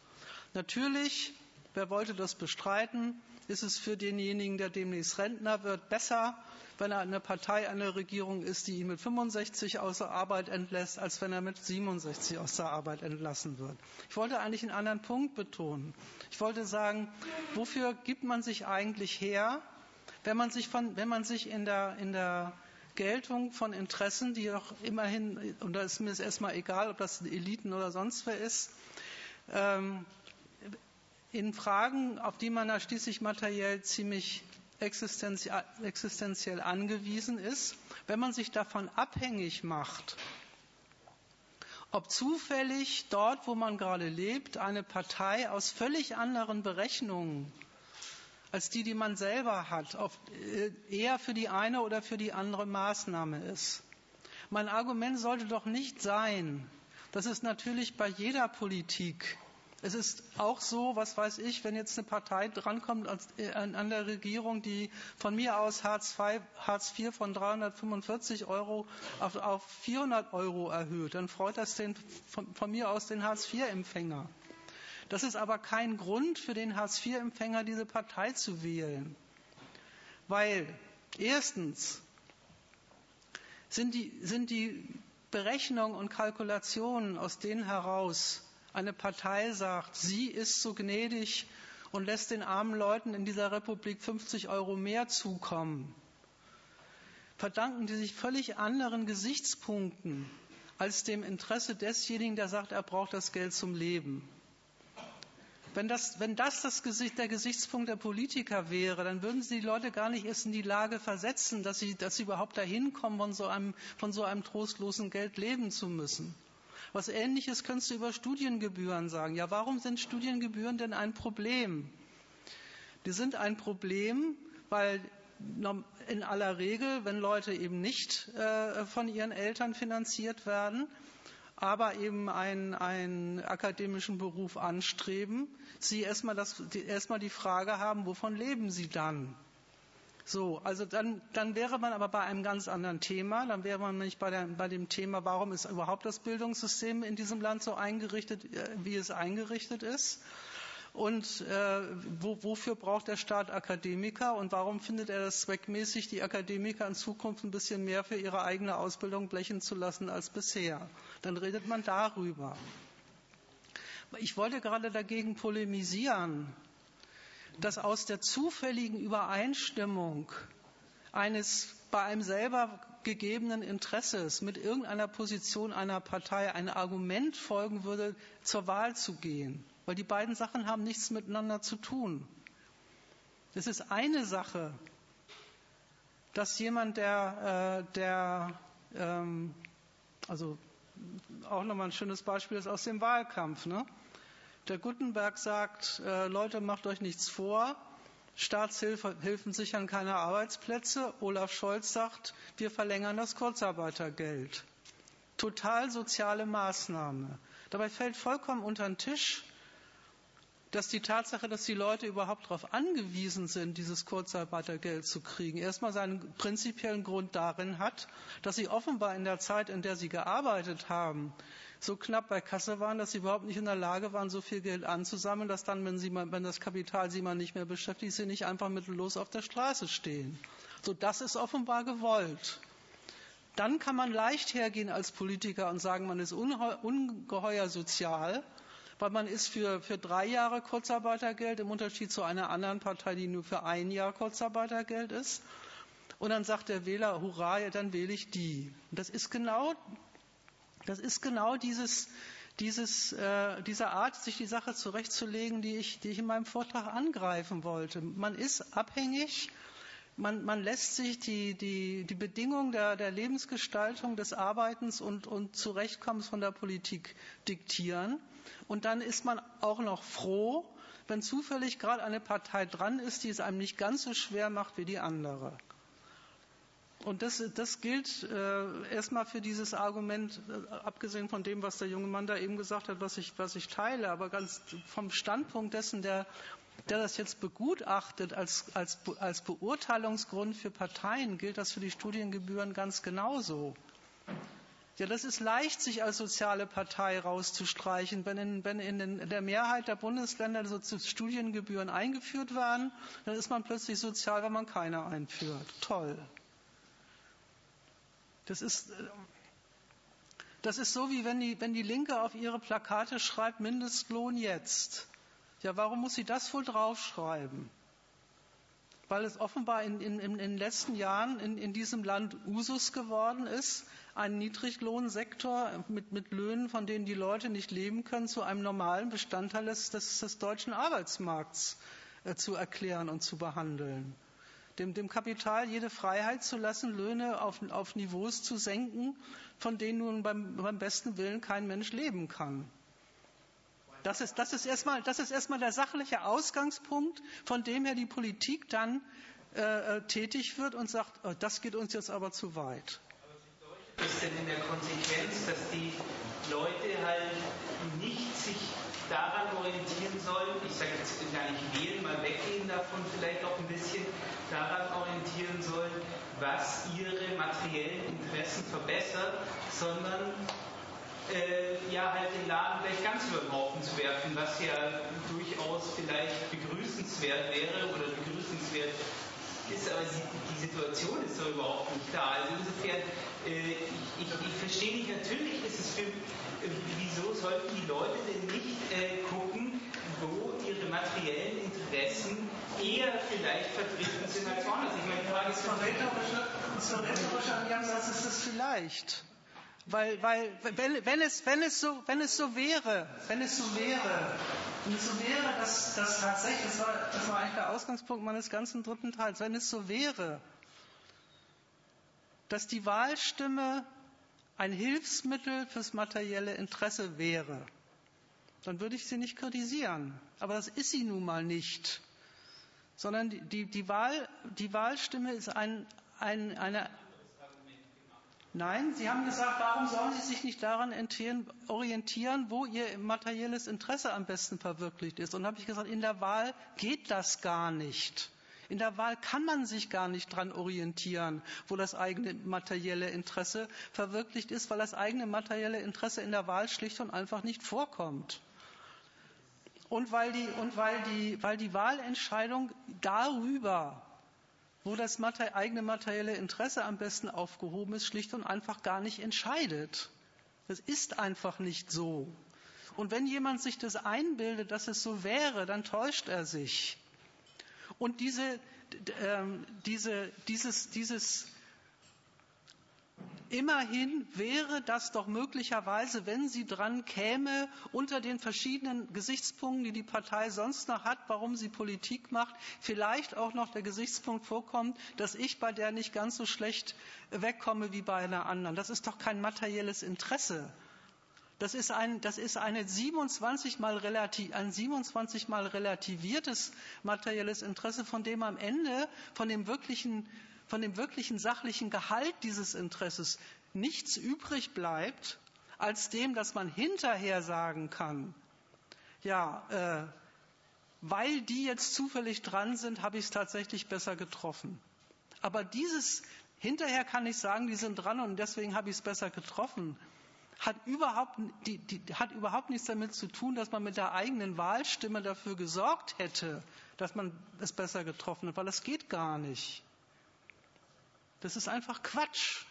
Natürlich, wer wollte das bestreiten? Ist es für denjenigen, der demnächst Rentner wird, besser, wenn er eine Partei einer Regierung ist, die ihn mit 65 aus der Arbeit entlässt, als wenn er mit 67 aus der Arbeit entlassen wird. Ich wollte eigentlich einen anderen Punkt betonen. Ich wollte sagen, wofür gibt man sich eigentlich her, wenn man sich, von, wenn man sich in, der, in der Geltung von Interessen, die doch immerhin, und da ist mir erstmal egal, ob das Eliten oder sonst wer ist, ähm, in Fragen, auf die man da schließlich materiell ziemlich existenziell angewiesen ist, wenn man sich davon abhängig macht, ob zufällig dort, wo man gerade lebt, eine Partei aus völlig anderen Berechnungen als die, die man selber hat, äh, eher für die eine oder für die andere Maßnahme ist. Mein Argument sollte doch nicht sein, dass es natürlich bei jeder Politik es ist auch so, was weiß ich, wenn jetzt eine Partei drankommt äh, an der Regierung, die von mir aus Hartz, IV, Hartz IV von 345 Euro auf, auf 400 Euro erhöht, dann freut das den, von, von mir aus den Hartz IV-Empfänger. Das ist aber kein Grund für den Hartz IV-Empfänger, diese Partei zu wählen. Weil erstens sind die, sind die Berechnungen und Kalkulationen aus denen heraus, eine Partei sagt, sie ist so gnädig und lässt den armen Leuten in dieser Republik 50 Euro mehr zukommen, verdanken die sich völlig anderen Gesichtspunkten als dem Interesse desjenigen, der sagt, er braucht das Geld zum Leben. Wenn das, wenn das, das Gesicht, der Gesichtspunkt der Politiker wäre, dann würden sie die Leute gar nicht erst in die Lage versetzen, dass sie, dass sie überhaupt dahin kommen, von so, einem, von so einem trostlosen Geld leben zu müssen. Was Ähnliches könntest du über Studiengebühren sagen. Ja, warum sind Studiengebühren denn ein Problem? Die sind ein Problem, weil in aller Regel, wenn Leute eben nicht äh, von ihren Eltern finanziert werden, aber eben einen, einen akademischen Beruf anstreben, sie erstmal, das, erstmal die Frage haben, wovon leben sie dann? So, also dann, dann wäre man aber bei einem ganz anderen Thema. Dann wäre man nämlich bei, der, bei dem Thema, warum ist überhaupt das Bildungssystem in diesem Land so eingerichtet, äh, wie es eingerichtet ist? Und äh, wo, wofür braucht der Staat Akademiker und warum findet er das zweckmäßig, die Akademiker in Zukunft ein bisschen mehr für ihre eigene Ausbildung blechen zu lassen als bisher? Dann redet man darüber. Ich wollte gerade dagegen polemisieren, dass aus der zufälligen Übereinstimmung eines bei einem selber gegebenen Interesses mit irgendeiner Position einer Partei ein Argument folgen würde, zur Wahl zu gehen. Weil die beiden Sachen haben nichts miteinander zu tun. Es ist eine Sache, dass jemand, der, äh, der ähm, also auch nochmal ein schönes Beispiel ist aus dem Wahlkampf, ne? Der Gutenberg sagt, äh, Leute, macht euch nichts vor. Staatshilfen sichern keine Arbeitsplätze. Olaf Scholz sagt, wir verlängern das Kurzarbeitergeld. Total soziale Maßnahme. Dabei fällt vollkommen unter den Tisch, dass die Tatsache, dass die Leute überhaupt darauf angewiesen sind, dieses Kurzarbeitergeld zu kriegen, erstmal seinen prinzipiellen Grund darin hat, dass sie offenbar in der Zeit, in der sie gearbeitet haben, so knapp bei Kasse waren, dass sie überhaupt nicht in der Lage waren, so viel Geld anzusammeln, dass dann, wenn, sie mal, wenn das Kapital sie mal nicht mehr beschäftigt, sie nicht einfach mittellos auf der Straße stehen. So, das ist offenbar gewollt. Dann kann man leicht hergehen als Politiker und sagen, man ist ungeheuer sozial weil man ist für, drei Jahre Kurzarbeitergeld im Unterschied zu einer anderen Partei, die nur für ein Jahr Kurzarbeitergeld ist. Und dann sagt der Wähler, hurra, dann wähle ich die. Das ist genau, das ist genau dieses, dieses, äh, diese Art, sich die Sache zurechtzulegen, die ich, die ich in meinem Vortrag angreifen wollte. Man ist abhängig man, man lässt sich die, die, die Bedingungen der, der Lebensgestaltung, des Arbeitens und, und Zurechtkommens von der Politik diktieren. Und dann ist man auch noch froh, wenn zufällig gerade eine Partei dran ist, die es einem nicht ganz so schwer macht wie die andere. Und das, das gilt äh, erstmal für dieses Argument, äh, abgesehen von dem, was der junge Mann da eben gesagt hat, was ich, was ich teile, aber ganz vom Standpunkt dessen, der, der das jetzt begutachtet als, als, als Beurteilungsgrund für Parteien, gilt das für die Studiengebühren ganz genauso. Ja, das ist leicht, sich als soziale Partei rauszustreichen. Wenn in, wenn in der Mehrheit der Bundesländer so Studiengebühren eingeführt werden, dann ist man plötzlich sozial, wenn man keine einführt. Toll. Das ist, das ist so, wie wenn die, wenn die Linke auf ihre Plakate schreibt, Mindestlohn jetzt. Ja, warum muss sie das wohl draufschreiben? Weil es offenbar in, in, in den letzten Jahren in, in diesem Land Usus geworden ist, einen Niedriglohnsektor mit, mit Löhnen, von denen die Leute nicht leben können, zu einem normalen Bestandteil des, des, des deutschen Arbeitsmarkts äh, zu erklären und zu behandeln. Dem, dem, Kapital jede Freiheit zu lassen, Löhne auf, auf Niveaus zu senken, von denen nun beim, beim, besten Willen kein Mensch leben kann. Das ist, das, ist erstmal, das ist erstmal der sachliche Ausgangspunkt, von dem her die Politik dann äh, äh tätig wird und sagt, oh, das geht uns jetzt aber zu weit ist denn in der Konsequenz, dass die Leute halt nicht sich daran orientieren sollen, ich sage jetzt gar nicht wählen, mal weggehen davon vielleicht auch ein bisschen, daran orientieren sollen, was ihre materiellen Interessen verbessert, sondern äh, ja halt den Laden gleich ganz über den Haufen zu werfen, was ja durchaus vielleicht begrüßenswert wäre oder begrüßenswert ist, aber die Situation ist doch überhaupt nicht da. Also insofern äh, ich, ich, verstehe nicht, natürlich ist es für, äh, wieso sollten die Leute denn nicht äh, gucken, wo ihre materiellen Interessen eher vielleicht vertreten sind als woanders. Ich meine, die Frage ist, das verräterische Ansatz ist es vielleicht. Weil, weil wenn, wenn, es, wenn, es so, wenn es so wäre, wenn es so wäre, wenn es so wäre, dass, dass tatsächlich, das war, das war eigentlich der Ausgangspunkt meines ganzen dritten Teils, wenn es so wäre, dass die Wahlstimme ein Hilfsmittel fürs materielle Interesse wäre, dann würde ich sie nicht kritisieren. Aber das ist sie nun mal nicht. Sondern die, die, die, Wahl, die Wahlstimme ist ein, ein, eine. Nein, Sie haben gesagt, warum sollen Sie sich nicht daran orientieren, wo Ihr materielles Interesse am besten verwirklicht ist? Und habe ich gesagt, in der Wahl geht das gar nicht. In der Wahl kann man sich gar nicht daran orientieren, wo das eigene materielle Interesse verwirklicht ist, weil das eigene materielle Interesse in der Wahl schlicht und einfach nicht vorkommt. Und weil die, und weil die, weil die Wahlentscheidung darüber, wo das eigene materielle Interesse am besten aufgehoben ist, schlicht und einfach gar nicht entscheidet. Das ist einfach nicht so. Und wenn jemand sich das einbildet, dass es so wäre, dann täuscht er sich. Und diese, ähm, diese, dieses, dieses Immerhin wäre das doch möglicherweise, wenn sie dran käme, unter den verschiedenen Gesichtspunkten, die die Partei sonst noch hat, warum sie Politik macht, vielleicht auch noch der Gesichtspunkt vorkommt, dass ich bei der nicht ganz so schlecht wegkomme wie bei einer anderen. Das ist doch kein materielles Interesse. Das ist ein, das ist eine 27 mal relativ, ein 27 mal relativiertes materielles Interesse, von dem am Ende, von dem wirklichen, von dem wirklichen sachlichen Gehalt dieses Interesses nichts übrig bleibt, als dem, dass man hinterher sagen kann, ja, äh, weil die jetzt zufällig dran sind, habe ich es tatsächlich besser getroffen. Aber dieses hinterher kann ich sagen, die sind dran und deswegen habe ich es besser getroffen hat überhaupt, die, die, hat überhaupt nichts damit zu tun, dass man mit der eigenen Wahlstimme dafür gesorgt hätte, dass man es besser getroffen hat, weil das geht gar nicht. Das ist einfach Quatsch.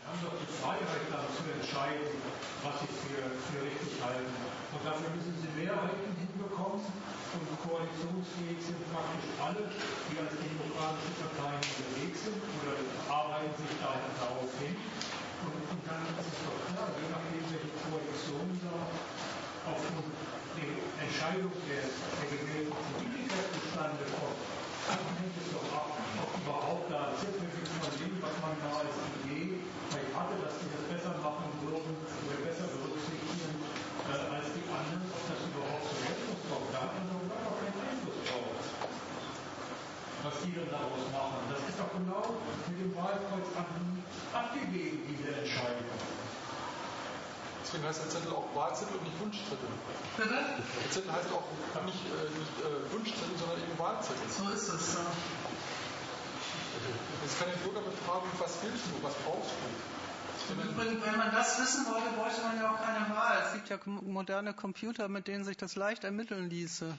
Wir haben doch die Freiheit, dann zu entscheiden, was sie für, für richtig halten. Und dafür müssen sie Mehrheiten hinbekommen. Und koalitionsfähig sind praktisch alle, die als demokratische Parteien unterwegs sind oder arbeiten sich darauf hin. Und, und dann ist es doch klar, je nachdem, welche Koalition da aufgrund der Entscheidung der, der gewählten Politiker zustande kommt, dann hängt es doch ab, ob überhaupt da zipfelig von dem, was man da als Idee vielleicht hatte, dass die das besser machen würden oder besser berücksichtigen äh, als die anderen, ob das überhaupt zur Geltung kommt. Da hat man doch gar keinen Einfluss drauf was die dann daraus machen. Das ist doch genau mit dem Wahlkreuz abgegeben, diese Entscheidung. Deswegen heißt der Zettel auch Wahlzettel und nicht Wunschzettel. Bitte? Der Zettel heißt auch nicht, äh, nicht äh, Wunschzettel, sondern eben Wahlzettel. So ist es, ja. Jetzt kann der Bürger befragen, was willst du, was brauchst du? Übrigens, wenn man das wissen wollte, bräuchte man ja auch keine Wahl. Es gibt ja moderne Computer, mit denen sich das leicht ermitteln ließe.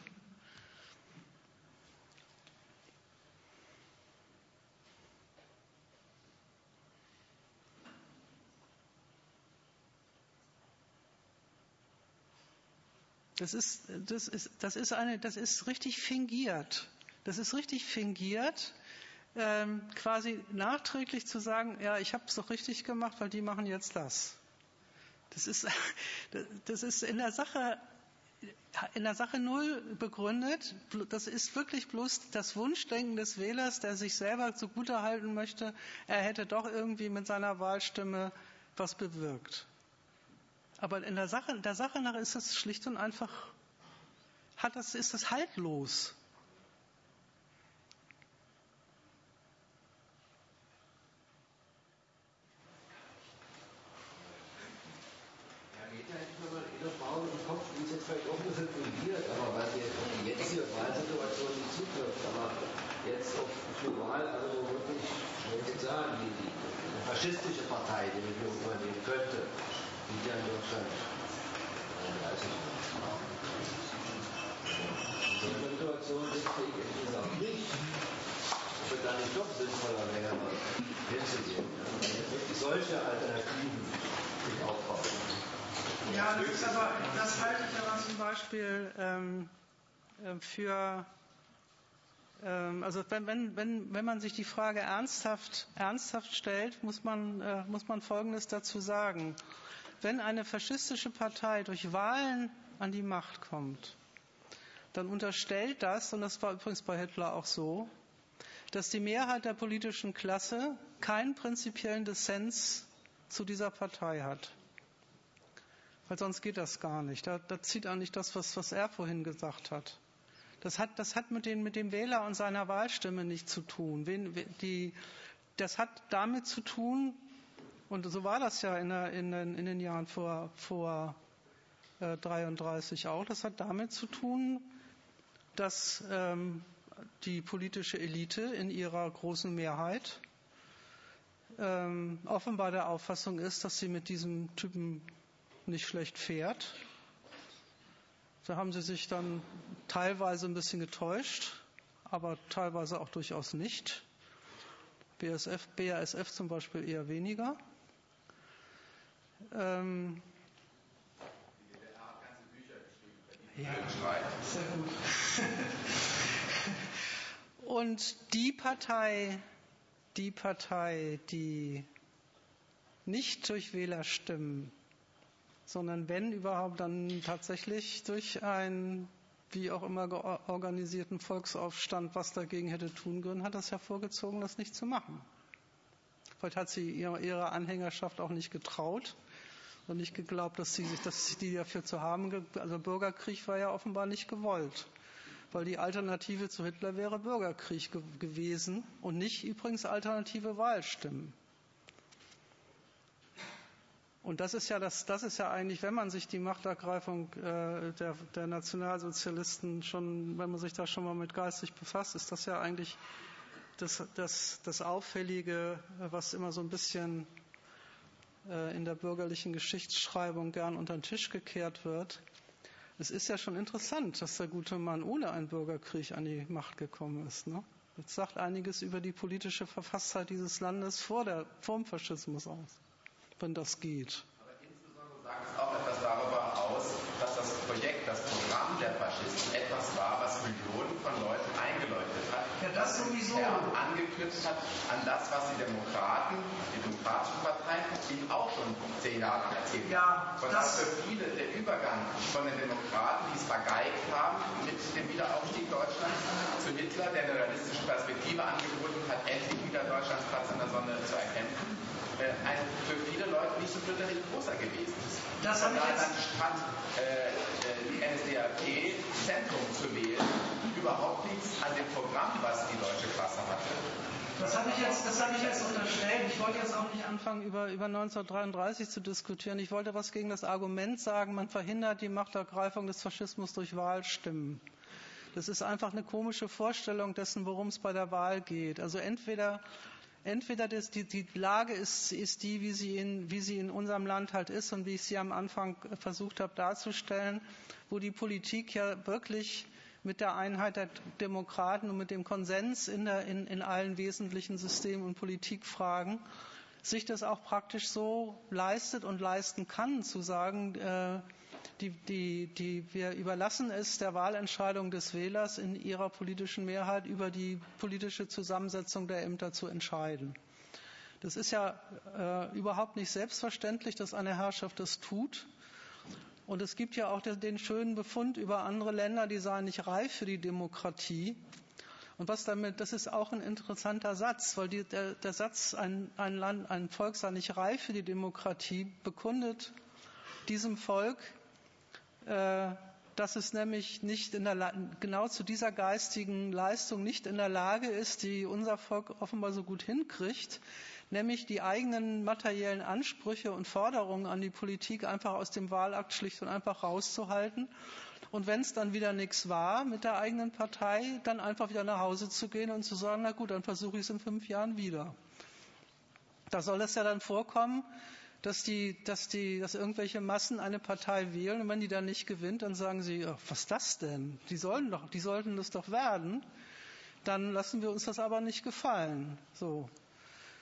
Das ist, das ist, das ist eine, das ist richtig fingiert. Das ist richtig fingiert, ähm, quasi nachträglich zu sagen, ja, ich habe es doch richtig gemacht, weil die machen jetzt das. Das ist, das ist in der Sache in der Sache null begründet. Das ist wirklich bloß das Wunschdenken des Wählers, der sich selber zugutehalten möchte, er hätte doch irgendwie mit seiner Wahlstimme was bewirkt. Aber in der Sache, der Sache nach ist es schlicht und einfach, hat das, ist das haltlos. faschistische Partei, die Regierung ja in Deutschland 30 In so einer Situation sind wir ehrlich gesagt nicht. Es wird dann nicht doch sinnvoller wäre, hinzugehen. Solche Alternativen sich aufbauen. Ja, das ist aber, das halte ich aber zum Beispiel ähm, äh, für, ähm, also wenn, wenn, wenn, wenn man sich die Frage ernsthaft, ernsthaft stellt, muss man, äh, muss man Folgendes dazu sagen. Wenn eine faschistische Partei durch Wahlen an die Macht kommt, dann unterstellt das, und das war übrigens bei Hitler auch so, dass die Mehrheit der politischen Klasse keinen prinzipiellen Dissens zu dieser Partei hat. Weil sonst geht das gar nicht. Da, da zieht eigentlich das, was, was er vorhin gesagt hat. Das hat, das hat mit, den, mit dem Wähler und seiner Wahlstimme nichts zu tun. Wen, die, das hat damit zu tun, und so war das ja in, der, in, den, in den Jahren vor, vor äh, 33 auch, das hat damit zu tun, dass ähm, die politische Elite in ihrer großen Mehrheit ähm, offenbar der Auffassung ist, dass sie mit diesem Typen nicht schlecht fährt. Da haben sie sich dann teilweise ein bisschen getäuscht, aber teilweise auch durchaus nicht. BSF, BASF zum Beispiel eher weniger. Ähm, ja, sehr gut. Und die Partei, die Partei, die nicht durch Wählerstimmen sondern wenn überhaupt dann tatsächlich durch einen wie auch immer organisierten Volksaufstand was dagegen hätte tun können, hat das ja vorgezogen, das nicht zu machen. Vielleicht hat sie ihrer Anhängerschaft auch nicht getraut und nicht geglaubt, dass sich, dass die dafür zu haben, also Bürgerkrieg war ja offenbar nicht gewollt. Weil die Alternative zu Hitler wäre Bürgerkrieg ge gewesen und nicht übrigens alternative Wahlstimmen. Und das ist ja das, das ist ja eigentlich, wenn man sich die Machtergreifung äh, der, der Nationalsozialisten schon, wenn man sich da schon mal mit geistig befasst, ist das ja eigentlich das, das, das Auffällige, was immer so ein bisschen in der bürgerlichen Geschichtsschreibung gern unter den Tisch gekehrt wird. Es ist ja schon interessant, dass der gute Mann ohne einen Bürgerkrieg an die Macht gekommen ist. Ne? Das sagt einiges über die politische Verfasstheit dieses Landes vor, der, vor dem Faschismus aus wenn das geht. Aber insbesondere sagt es auch etwas darüber aus, dass das Projekt, das Programm der Faschisten etwas war, was Millionen von Leuten eingeleuchtet hat. Ja, das sowieso. Angeknüpft hat an das, was die Demokraten, die Demokratische Partei, ihnen auch schon zehn Jahre erzählt ja, haben. Und das für viele der Übergang von den Demokraten, die es vergeigt haben, mit dem Wiederaufstieg Deutschlands zu Hitler, der eine realistische Perspektive angeboten hat, endlich wieder Deutschlands Platz in der Sonne zu erkämpfen äh, ein für viele Leute nicht so fürchterlich großer gewesen ist. Das habe ich jetzt dann statt äh, die NSDAP Zentrum zu wählen, überhaupt nichts an dem Programm, was die deutsche Klasse hatte. Das habe ich, jetzt, das habe ich jetzt unterstellt. Ich wollte jetzt auch nicht anfangen, über, über 1933 zu diskutieren. Ich wollte was gegen das Argument sagen, man verhindert die Machtergreifung des Faschismus durch Wahlstimmen. Das ist einfach eine komische Vorstellung dessen, worum es bei der Wahl geht. Also entweder entweder das, die, die Lage ist, ist die, wie sie, in, wie sie in unserem Land halt ist und wie ich sie am Anfang versucht habe darzustellen, wo die Politik ja wirklich mit der Einheit der Demokraten und mit dem Konsens in, der, in, in allen wesentlichen System- und Politikfragen sich das auch praktisch so leistet und leisten kann, zu sagen, äh, die, die, die, wir überlassen es der Wahlentscheidung des Wählers in ihrer politischen Mehrheit über die politische Zusammensetzung der Ämter zu entscheiden. Das ist ja äh, überhaupt nicht selbstverständlich, dass eine Herrschaft das tut. Und es gibt ja auch den, schönen Befund über andere Länder, die seien nicht reif für die Demokratie. Und was damit, das ist auch ein interessanter Satz, weil die, der, der Satz, ein, ein Land, ein Volk sei nicht reif für die Demokratie, bekundet diesem Volk, dass es nämlich nicht in der, genau zu dieser geistigen Leistung nicht in der Lage ist, die unser Volk offenbar so gut hinkriegt, nämlich die eigenen materiellen Ansprüche und Forderungen an die Politik einfach aus dem Wahlakt schlicht und einfach rauszuhalten. Und wenn es dann wieder nichts war mit der eigenen Partei, dann einfach wieder nach Hause zu gehen und zu sagen, na gut, dann versuche ich es in fünf Jahren wieder. Da soll es ja dann vorkommen, dass, die, dass, die, dass irgendwelche Massen eine Partei wählen und wenn die dann nicht gewinnt, dann sagen sie, oh, was ist das denn? Die, sollen doch, die sollten das doch werden. Dann lassen wir uns das aber nicht gefallen. So.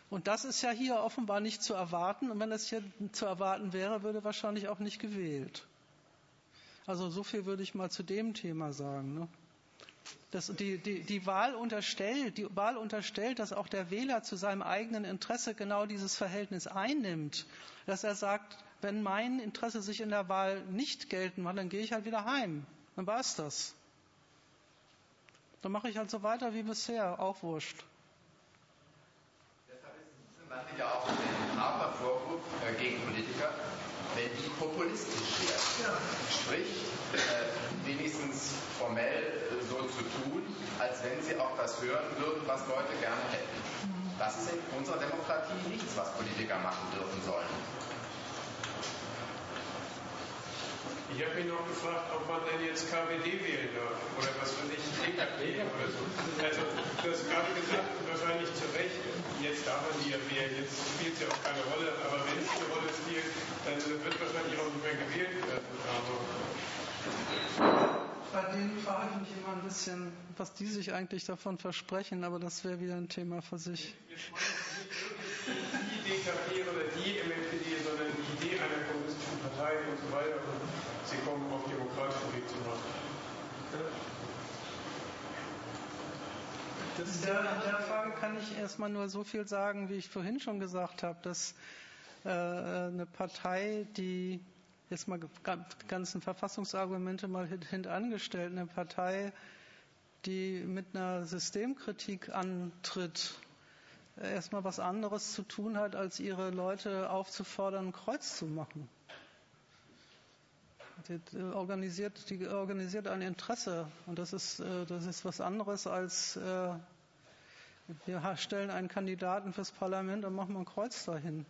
Und das ist ja hier offenbar nicht zu erwarten. Und wenn das hier zu erwarten wäre, würde wahrscheinlich auch nicht gewählt. Also so viel würde ich mal zu dem Thema sagen. Ne? Das, die, die, die, Wahl unterstellt, die Wahl unterstellt, dass auch der Wähler zu seinem eigenen Interesse genau dieses Verhältnis einnimmt, dass er sagt, wenn mein Interesse sich in der Wahl nicht gelten macht, dann gehe ich halt wieder heim. Dann war es das. Dann mache ich halt so weiter wie bisher, auch wurscht. Deshalb ist es ja auch ein harter Vorwurf äh, gegen Politiker, wenn die populistisch werden. Ja. Sprich, äh, wenigstens formell so zu tun, als wenn sie auch das hören würden, was Leute gerne hätten. Das ist in unserer Demokratie nichts, was Politiker machen dürfen sollen. Ich habe mich noch gefragt, ob man denn jetzt KPD wählen darf oder was weiß ich, DKP oder so. Also, du hast gerade gesagt, wahrscheinlich zu Recht, jetzt darf man die ja wählen, jetzt spielt es ja auch keine Rolle, aber wenn es eine Rolle spielt, dann wird wahrscheinlich auch nicht mehr gewählt werden. Aber bei denen frage ich mich immer ein bisschen, was die sich eigentlich davon versprechen, aber das wäre wieder ein Thema für sich. Die DKP oder die MFPD, sondern die Idee einer kommunistischen Partei und so weiter. Und sie kommen auf demokratischen Weg zu machen. In der, der Frage kann ich erstmal nur so viel sagen, wie ich vorhin schon gesagt habe, dass äh, eine Partei, die jetzt mal die ganzen Verfassungsargumente mal hintangestellt, eine Partei, die mit einer Systemkritik antritt, erstmal was anderes zu tun hat, als ihre Leute aufzufordern, ein Kreuz zu machen. Die organisiert, die organisiert ein Interesse und das ist, äh, das ist was anderes als äh, wir stellen einen Kandidaten fürs Parlament und machen ein Kreuz dahin.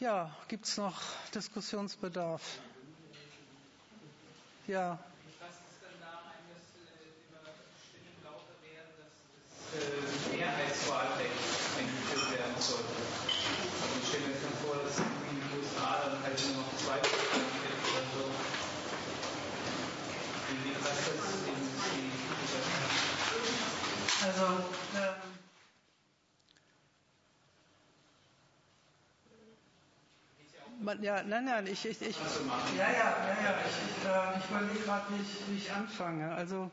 Ja, gibt es noch Diskussionsbedarf? Ja. Was ist denn da eines über Stimmen lauter werden, dass das Mehrheitswahlrecht eingeführt werden sollte? Also ich stelle mir dann vor, dass in den USA dann halt nur noch zwei Prozent oder so. Wie passt das in die Also, ähm, ja, nein, nein, ich, ich, ich, ja, ja, ja, ja, ich, ich, äh, ich überlege gerade, wie, wie ich anfange. Also,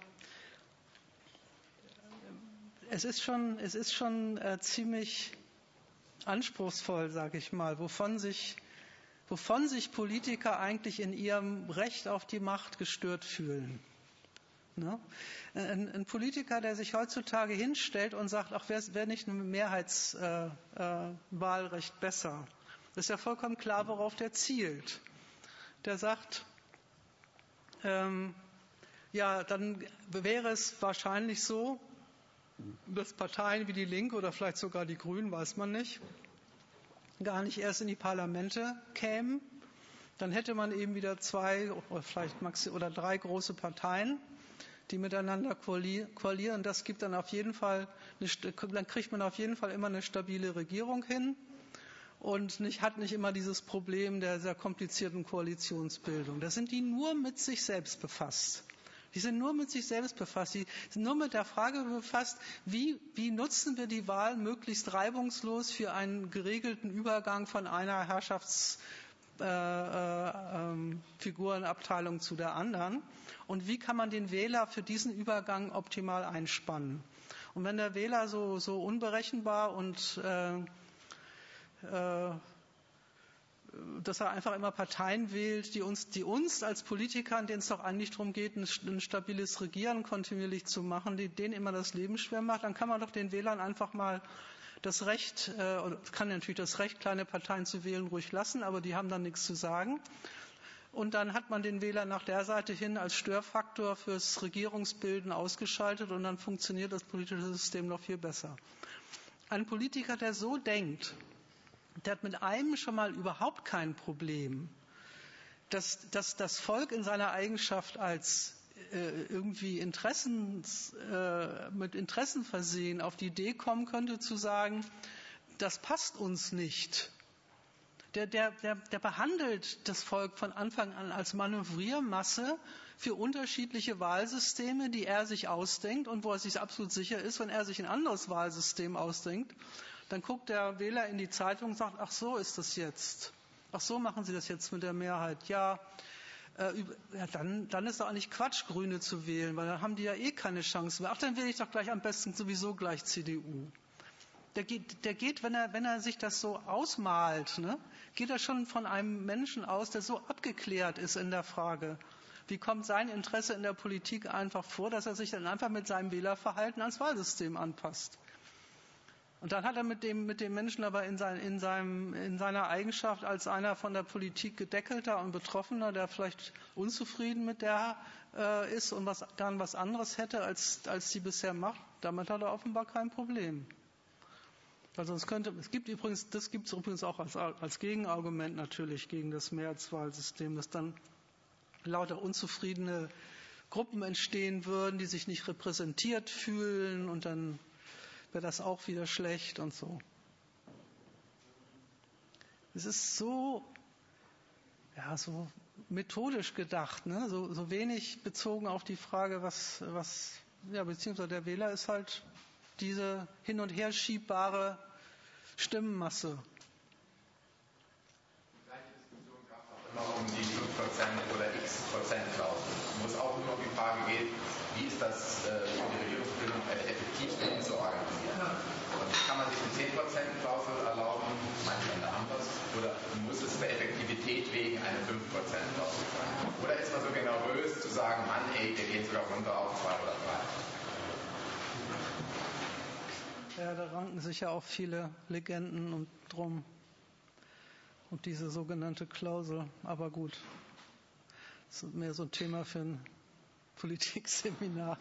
es ist schon, es ist schon äh, ziemlich anspruchsvoll, sage ich mal, wovon sich, wovon sich Politiker eigentlich in ihrem Recht auf die Macht gestört fühlen. Ne? Ein, ein, Politiker, der sich heutzutage hinstellt und sagt, ach, wäre wär nicht ein Mehrheitswahlrecht äh, äh, besser? Ist ja vollkommen klar, worauf der zielt. Der sagt, ähm, ja, dann wäre es wahrscheinlich so, dass Parteien wie die Linke oder vielleicht sogar die Grünen, weiß man nicht, gar nicht erst in die Parlamente kämen. Dann hätte man eben wieder zwei oder vielleicht maxi oder drei große Parteien, die miteinander koalieren. Das gibt dann auf jeden Fall, eine, dann kriegt man auf jeden Fall immer eine stabile Regierung hin und nicht, hat nicht immer dieses Problem der sehr komplizierten Koalitionsbildung. Da sind die nur mit sich selbst befasst. Die sind nur mit sich selbst befasst. Die sind nur mit der Frage befasst, wie, wie nutzen wir die Wahl möglichst reibungslos für einen geregelten Übergang von einer Herrschaftsfigurenabteilung äh, äh, zu der anderen? Und wie kann man den Wähler für diesen Übergang optimal einspannen? Und wenn der Wähler so, so unberechenbar und äh dass er einfach immer Parteien wählt, die uns, die uns als Politikern, denen es doch eigentlich darum geht, ein, ein stabiles Regieren kontinuierlich zu machen, die denen immer das Leben schwer macht, dann kann man doch den Wählern einfach mal das Recht, äh, kann natürlich das Recht, kleine Parteien zu wählen, ruhig lassen, aber die haben dann nichts zu sagen. Und dann hat man den Wähler nach der Seite hin als Störfaktor fürs Regierungsbilden ausgeschaltet und dann funktioniert das politische System noch viel besser. Ein Politiker, der so denkt, der hat mit einem schon mal überhaupt kein Problem, dass, dass das Volk in seiner Eigenschaft als äh, irgendwie Interessen, äh, mit Interessen versehen auf die Idee kommen könnte zu sagen, das passt uns nicht. Der, der, der, der behandelt das Volk von Anfang an als Manövriermasse für unterschiedliche Wahlsysteme, die er sich ausdenkt und wo er sich absolut sicher ist, wenn er sich ein anderes Wahlsystem ausdenkt, dann guckt der Wähler in die Zeitung und sagt, ach so ist das jetzt. Ach so machen Sie das jetzt mit der Mehrheit. Ja, äh, ja dann, dann ist doch eigentlich Quatsch, Grüne zu wählen, weil dann haben die ja eh keine Chance mehr. Ach, dann wähle ich doch gleich am besten sowieso gleich CDU. Der geht, der geht wenn, er, wenn er sich das so ausmalt, ne, geht er schon von einem Menschen aus, der so abgeklärt ist in der Frage, wie kommt sein Interesse in der Politik einfach vor, dass er sich dann einfach mit seinem Wählerverhalten ans Wahlsystem anpasst. Und dann hat er mit dem, mit dem Menschen aber in, sein, in, seinem, in seiner Eigenschaft als einer von der Politik gedeckelter und Betroffener, der vielleicht unzufrieden mit der äh, ist und was, dann was anderes hätte, als, als sie bisher macht, damit hat er offenbar kein Problem. Also es könnte, es gibt übrigens, das gibt es übrigens auch als, als Gegenargument natürlich gegen das Mehrheitswahlsystem, dass dann lauter unzufriedene Gruppen entstehen würden, die sich nicht repräsentiert fühlen und dann wäre das auch wieder schlecht und so. Es ist so, ja, so methodisch gedacht, ne? so, so wenig bezogen auf die Frage, was, was, ja, beziehungsweise der Wähler ist halt diese hin und her schiebbare Stimmenmasse. immer um die 5% oder x Prozent Klausel, wo es auch nur um die Frage geht, wie ist das äh, für die Regierungsbildung effektiv 10%-Klausel erlauben, manche Länder haben oder muss es der Effektivität wegen eine 5%-Klausel sein? Oder ist man so generös zu sagen, Mann, ey, wir gehen sogar runter auf 2 oder 3? Ja, da ranken sich ja auch viele Legenden und drum um diese sogenannte Klausel. Aber gut, das ist mehr so ein Thema für ein Politikseminar.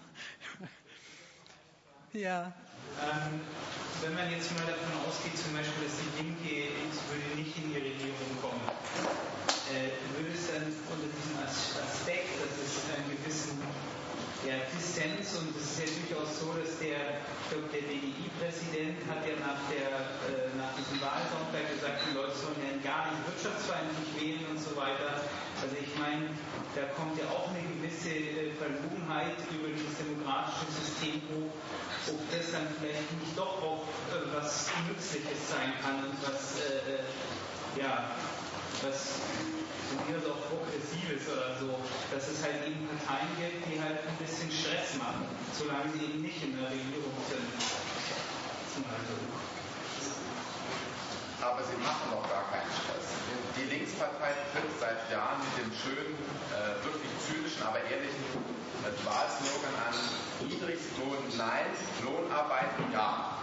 ja. Ähm, wenn man jetzt mal davon ausgeht, zum Beispiel, dass die Linke würde nicht in die Regierung kommen, äh, würde es dann unter diesem Aspekt, dass es einen gewissen ja, Dissens und es ist ja durchaus so, dass der, ich glaube, der BDI-Präsident hat ja nach, der, äh, nach diesem Wahlsonntag gesagt, die Leute sollen ja gar nicht wirtschaftsfeindlich wählen und so weiter. Also ich meine, da kommt ja auch eine gewisse äh, Verlogenheit über dieses demokratische System hoch, ob das dann vielleicht nicht doch auch äh, was Nützliches sein kann und was, äh, äh ja, was von mir aus Progressives oder so, dass es halt eben Parteien gibt, die halt ein bisschen Stress machen, solange sie eben nicht in der Regierung sind. Aber sie machen doch gar keinen Stress. Die Linkspartei tritt seit Jahren mit dem schönen, äh, wirklich zynischen, aber ehrlichen äh, Wahlslogan an, Niedrigstlohn nein, Lohnarbeit ja.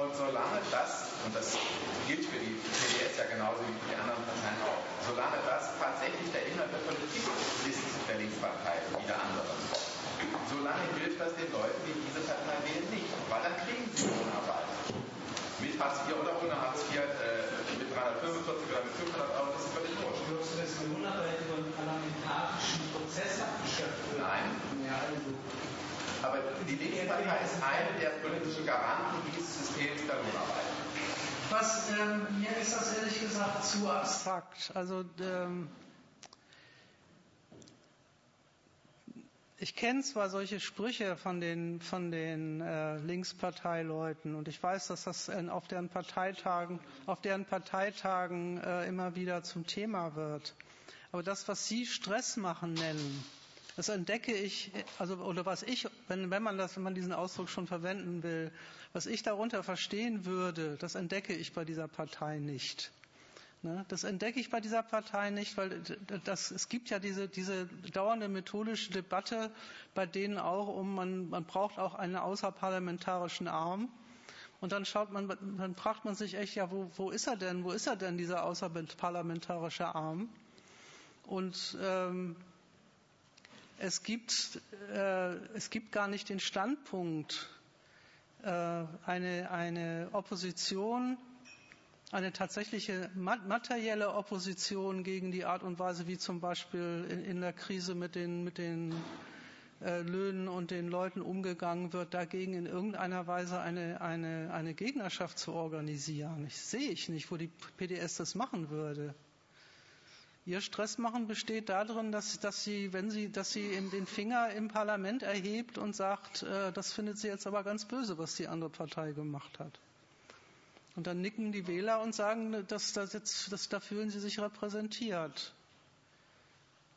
Und solange das und das gilt für die PDS ja genauso wie für die anderen Parteien auch, solange das tatsächlich der Inhalt der Politik ist, der Linkspartei wie der anderen, solange hilft das den Leuten, die diese Partei wählen, nicht, weil dann kriegen sie Lohnarbeit. Mit Hartz IV oder ohne Hartz IV, äh, die Linkspartei ist eine der politischen Garanten dieses Systems der Lohnarbeit. Was, ähm, mir ist das ehrlich gesagt zu abstrakt. Also ähm, ich kenne zwar solche Sprüche von den, von den äh, Linksparteileuten und ich weiß, dass das in, auf deren Parteitagen, auf deren Parteitagen äh, immer wieder zum Thema wird. Aber das, was Sie Stress machen nennen, das entdecke ich, also oder was ich, wenn, wenn man das, wenn man diesen Ausdruck schon verwenden will, was ich darunter verstehen würde, das entdecke ich bei dieser Partei nicht. Ne? Das entdecke ich bei dieser Partei nicht, weil das, es gibt ja diese, diese dauernde methodische Debatte, bei denen auch um, man, man braucht auch einen außerparlamentarischen Arm. Und dann schaut man, dann fragt man sich echt, ja, wo, wo ist er denn? Wo ist er denn, dieser außerparlamentarische Arm? Und ähm, es, gibt, äh, es gibt gar nicht den Standpunkt, äh, eine, eine Opposition eine tatsächliche materielle Opposition gegen die Art und Weise, wie zum Beispiel in, in der Krise mit den, mit den äh, Löhnen und den Leuten umgegangen wird, dagegen in irgendeiner Weise eine, eine, eine Gegnerschaft zu organisieren. Ich sehe ich nicht, wo die PDS das machen würde. Ihr Stressmachen besteht darin, dass, dass sie, wenn sie, dass sie den Finger im Parlament erhebt und sagt, äh, das findet sie jetzt aber ganz böse, was die andere Partei gemacht hat. Und dann nicken die Wähler und sagen, dass, dass jetzt, dass, da fühlen sie sich repräsentiert.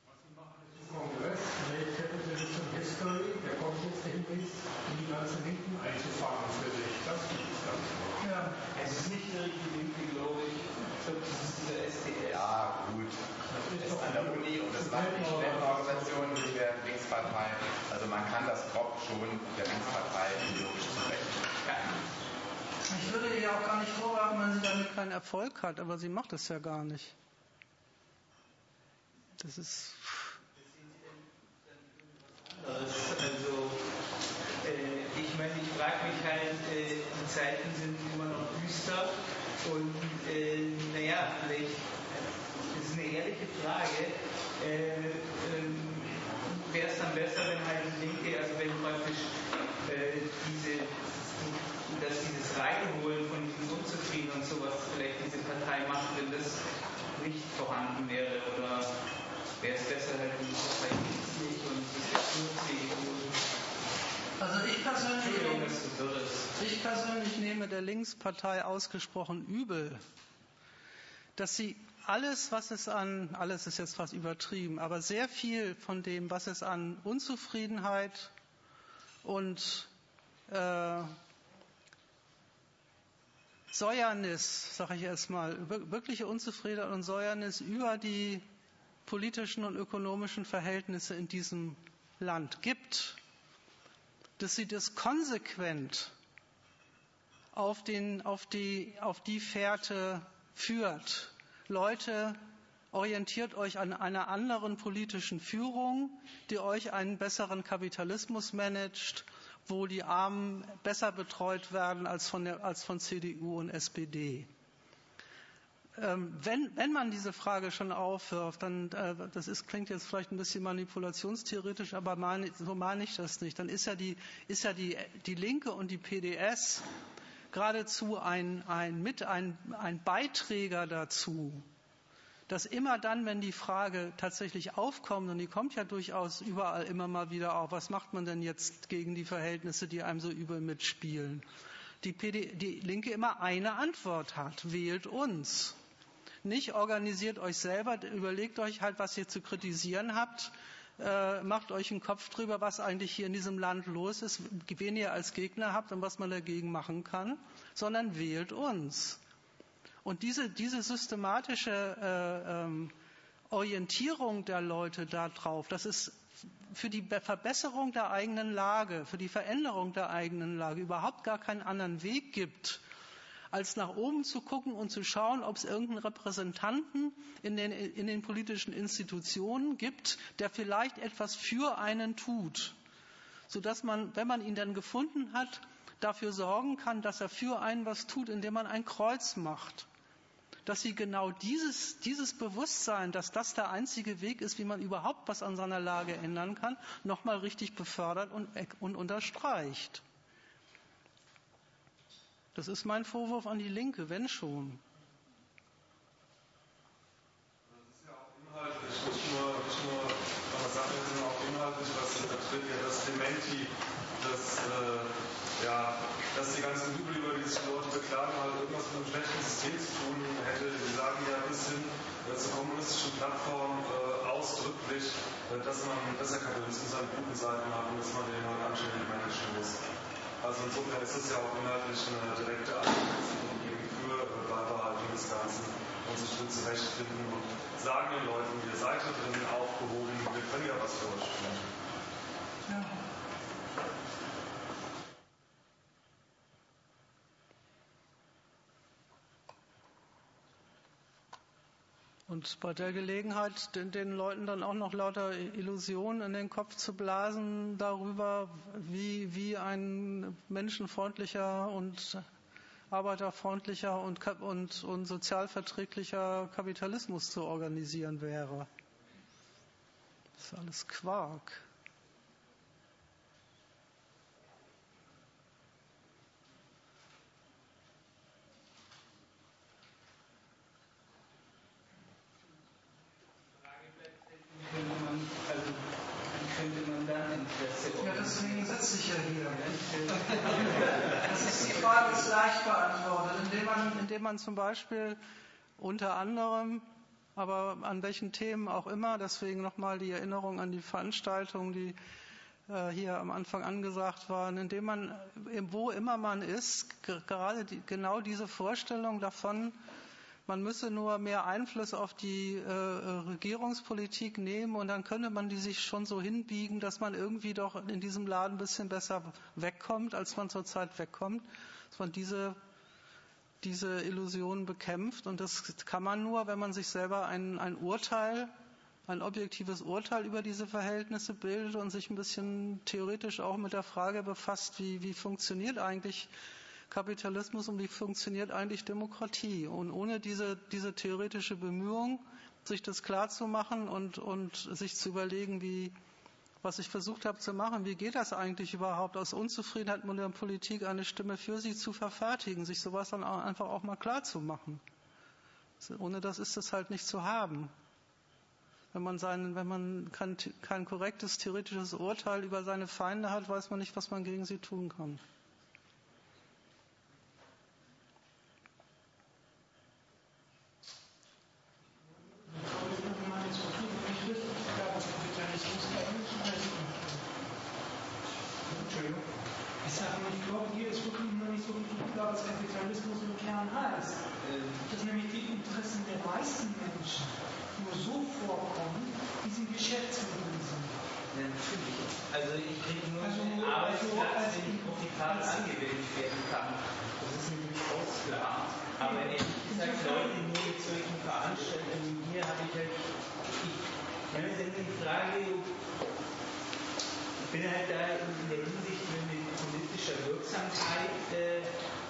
Was Sie machen ist im Kongress, Capitalism History, der kommt jetzt demnächst, um die ganzen Linken einzufangen für sich. Das gibt es ganz Ja, es ist nicht die Linke, glaube ich. Das macht die Studentenorganisation durch der Linkspartei. Also man kann das grob schon der Linkspartei ideologisch zurechnen. Ja. Ich würde ihr auch gar nicht vorwerfen, wenn sie damit keinen Erfolg hat, aber sie macht es ja gar nicht. Das ist. Also, äh, ich meine, ich frage mich halt, äh, die Zeiten sind immer noch düster und äh, naja, vielleicht, das ist eine ehrliche Frage. Äh, ähm, Wäre es dann besser, wenn halt die Linke, also wenn praktisch äh, diese dass dieses Reinholen von diesen Unzufriedenen und sowas vielleicht diese Partei macht, wenn das nicht vorhanden wäre? Oder wäre es besser, halt die Partei nicht und sich jetzt nur CDU? Also ich persönlich, ich persönlich nehme der Linkspartei ausgesprochen übel, dass sie alles, was es an, alles ist jetzt fast übertrieben, aber sehr viel von dem, was es an Unzufriedenheit und äh, Säuernis, sage ich erstmal, wirkliche Unzufriedenheit und Säuernis über die politischen und ökonomischen Verhältnisse in diesem Land gibt, dass sie das konsequent auf, den, auf, die, auf die Fährte führt. Leute, orientiert euch an einer anderen politischen Führung, die euch einen besseren Kapitalismus managt wo die Armen besser betreut werden als von, der, als von CDU und SPD. Ähm, wenn, wenn, man diese Frage schon aufwirft, dann, äh, das ist, klingt jetzt vielleicht ein bisschen manipulationstheoretisch, aber mein, so meine ich das nicht, dann ist ja die, ist ja die, die Linke und die PDS geradezu ein, ein, mit ein, ein Beiträger dazu, dass immer dann, wenn die Frage tatsächlich aufkommt, und die kommt ja durchaus überall immer mal wieder auf, was macht man denn jetzt gegen die Verhältnisse, die einem so übel mitspielen, die, PD, die Linke immer eine Antwort hat, wählt uns. Nicht organisiert euch selber, überlegt euch halt, was ihr zu kritisieren habt, äh, macht euch einen Kopf drüber, was eigentlich hier in diesem Land los ist, wen ihr als Gegner habt und was man dagegen machen kann, sondern wählt uns. Und diese, diese systematische äh, ähm, Orientierung der Leute darauf, dass es für die Verbesserung der eigenen Lage, für die Veränderung der eigenen Lage überhaupt gar keinen anderen Weg gibt, als nach oben zu gucken und zu schauen, ob es irgendeinen Repräsentanten in den, in den politischen Institutionen gibt, der vielleicht etwas für einen tut, sodass man, wenn man ihn dann gefunden hat, dafür sorgen kann, dass er für einen was tut, indem man ein Kreuz macht dass sie genau dieses, dieses Bewusstsein, dass das der einzige Weg ist, wie man überhaupt was an seiner Lage ändern kann, nochmal richtig befördert und, und unterstreicht. Das ist mein Vorwurf an die Linke, wenn schon. Das ist ja auch inhaltlich, nicht nur, nicht nur aber Sachen sind auch inhaltlich, was sie vertritt, ja das Dementi, dass, äh, ja, dass die ganzen Jubel, über die sich Leute beklagen, halt irgendwas mit einem schlechten System zu tun hätte. Sie sagen ja bis hin äh, zur kommunistischen Plattform äh, ausdrücklich, äh, dass man, dass Kapitalismus seine guten Seiten hat und dass man den halt anständig managen muss. Also insofern ist es ja auch inhaltlich eine direkte Argumentation für äh, Beibehaltung des Ganzen und sich drin zurechtfinden und sagen den Leuten, ihr seid da drin aufgehoben, wir können ja was für euch tun. Ja. Und bei der Gelegenheit, den, den, Leuten dann auch noch lauter Illusionen in den Kopf zu blasen darüber, wie, wie ein menschenfreundlicher und arbeiterfreundlicher und, und, und sozialverträglicher Kapitalismus zu organisieren wäre. Das ist alles Quark. Ja, deswegen sitze ich ja hier. Das ist die Frage, ist leicht beantwortet, indem man, zum Beispiel unter anderem, aber an welchen Themen auch immer, deswegen nochmal die Erinnerung an die Veranstaltungen, die äh, hier am Anfang angesagt waren, indem man, wo immer man ist, gerade die, genau diese Vorstellung davon, man müsse nur mehr Einfluss auf die äh, Regierungspolitik nehmen und dann könnte man die sich schon so hinbiegen, dass man irgendwie doch in diesem Laden ein bisschen besser wegkommt, als man zurzeit wegkommt, dass man diese diese Illusionen bekämpft. Und das kann man nur, wenn man sich selber ein, ein Urteil, ein objektives Urteil über diese Verhältnisse bildet und sich ein bisschen theoretisch auch mit der Frage befasst, wie, wie funktioniert eigentlich Kapitalismus und wie funktioniert eigentlich Demokratie. Und ohne diese, diese theoretische Bemühung, sich das klarzumachen und, und sich zu überlegen, wie, was ich versucht habe zu machen, wie geht das eigentlich überhaupt, aus Unzufriedenheit mit der Politik eine Stimme für sie zu verfertigen, sich sowas dann auch einfach auch mal klarzumachen. Ohne das ist es halt nicht zu haben. Wenn man, seinen, wenn man kein, kein korrektes theoretisches Urteil über seine Feinde hat, weiß man nicht, was man gegen sie tun kann. Also ich kriege nur also, einen Arbeitsplatz, den ich profitabel angewendet werden kann. Das ist mir durchaus klar. Aber ich sage Leute nur mit solchen Veranstaltungen hier habe ich halt, ich stelle mir die Frage, ich bin halt da in der Hinsicht mit politischer Wirksamkeit. Äh,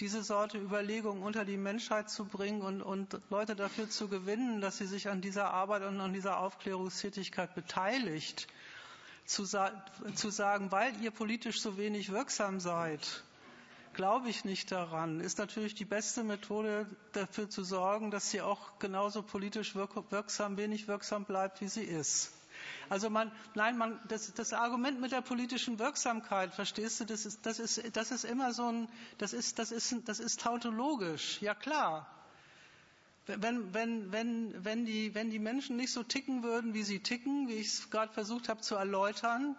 diese Sorte Überlegungen unter die Menschheit zu bringen und, und Leute dafür zu gewinnen, dass sie sich an dieser Arbeit und an dieser Aufklärungstätigkeit beteiligt, zu, zu sagen, weil ihr politisch so wenig wirksam seid, glaube ich nicht daran, ist natürlich die beste Methode, dafür zu sorgen, dass sie auch genauso politisch wirksam, wenig wirksam bleibt, wie sie ist. Also man, nein, man, das, das Argument mit der politischen Wirksamkeit, verstehst du, das ist, das ist, das ist immer so ein, das ist, das ist, das ist tautologisch. Ja klar. Wenn, wenn, wenn, wenn, die, wenn die Menschen nicht so ticken würden, wie sie ticken, wie ich es gerade versucht habe zu erläutern,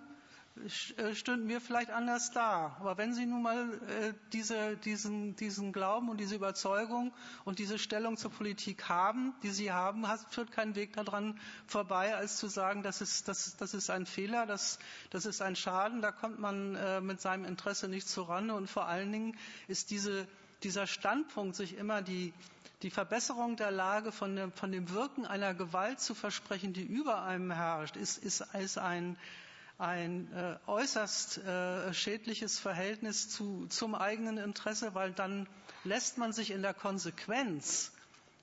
stünden wir vielleicht anders da. Aber wenn Sie nun mal äh, diese, diesen, diesen Glauben und diese Überzeugung und diese Stellung zur Politik haben, die Sie haben, hat, führt kein Weg daran vorbei, als zu sagen, das ist, das, das ist ein Fehler, das, das ist ein Schaden, da kommt man äh, mit seinem Interesse nicht zurande. Und vor allen Dingen ist diese, dieser Standpunkt, sich immer die, die Verbesserung der Lage von dem, von dem Wirken einer Gewalt zu versprechen, die über einem herrscht, ist, ist, ist ein, ein äh, äußerst äh, schädliches Verhältnis zu, zum eigenen Interesse, weil dann lässt man sich in der Konsequenz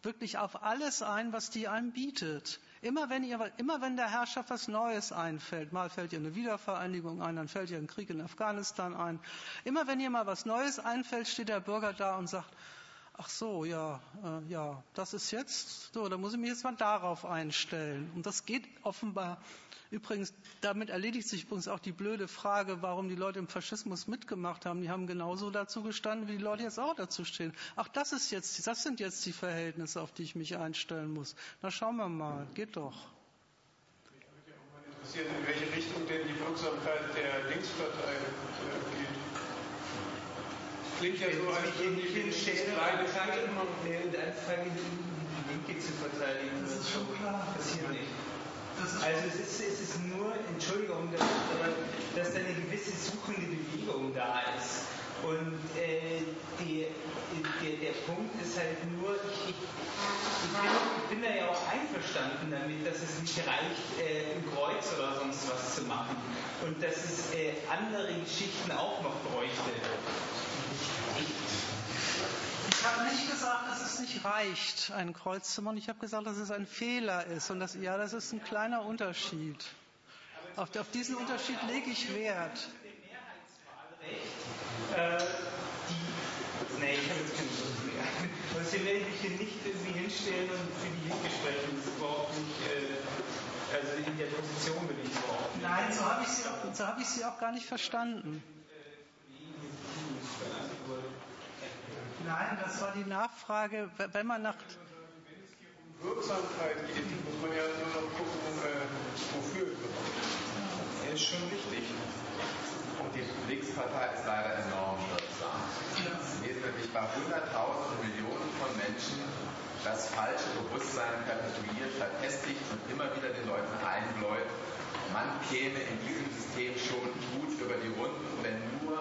wirklich auf alles ein, was die einem bietet. Immer wenn, ihr, immer wenn der Herrschaft was Neues einfällt, mal fällt ihr eine Wiedervereinigung ein, dann fällt ihr ein Krieg in Afghanistan ein. Immer wenn ihr mal was Neues einfällt, steht der Bürger da und sagt, ach so, ja, äh, ja, das ist jetzt, so, da muss ich mich jetzt mal darauf einstellen. Und das geht offenbar Übrigens, damit erledigt sich übrigens auch die blöde Frage, warum die Leute im Faschismus mitgemacht haben. Die haben genauso dazu gestanden, wie die Leute jetzt auch dazu stehen. Ach, das ist jetzt, das sind jetzt die Verhältnisse, auf die ich mich einstellen muss. Na, schauen wir mal. Geht doch. Mich würde ja auch mal interessieren, in welche Richtung denn die Wirksamkeit der Linkspartei äh, geht. Klingt ja so, als würden die das kleine machen. Und anfangen, die Linke zu verteidigen. Das ist schon klar. Passiert nicht. Also es ist, es ist nur, Entschuldigung, dass, dass da eine gewisse suchende Bewegung da ist. Und äh, die, der, der Punkt ist halt nur, ich, ich, ich, bin, ich, bin, da ja auch einverstanden damit, dass es nicht reicht, äh, ein Kreuz oder sonst was zu machen. Und dass es äh, andere Geschichten auch noch bräuchte. Ich, ich habe nicht gesagt, dass es nicht reicht, ein Kreuz zu machen. Ich habe gesagt, dass es ein Fehler ist. Und das, ja, das ist ein kleiner Unterschied. Auf, auf diesen Unterschied lege ich Wert. Äh, die, nee, ich habe jetzt keine Lust mehr. Und deswegen werde ich mich hier nicht irgendwie hinstellen und für die Linke sprechen. Das ist überhaupt nicht, äh, also in der Position bin ich überhaupt nicht. Nein, so habe ich, sie auch, so hab ich sie auch gar nicht verstanden. Nein, das war die Nachfrage, wenn man nach. Wenn es hier um Wirksamkeit geht, muss man ja nur noch gucken, äh, wofür überhaupt. Ja, ist schon wichtig. Die Linkspartei ist leider enorm wirksam. Nämlich bei hunderttausenden Millionen von Menschen das falsche Bewusstsein perpetuiert, verfestigt und immer wieder den Leuten einbläut, man käme in diesem System schon gut über die Runden, wenn nur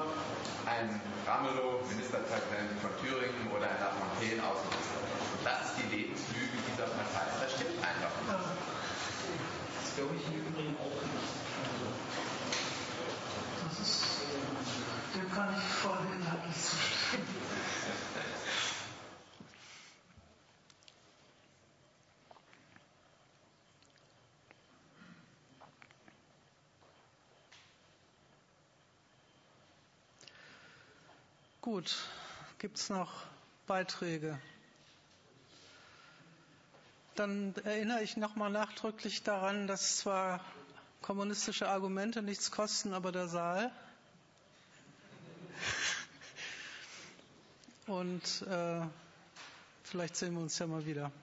ein Ramelow, Ministerpräsident von Thüringen oder ein Lafontaine Außenminister. Das ist die Lebenslüge dieser Partei. Das stimmt einfach nicht. Das glaube ich im Übrigen auch nicht. Das ist, dem kann ich voll inhaltlich zustimmen. Gut, gibt es noch Beiträge? Dann erinnere ich nochmal nachdrücklich daran, dass zwar kommunistische Argumente nichts kosten, aber der Saal. Und äh, vielleicht sehen wir uns ja mal wieder.